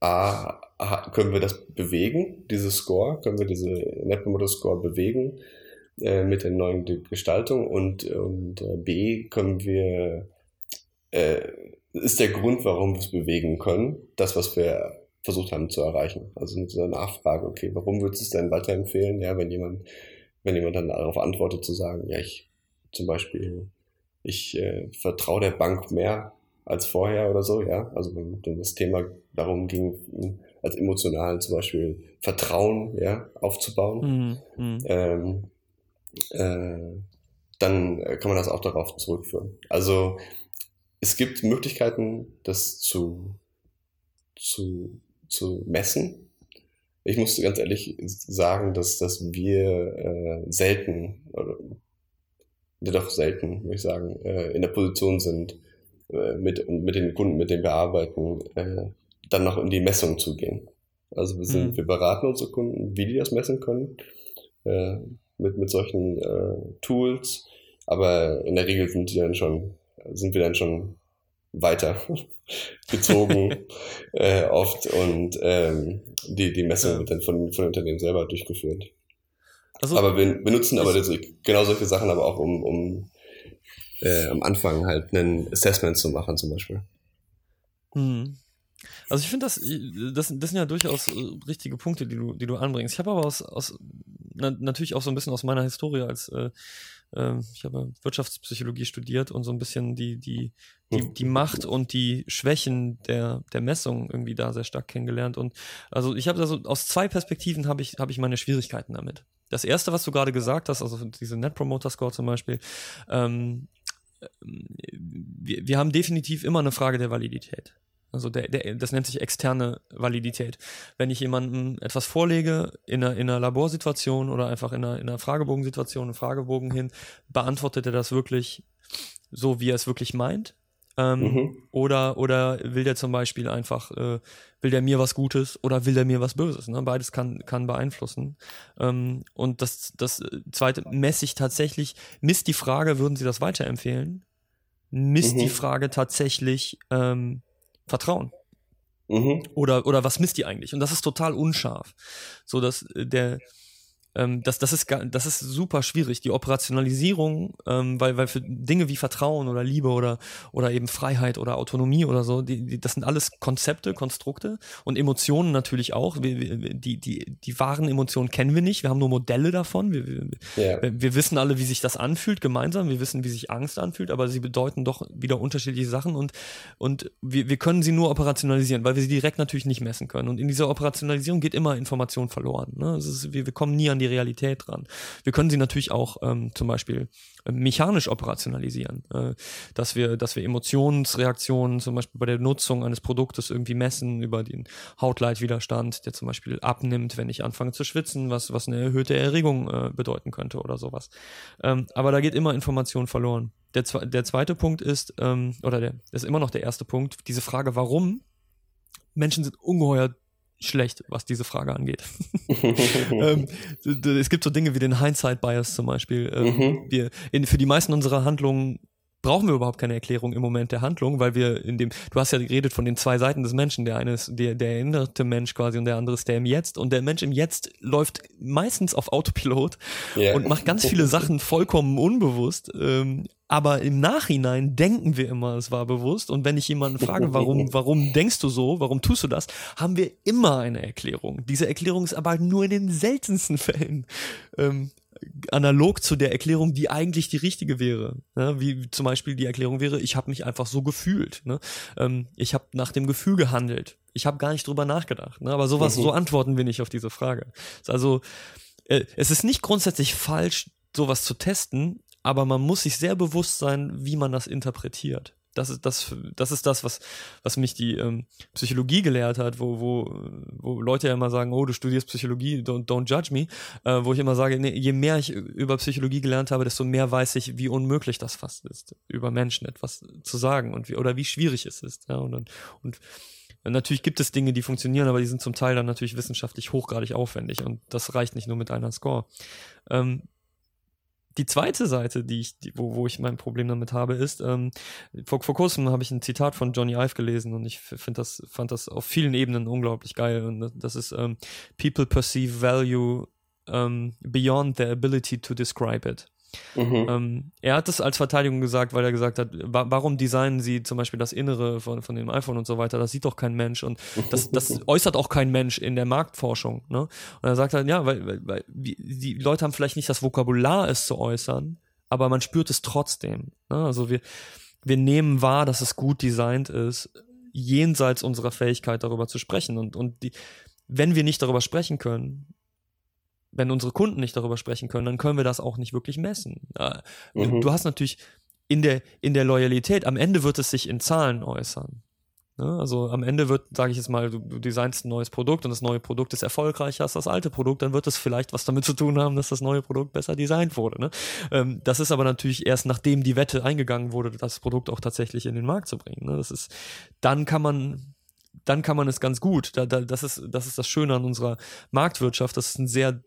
A, a, können wir das bewegen, dieses Score? Können wir diese Net Promoter Score bewegen äh, mit der neuen Ge- Gestaltung? Und, und äh, B, können wir, äh, ist der Grund, warum wir es bewegen können, das, was wir versucht haben zu erreichen? Also mit dieser Nachfrage, okay, warum würdest du es denn weiterempfehlen? Ja, wenn jemand, wenn jemand dann darauf antwortet, zu sagen, ja, ich zum Beispiel ich äh, vertraue der Bank mehr als vorher oder so, ja. Also wenn, das Thema darum ging, als emotional zum Beispiel Vertrauen ja, aufzubauen, Hm. Hm. ähm, äh, dann kann man das auch darauf zurückführen. Also es gibt Möglichkeiten, das zu, zu, zu messen. Ich muss ganz ehrlich sagen, dass, dass wir äh, selten, oder doch selten, würde ich sagen, äh, in der Position sind, äh, mit, mit den Kunden, mit denen wir arbeiten, äh, dann noch in die Messung zu gehen. Also wir, sind, mhm. wir beraten unsere Kunden, wie die das messen können, äh, mit, mit solchen äh, Tools, aber in der Regel sind die dann schon, sind wir dann schon weiter gezogen äh, oft und ähm, die, die Messung ja. wird dann von, von Unternehmen selber durchgeführt. Also, aber wir benutzen aber das, genau solche Sachen aber auch, um, um äh, am Anfang halt einen Assessment zu machen zum Beispiel. Mhm. Also ich finde das, das, das sind ja durchaus äh, richtige Punkte, die du, die du anbringst. Ich habe aber aus, aus na, natürlich auch so ein bisschen aus meiner Historie als äh, äh, ich habe Wirtschaftspsychologie studiert und so ein bisschen die, die, die, die Macht und die Schwächen der, der Messung irgendwie da sehr stark kennengelernt. Und also ich habe also aus zwei Perspektiven habe ich, habe ich meine Schwierigkeiten damit. Das erste, was du gerade gesagt hast, also diese Net Promoter Score zum Beispiel, ähm, wir, wir haben definitiv immer eine Frage der Validität. Also der, der, das nennt sich externe Validität. Wenn ich jemandem etwas vorlege in einer, in einer Laborsituation oder einfach in einer, in einer Fragebogensituation, einen Fragebogen hin, beantwortet er das wirklich so, wie er es wirklich meint? Ähm, mhm. oder, oder will der zum Beispiel einfach, äh, will der mir was Gutes oder will der mir was Böses? Ne? Beides kann, kann beeinflussen. Ähm, und das, das zweite messe ich tatsächlich, misst die Frage, würden Sie das weiterempfehlen? Misst mhm. die Frage tatsächlich, ähm, Vertrauen. Mhm. Oder, oder was misst die eigentlich? Und das ist total unscharf. So dass äh, der, ähm, das, das, ist, das ist super schwierig, die Operationalisierung, ähm, weil, weil für Dinge wie Vertrauen oder Liebe oder, oder eben Freiheit oder Autonomie oder so, die, die, das sind alles Konzepte, Konstrukte und Emotionen natürlich auch. Wir, die, die, die wahren Emotionen kennen wir nicht, wir haben nur Modelle davon. Wir, wir, yeah. wir wissen alle, wie sich das anfühlt gemeinsam, wir wissen, wie sich Angst anfühlt, aber sie bedeuten doch wieder unterschiedliche Sachen und, und wir, wir können sie nur operationalisieren, weil wir sie direkt natürlich nicht messen können. Und in dieser Operationalisierung geht immer Information verloren. Ne? Ist, wir, wir kommen nie an die Realität dran. Wir können sie natürlich auch ähm, zum Beispiel äh, mechanisch operationalisieren, äh, dass wir, dass wir Emotionsreaktionen zum Beispiel bei der Nutzung eines Produktes irgendwie messen über den Hautleitwiderstand, der zum Beispiel abnimmt, wenn ich anfange zu schwitzen, was, was eine erhöhte Erregung äh, bedeuten könnte oder sowas. Ähm, aber da geht immer Information verloren. Der, der zweite Punkt ist, ähm, oder der ist immer noch der erste Punkt, diese Frage, warum Menschen sind ungeheuer schlecht, was diese Frage angeht. ähm, es gibt so Dinge wie den Hindsight-Bias zum Beispiel. Ähm, mhm. wir, in, für die meisten unserer Handlungen brauchen wir überhaupt keine Erklärung im Moment der Handlung, weil wir in dem, du hast ja geredet von den zwei Seiten des Menschen, der eine ist der, der erinnerte Mensch quasi und der andere ist der im Jetzt und der Mensch im Jetzt läuft meistens auf Autopilot yeah. und macht ganz viele Sachen vollkommen unbewusst, ähm, aber im Nachhinein denken wir immer, es war bewusst. Und wenn ich jemanden frage, warum, warum denkst du so, warum tust du das, haben wir immer eine Erklärung. Diese Erklärung ist aber nur in den seltensten Fällen ähm, analog zu der Erklärung, die eigentlich die richtige wäre. Ne? Wie zum Beispiel die Erklärung wäre, ich habe mich einfach so gefühlt. Ne? Ähm, ich habe nach dem Gefühl gehandelt. Ich habe gar nicht drüber nachgedacht. Ne? Aber sowas, mhm. so antworten wir nicht auf diese Frage. Also äh, es ist nicht grundsätzlich falsch, sowas zu testen, aber man muss sich sehr bewusst sein, wie man das interpretiert. Das ist das, das ist das, was, was mich die ähm, Psychologie gelehrt hat, wo, wo, wo Leute ja immer sagen, oh, du studierst Psychologie, don't, don't judge me, äh, wo ich immer sage, nee, je mehr ich über Psychologie gelernt habe, desto mehr weiß ich, wie unmöglich das fast ist, über Menschen etwas zu sagen und wie, oder wie schwierig es ist. Ja, und, und Natürlich gibt es Dinge, die funktionieren, aber die sind zum Teil dann natürlich wissenschaftlich hochgradig aufwendig und das reicht nicht nur mit einer Score. Ähm, die zweite Seite, die ich, die, wo, wo ich mein Problem damit habe, ist, ähm, vor, vor kurzem habe ich ein Zitat von Johnny Ive gelesen und ich finde das, fand das auf vielen Ebenen unglaublich geil. Und das ist ähm, People perceive value um, beyond their ability to describe it. Mhm. Ähm, er hat es als Verteidigung gesagt, weil er gesagt hat, wa warum designen sie zum Beispiel das Innere von, von dem iPhone und so weiter, das sieht doch kein Mensch und das, das äußert auch kein Mensch in der Marktforschung. Ne? Und er sagt halt, ja, weil, weil, weil die Leute haben vielleicht nicht das Vokabular, es zu äußern, aber man spürt es trotzdem. Ne? Also wir, wir nehmen wahr, dass es gut designt ist, jenseits unserer Fähigkeit darüber zu sprechen. Und, und die, wenn wir nicht darüber sprechen können, wenn unsere Kunden nicht darüber sprechen können, dann können wir das auch nicht wirklich messen. Mhm. Du hast natürlich in der, in der Loyalität, am Ende wird es sich in Zahlen äußern. Ne? Also am Ende wird, sage ich jetzt mal, du, du designst ein neues Produkt und das neue Produkt ist erfolgreicher als das alte Produkt, dann wird es vielleicht was damit zu tun haben, dass das neue Produkt besser designt wurde. Ne? Ähm, das ist aber natürlich erst nachdem die Wette eingegangen wurde, das Produkt auch tatsächlich in den Markt zu bringen. Ne? Das ist, dann kann man dann kann man es ganz gut. Da, da, das, ist, das ist das Schöne an unserer Marktwirtschaft. Das ist ein sehr,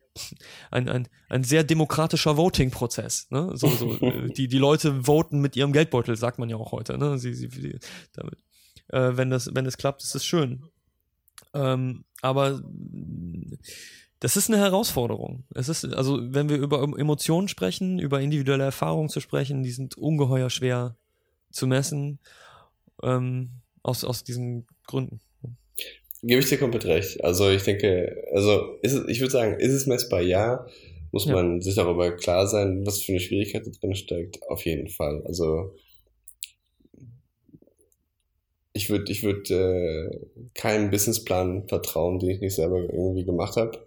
ein, ein, ein sehr demokratischer Voting-Prozess. Ne? So, so, die, die Leute voten mit ihrem Geldbeutel, sagt man ja auch heute. Ne? Sie, sie, die, damit. Äh, wenn, das, wenn das klappt, ist es schön. Ähm, aber das ist eine Herausforderung. Es ist, also, wenn wir über Emotionen sprechen, über individuelle Erfahrungen zu sprechen, die sind ungeheuer schwer zu messen. Ähm, aus, aus diesen Gründen. Gebe ich dir komplett recht. Also ich denke, also ist es, ich würde sagen, ist es messbar? Ja. Muss ja. man sich darüber klar sein, was für eine Schwierigkeit da drin steckt? Auf jeden Fall. Also ich würde ich würd, äh, keinen Businessplan vertrauen, den ich nicht selber irgendwie gemacht habe.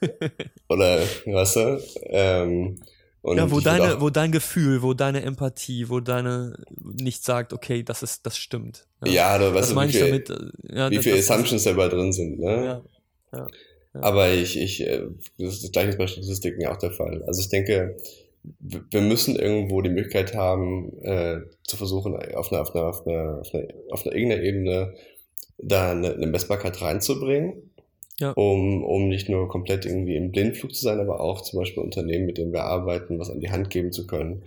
Oder, weißt du? Ähm, und ja, wo deine, wo dein Gefühl, wo deine Empathie, wo deine nicht sagt, okay, das ist, das stimmt. Ja, ja du weißt du, wie, viel, damit, äh, ja, wie viele Assumptions dabei drin sind, ne? Ja, ja, ja. Aber ich, ich, äh, das ist das gleiche bei Statistiken auch der Fall. Also ich denke, wir müssen irgendwo die Möglichkeit haben, äh, zu versuchen, auf einer, auf einer, auf einer, auf einer, auf einer irgendeiner Ebene da eine, eine Messbarkeit reinzubringen ja. um, um nicht nur komplett irgendwie im Blindflug zu sein, aber auch zum Beispiel Unternehmen, mit denen wir arbeiten, was an die Hand geben zu können.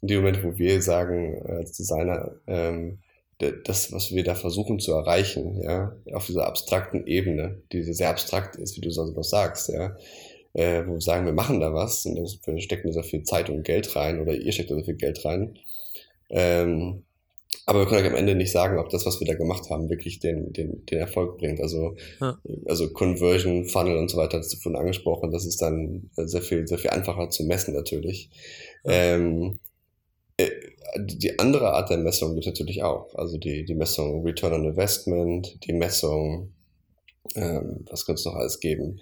In dem Moment, wo wir sagen, als Designer, ähm, das, was wir da versuchen zu erreichen, ja, auf dieser abstrakten Ebene, die sehr abstrakt ist, wie du so sagst, ja, äh, wo wir sagen, wir machen da was und wir stecken da so viel Zeit und Geld rein oder ihr steckt da so viel Geld rein, ähm, aber wir können euch am Ende nicht sagen, ob das, was wir da gemacht haben, wirklich den, den, den Erfolg bringt. Also, ja. also Conversion, Funnel und so weiter hast du vorhin angesprochen. Das ist dann sehr viel, sehr viel einfacher zu messen natürlich. Ja. Ähm, äh, die andere Art der Messung gibt es natürlich auch. Also die, die Messung Return on Investment, die Messung, ähm, was könnte es noch alles geben?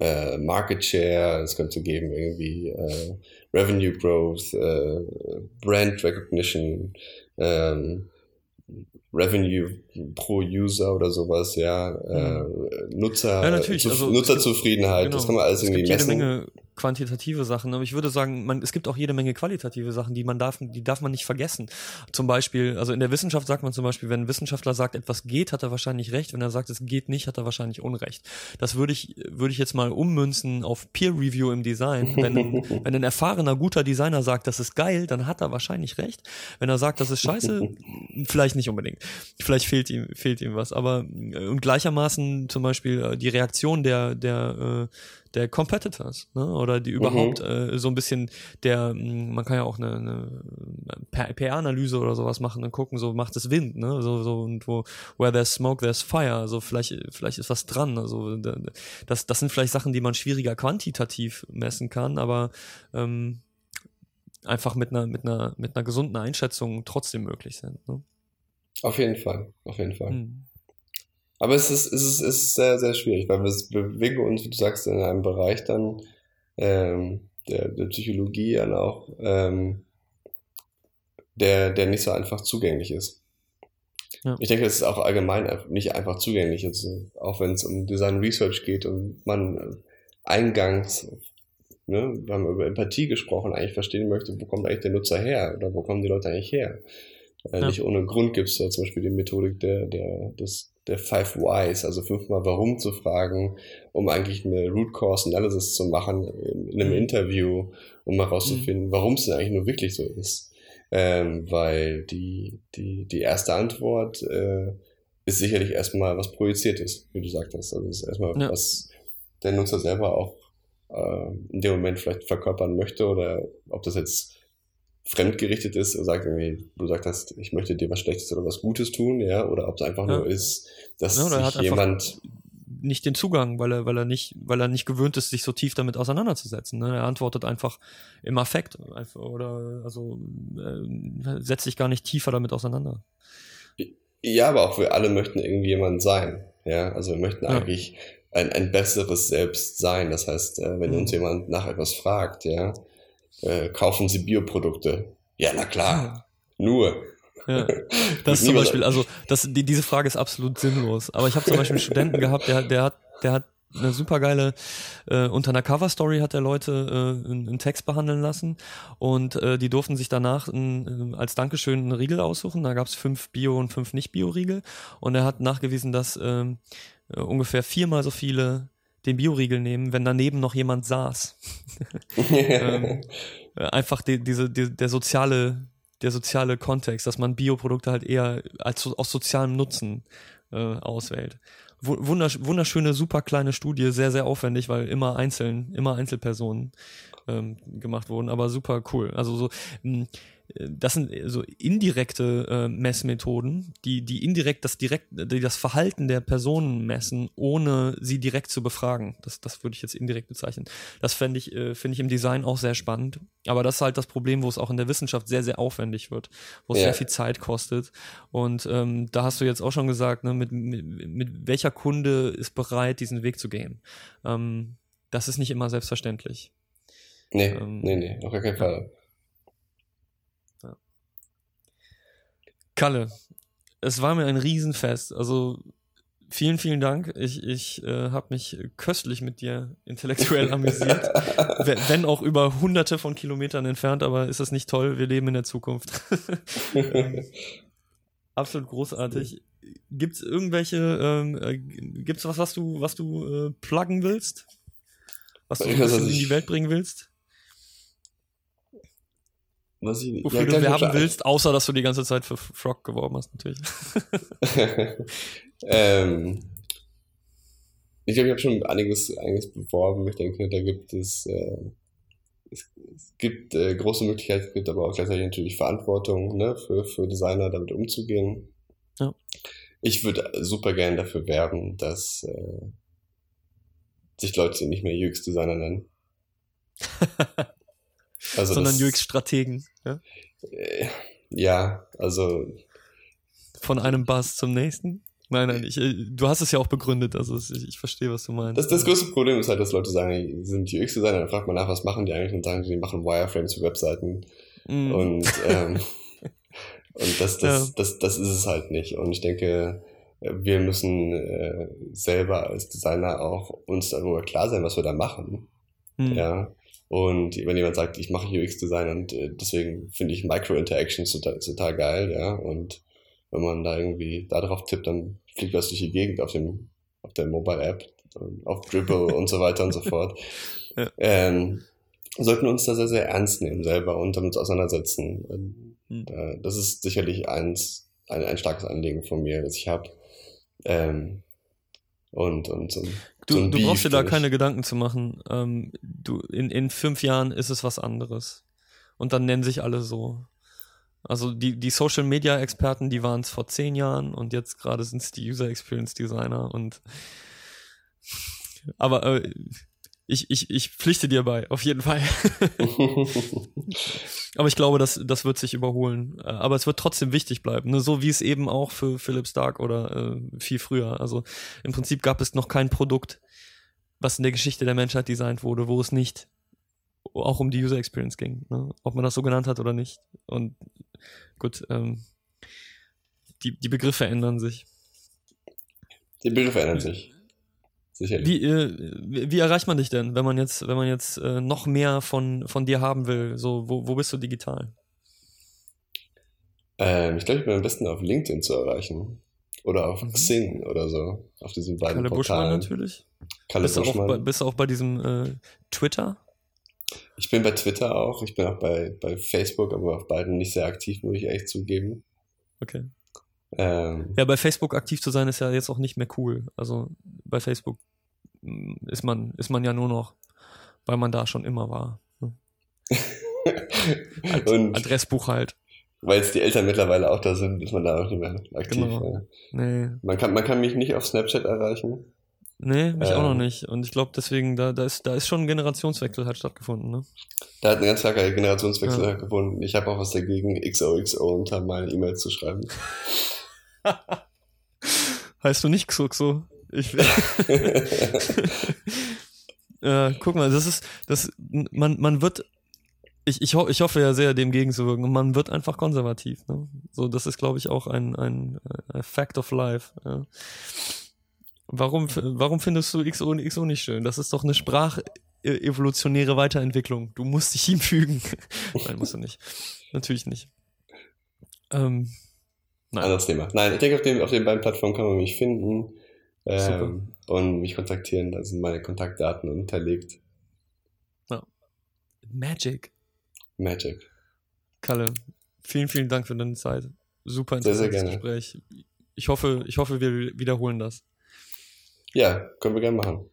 Äh, Market Share, es könnte geben irgendwie äh, Revenue Growth, äh, Brand Recognition, ähm, Revenue pro User oder sowas, ja, äh, Nutzer, ja, zu, also, Nutzerzufriedenheit, genau, das kann man alles irgendwie messen. Jede Menge quantitative Sachen, aber ich würde sagen, man, es gibt auch jede Menge qualitative Sachen, die man darf, die darf man nicht vergessen. Zum Beispiel, also in der Wissenschaft sagt man zum Beispiel, wenn ein Wissenschaftler sagt, etwas geht, hat er wahrscheinlich recht. Wenn er sagt, es geht nicht, hat er wahrscheinlich Unrecht. Das würde ich, würde ich jetzt mal ummünzen auf Peer Review im Design. Wenn ein, wenn ein erfahrener, guter Designer sagt, das ist geil, dann hat er wahrscheinlich recht. Wenn er sagt, das ist scheiße, vielleicht nicht unbedingt. Vielleicht fehlt ihm, fehlt ihm was. Aber, äh, und gleichermaßen zum Beispiel äh, die Reaktion der, der, äh, der Competitors, ne? Oder die überhaupt mhm. äh, so ein bisschen der, hm, man kann ja auch eine, eine PR-Analyse oder sowas machen und gucken, so macht es Wind, ne? So, so und wo, where there's smoke, there's fire. Also vielleicht, vielleicht ist was dran. Also das, das sind vielleicht Sachen, die man schwieriger quantitativ messen kann, aber ähm, einfach mit einer, mit einer, mit einer gesunden Einschätzung trotzdem möglich sind. Ne? Auf jeden Fall, auf jeden Fall. Mhm. Aber es ist, es ist, es ist sehr, sehr schwierig, weil wir bewegen uns, wie du sagst, in einem Bereich dann ähm, der, der Psychologie dann auch, ähm, der, der nicht so einfach zugänglich ist. Ja. Ich denke, es ist auch allgemein nicht einfach zugänglich, also auch wenn es um Design Research geht und man eingangs, ne, wir haben über Empathie gesprochen, eigentlich verstehen möchte, wo kommt eigentlich der Nutzer her oder wo kommen die Leute eigentlich her. Äh, ja. Nicht ohne Grund gibt es ja zum Beispiel die Methodik der, der, des der Five Whys, also fünfmal Warum zu fragen, um eigentlich eine Root Cause Analysis zu machen in einem mhm. Interview, um herauszufinden, mhm. warum es denn eigentlich nur wirklich so ist. Ähm, weil die, die, die erste Antwort äh, ist sicherlich erstmal was projiziert ist, wie du sagtest. Also es ist erstmal ja. was der Nutzer selber auch äh, in dem Moment vielleicht verkörpern möchte oder ob das jetzt fremdgerichtet ist und sagt irgendwie, du sagst, ich möchte dir was Schlechtes oder was Gutes tun, ja, oder ob es einfach ja. nur ist, dass ja, sich jemand nicht den Zugang, weil er, weil er nicht, weil er nicht gewöhnt ist, sich so tief damit auseinanderzusetzen. Ne? Er antwortet einfach im Affekt oder also äh, setzt sich gar nicht tiefer damit auseinander. Ja, aber auch wir alle möchten irgendwie jemand sein. Ja, also wir möchten ja. eigentlich ein, ein besseres Selbst sein. Das heißt, äh, wenn mhm. uns jemand nach etwas fragt, ja, äh, kaufen Sie Bioprodukte? Ja, na klar. Nur. Ja. Das zum Beispiel, also das, die, diese Frage ist absolut sinnlos. Aber ich habe zum Beispiel einen Studenten gehabt, der, der hat, der hat eine super geile, äh, unter einer Cover-Story hat er Leute äh, einen, einen Text behandeln lassen und äh, die durften sich danach ein, als Dankeschön einen Riegel aussuchen. Da gab es fünf Bio- und fünf Nicht-Bio-Riegel und er hat nachgewiesen, dass ähm, äh, ungefähr viermal so viele den Bioriegel nehmen, wenn daneben noch jemand saß. ähm, einfach die, diese, die, der soziale, der soziale Kontext, dass man Bioprodukte halt eher als aus sozialem Nutzen äh, auswählt. Wundersch wunderschöne, super kleine Studie, sehr, sehr aufwendig, weil immer einzeln, immer Einzelpersonen ähm, gemacht wurden, aber super cool. Also so, mh, das sind so indirekte äh, Messmethoden, die, die indirekt das direkt, die das Verhalten der Personen messen, ohne sie direkt zu befragen. Das, das würde ich jetzt indirekt bezeichnen. Das fände ich, äh, finde ich im Design auch sehr spannend. Aber das ist halt das Problem, wo es auch in der Wissenschaft sehr, sehr aufwendig wird, wo es ja. sehr viel Zeit kostet. Und ähm, da hast du jetzt auch schon gesagt, ne, mit, mit, mit welcher Kunde ist bereit, diesen Weg zu gehen. Ähm, das ist nicht immer selbstverständlich. Nee, ähm, nee, nee, auf gar keinen Fall. Kalle, es war mir ein Riesenfest. Also vielen, vielen Dank. Ich, ich äh, habe mich köstlich mit dir intellektuell amüsiert. wenn auch über hunderte von Kilometern entfernt, aber ist das nicht toll? Wir leben in der Zukunft. ähm, absolut großartig. Gibt es irgendwelche, ähm, äh, gibt's was, was du, was du äh, pluggen willst? Was du in die Welt bringen willst? Was ich, Wofür ja, du werben willst, außer dass du die ganze Zeit für Frog geworben hast, natürlich. ähm, ich glaube, ich habe schon einiges, einiges beworben. Ich denke, da gibt es, äh, es, es, gibt äh, große Möglichkeiten, es gibt aber auch gleichzeitig natürlich Verantwortung ne, für, für Designer, damit umzugehen. Ja. Ich würde super gern dafür werben, dass äh, sich Leute nicht mehr UX-Designer nennen. Also sondern UX-Strategen. Ja? Äh, ja, also. Von einem Buzz zum nächsten? Nein, nein, ich, äh, du hast es ja auch begründet, also ich, verstehe, was du meinst. Das, das größte Problem ist halt, dass Leute sagen, sie sind UX-Designer, dann fragt man nach, was machen die eigentlich und sagen, sie machen Wireframes für Webseiten. Mm. Und, ähm, und das, das, ja. das, das ist es halt nicht. Und ich denke, wir müssen äh, selber als Designer auch uns darüber klar sein, was wir da machen. Mm. Ja. Und wenn jemand sagt, ich mache UX-Design und äh, deswegen finde ich Micro-Interactions total, total geil, ja, und wenn man da irgendwie da drauf tippt, dann fliegt das durch die Gegend auf dem, auf der Mobile-App, auf Dribble und so weiter und so fort. Ja. Ähm, sollten uns da sehr, sehr ernst nehmen selber und damit auseinandersetzen. Mhm. Das ist sicherlich eins, ein, ein starkes Anliegen von mir, das ich habe. Ähm, und, und so, Du, so du brauchst dir da keine Gedanken zu machen. Ähm, du, in, in fünf Jahren ist es was anderes. Und dann nennen sich alle so. Also die, die Social Media Experten, die waren es vor zehn Jahren und jetzt gerade sind es die User Experience Designer und aber äh, ich, ich, ich pflichte dir bei, auf jeden Fall. aber ich glaube, das, das wird sich überholen. Äh, aber es wird trotzdem wichtig bleiben. Ne? So wie es eben auch für Philipp Stark oder äh, viel früher. Also im Prinzip gab es noch kein Produkt, was in der Geschichte der Menschheit designt wurde, wo es nicht auch um die User Experience ging. Ne? Ob man das so genannt hat oder nicht. Und gut, ähm, die, die Begriffe ändern sich. Die Begriffe ändern sich. Sicherlich. Wie, äh, wie erreicht man dich denn, wenn man jetzt, wenn man jetzt äh, noch mehr von, von dir haben will? So, wo, wo bist du digital? Ähm, ich glaube, ich bin am besten auf LinkedIn zu erreichen. Oder auf mhm. Xing oder so. Auf diesen beiden Kalle Portalen. Buschmann natürlich. Kalle bist, Buschmann. Du auch bei, bist du auch bei diesem äh, Twitter? Ich bin bei Twitter auch. Ich bin auch bei, bei Facebook, aber auf beiden nicht sehr aktiv, muss ich echt zugeben. Okay. Ähm, ja, bei Facebook aktiv zu sein ist ja jetzt auch nicht mehr cool. Also bei Facebook ist man, ist man ja nur noch, weil man da schon immer war. Ne? Und Adressbuch halt. Weil jetzt die Eltern mittlerweile auch da sind, ist man da auch nicht mehr aktiv. Genau. Nee. Man, kann, man kann mich nicht auf Snapchat erreichen. Nee, mich ähm, auch noch ähm. nicht. Und ich glaube deswegen, da, da, ist, da ist schon ein Generationswechsel halt stattgefunden, ne? Da hat ein ganz starker Generationswechsel ja. gefunden. Ich habe auch was dagegen, XOXO unter meine E-Mails zu schreiben. heißt du nicht Xuxo? Ich äh, guck mal, das ist, das, man, man wird ich, ich, ho ich hoffe ja sehr, dem gegenzuwirken. Man wird einfach konservativ. Ne? So, das ist, glaube ich, auch ein, ein, ein Fact of Life. Ja. Warum, warum findest du XO und XO nicht schön? Das ist doch eine sprachevolutionäre Weiterentwicklung. Du musst dich ihm fügen. Nein, musst du nicht. Natürlich nicht. Ähm, nein. Anderes Thema. Nein, ich denke, auf den, auf den beiden Plattformen kann man mich finden ähm, und mich kontaktieren. Da sind meine Kontaktdaten unterlegt. Ja. Magic. Magic. Kalle, vielen, vielen Dank für deine Zeit. Super interessantes sehr, sehr Gespräch. Ich hoffe, ich hoffe, wir wiederholen das. Ja, können wir gerne machen.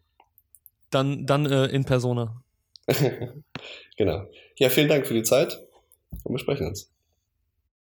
Dann, dann äh, in Persona. genau. Ja, vielen Dank für die Zeit und wir sprechen uns.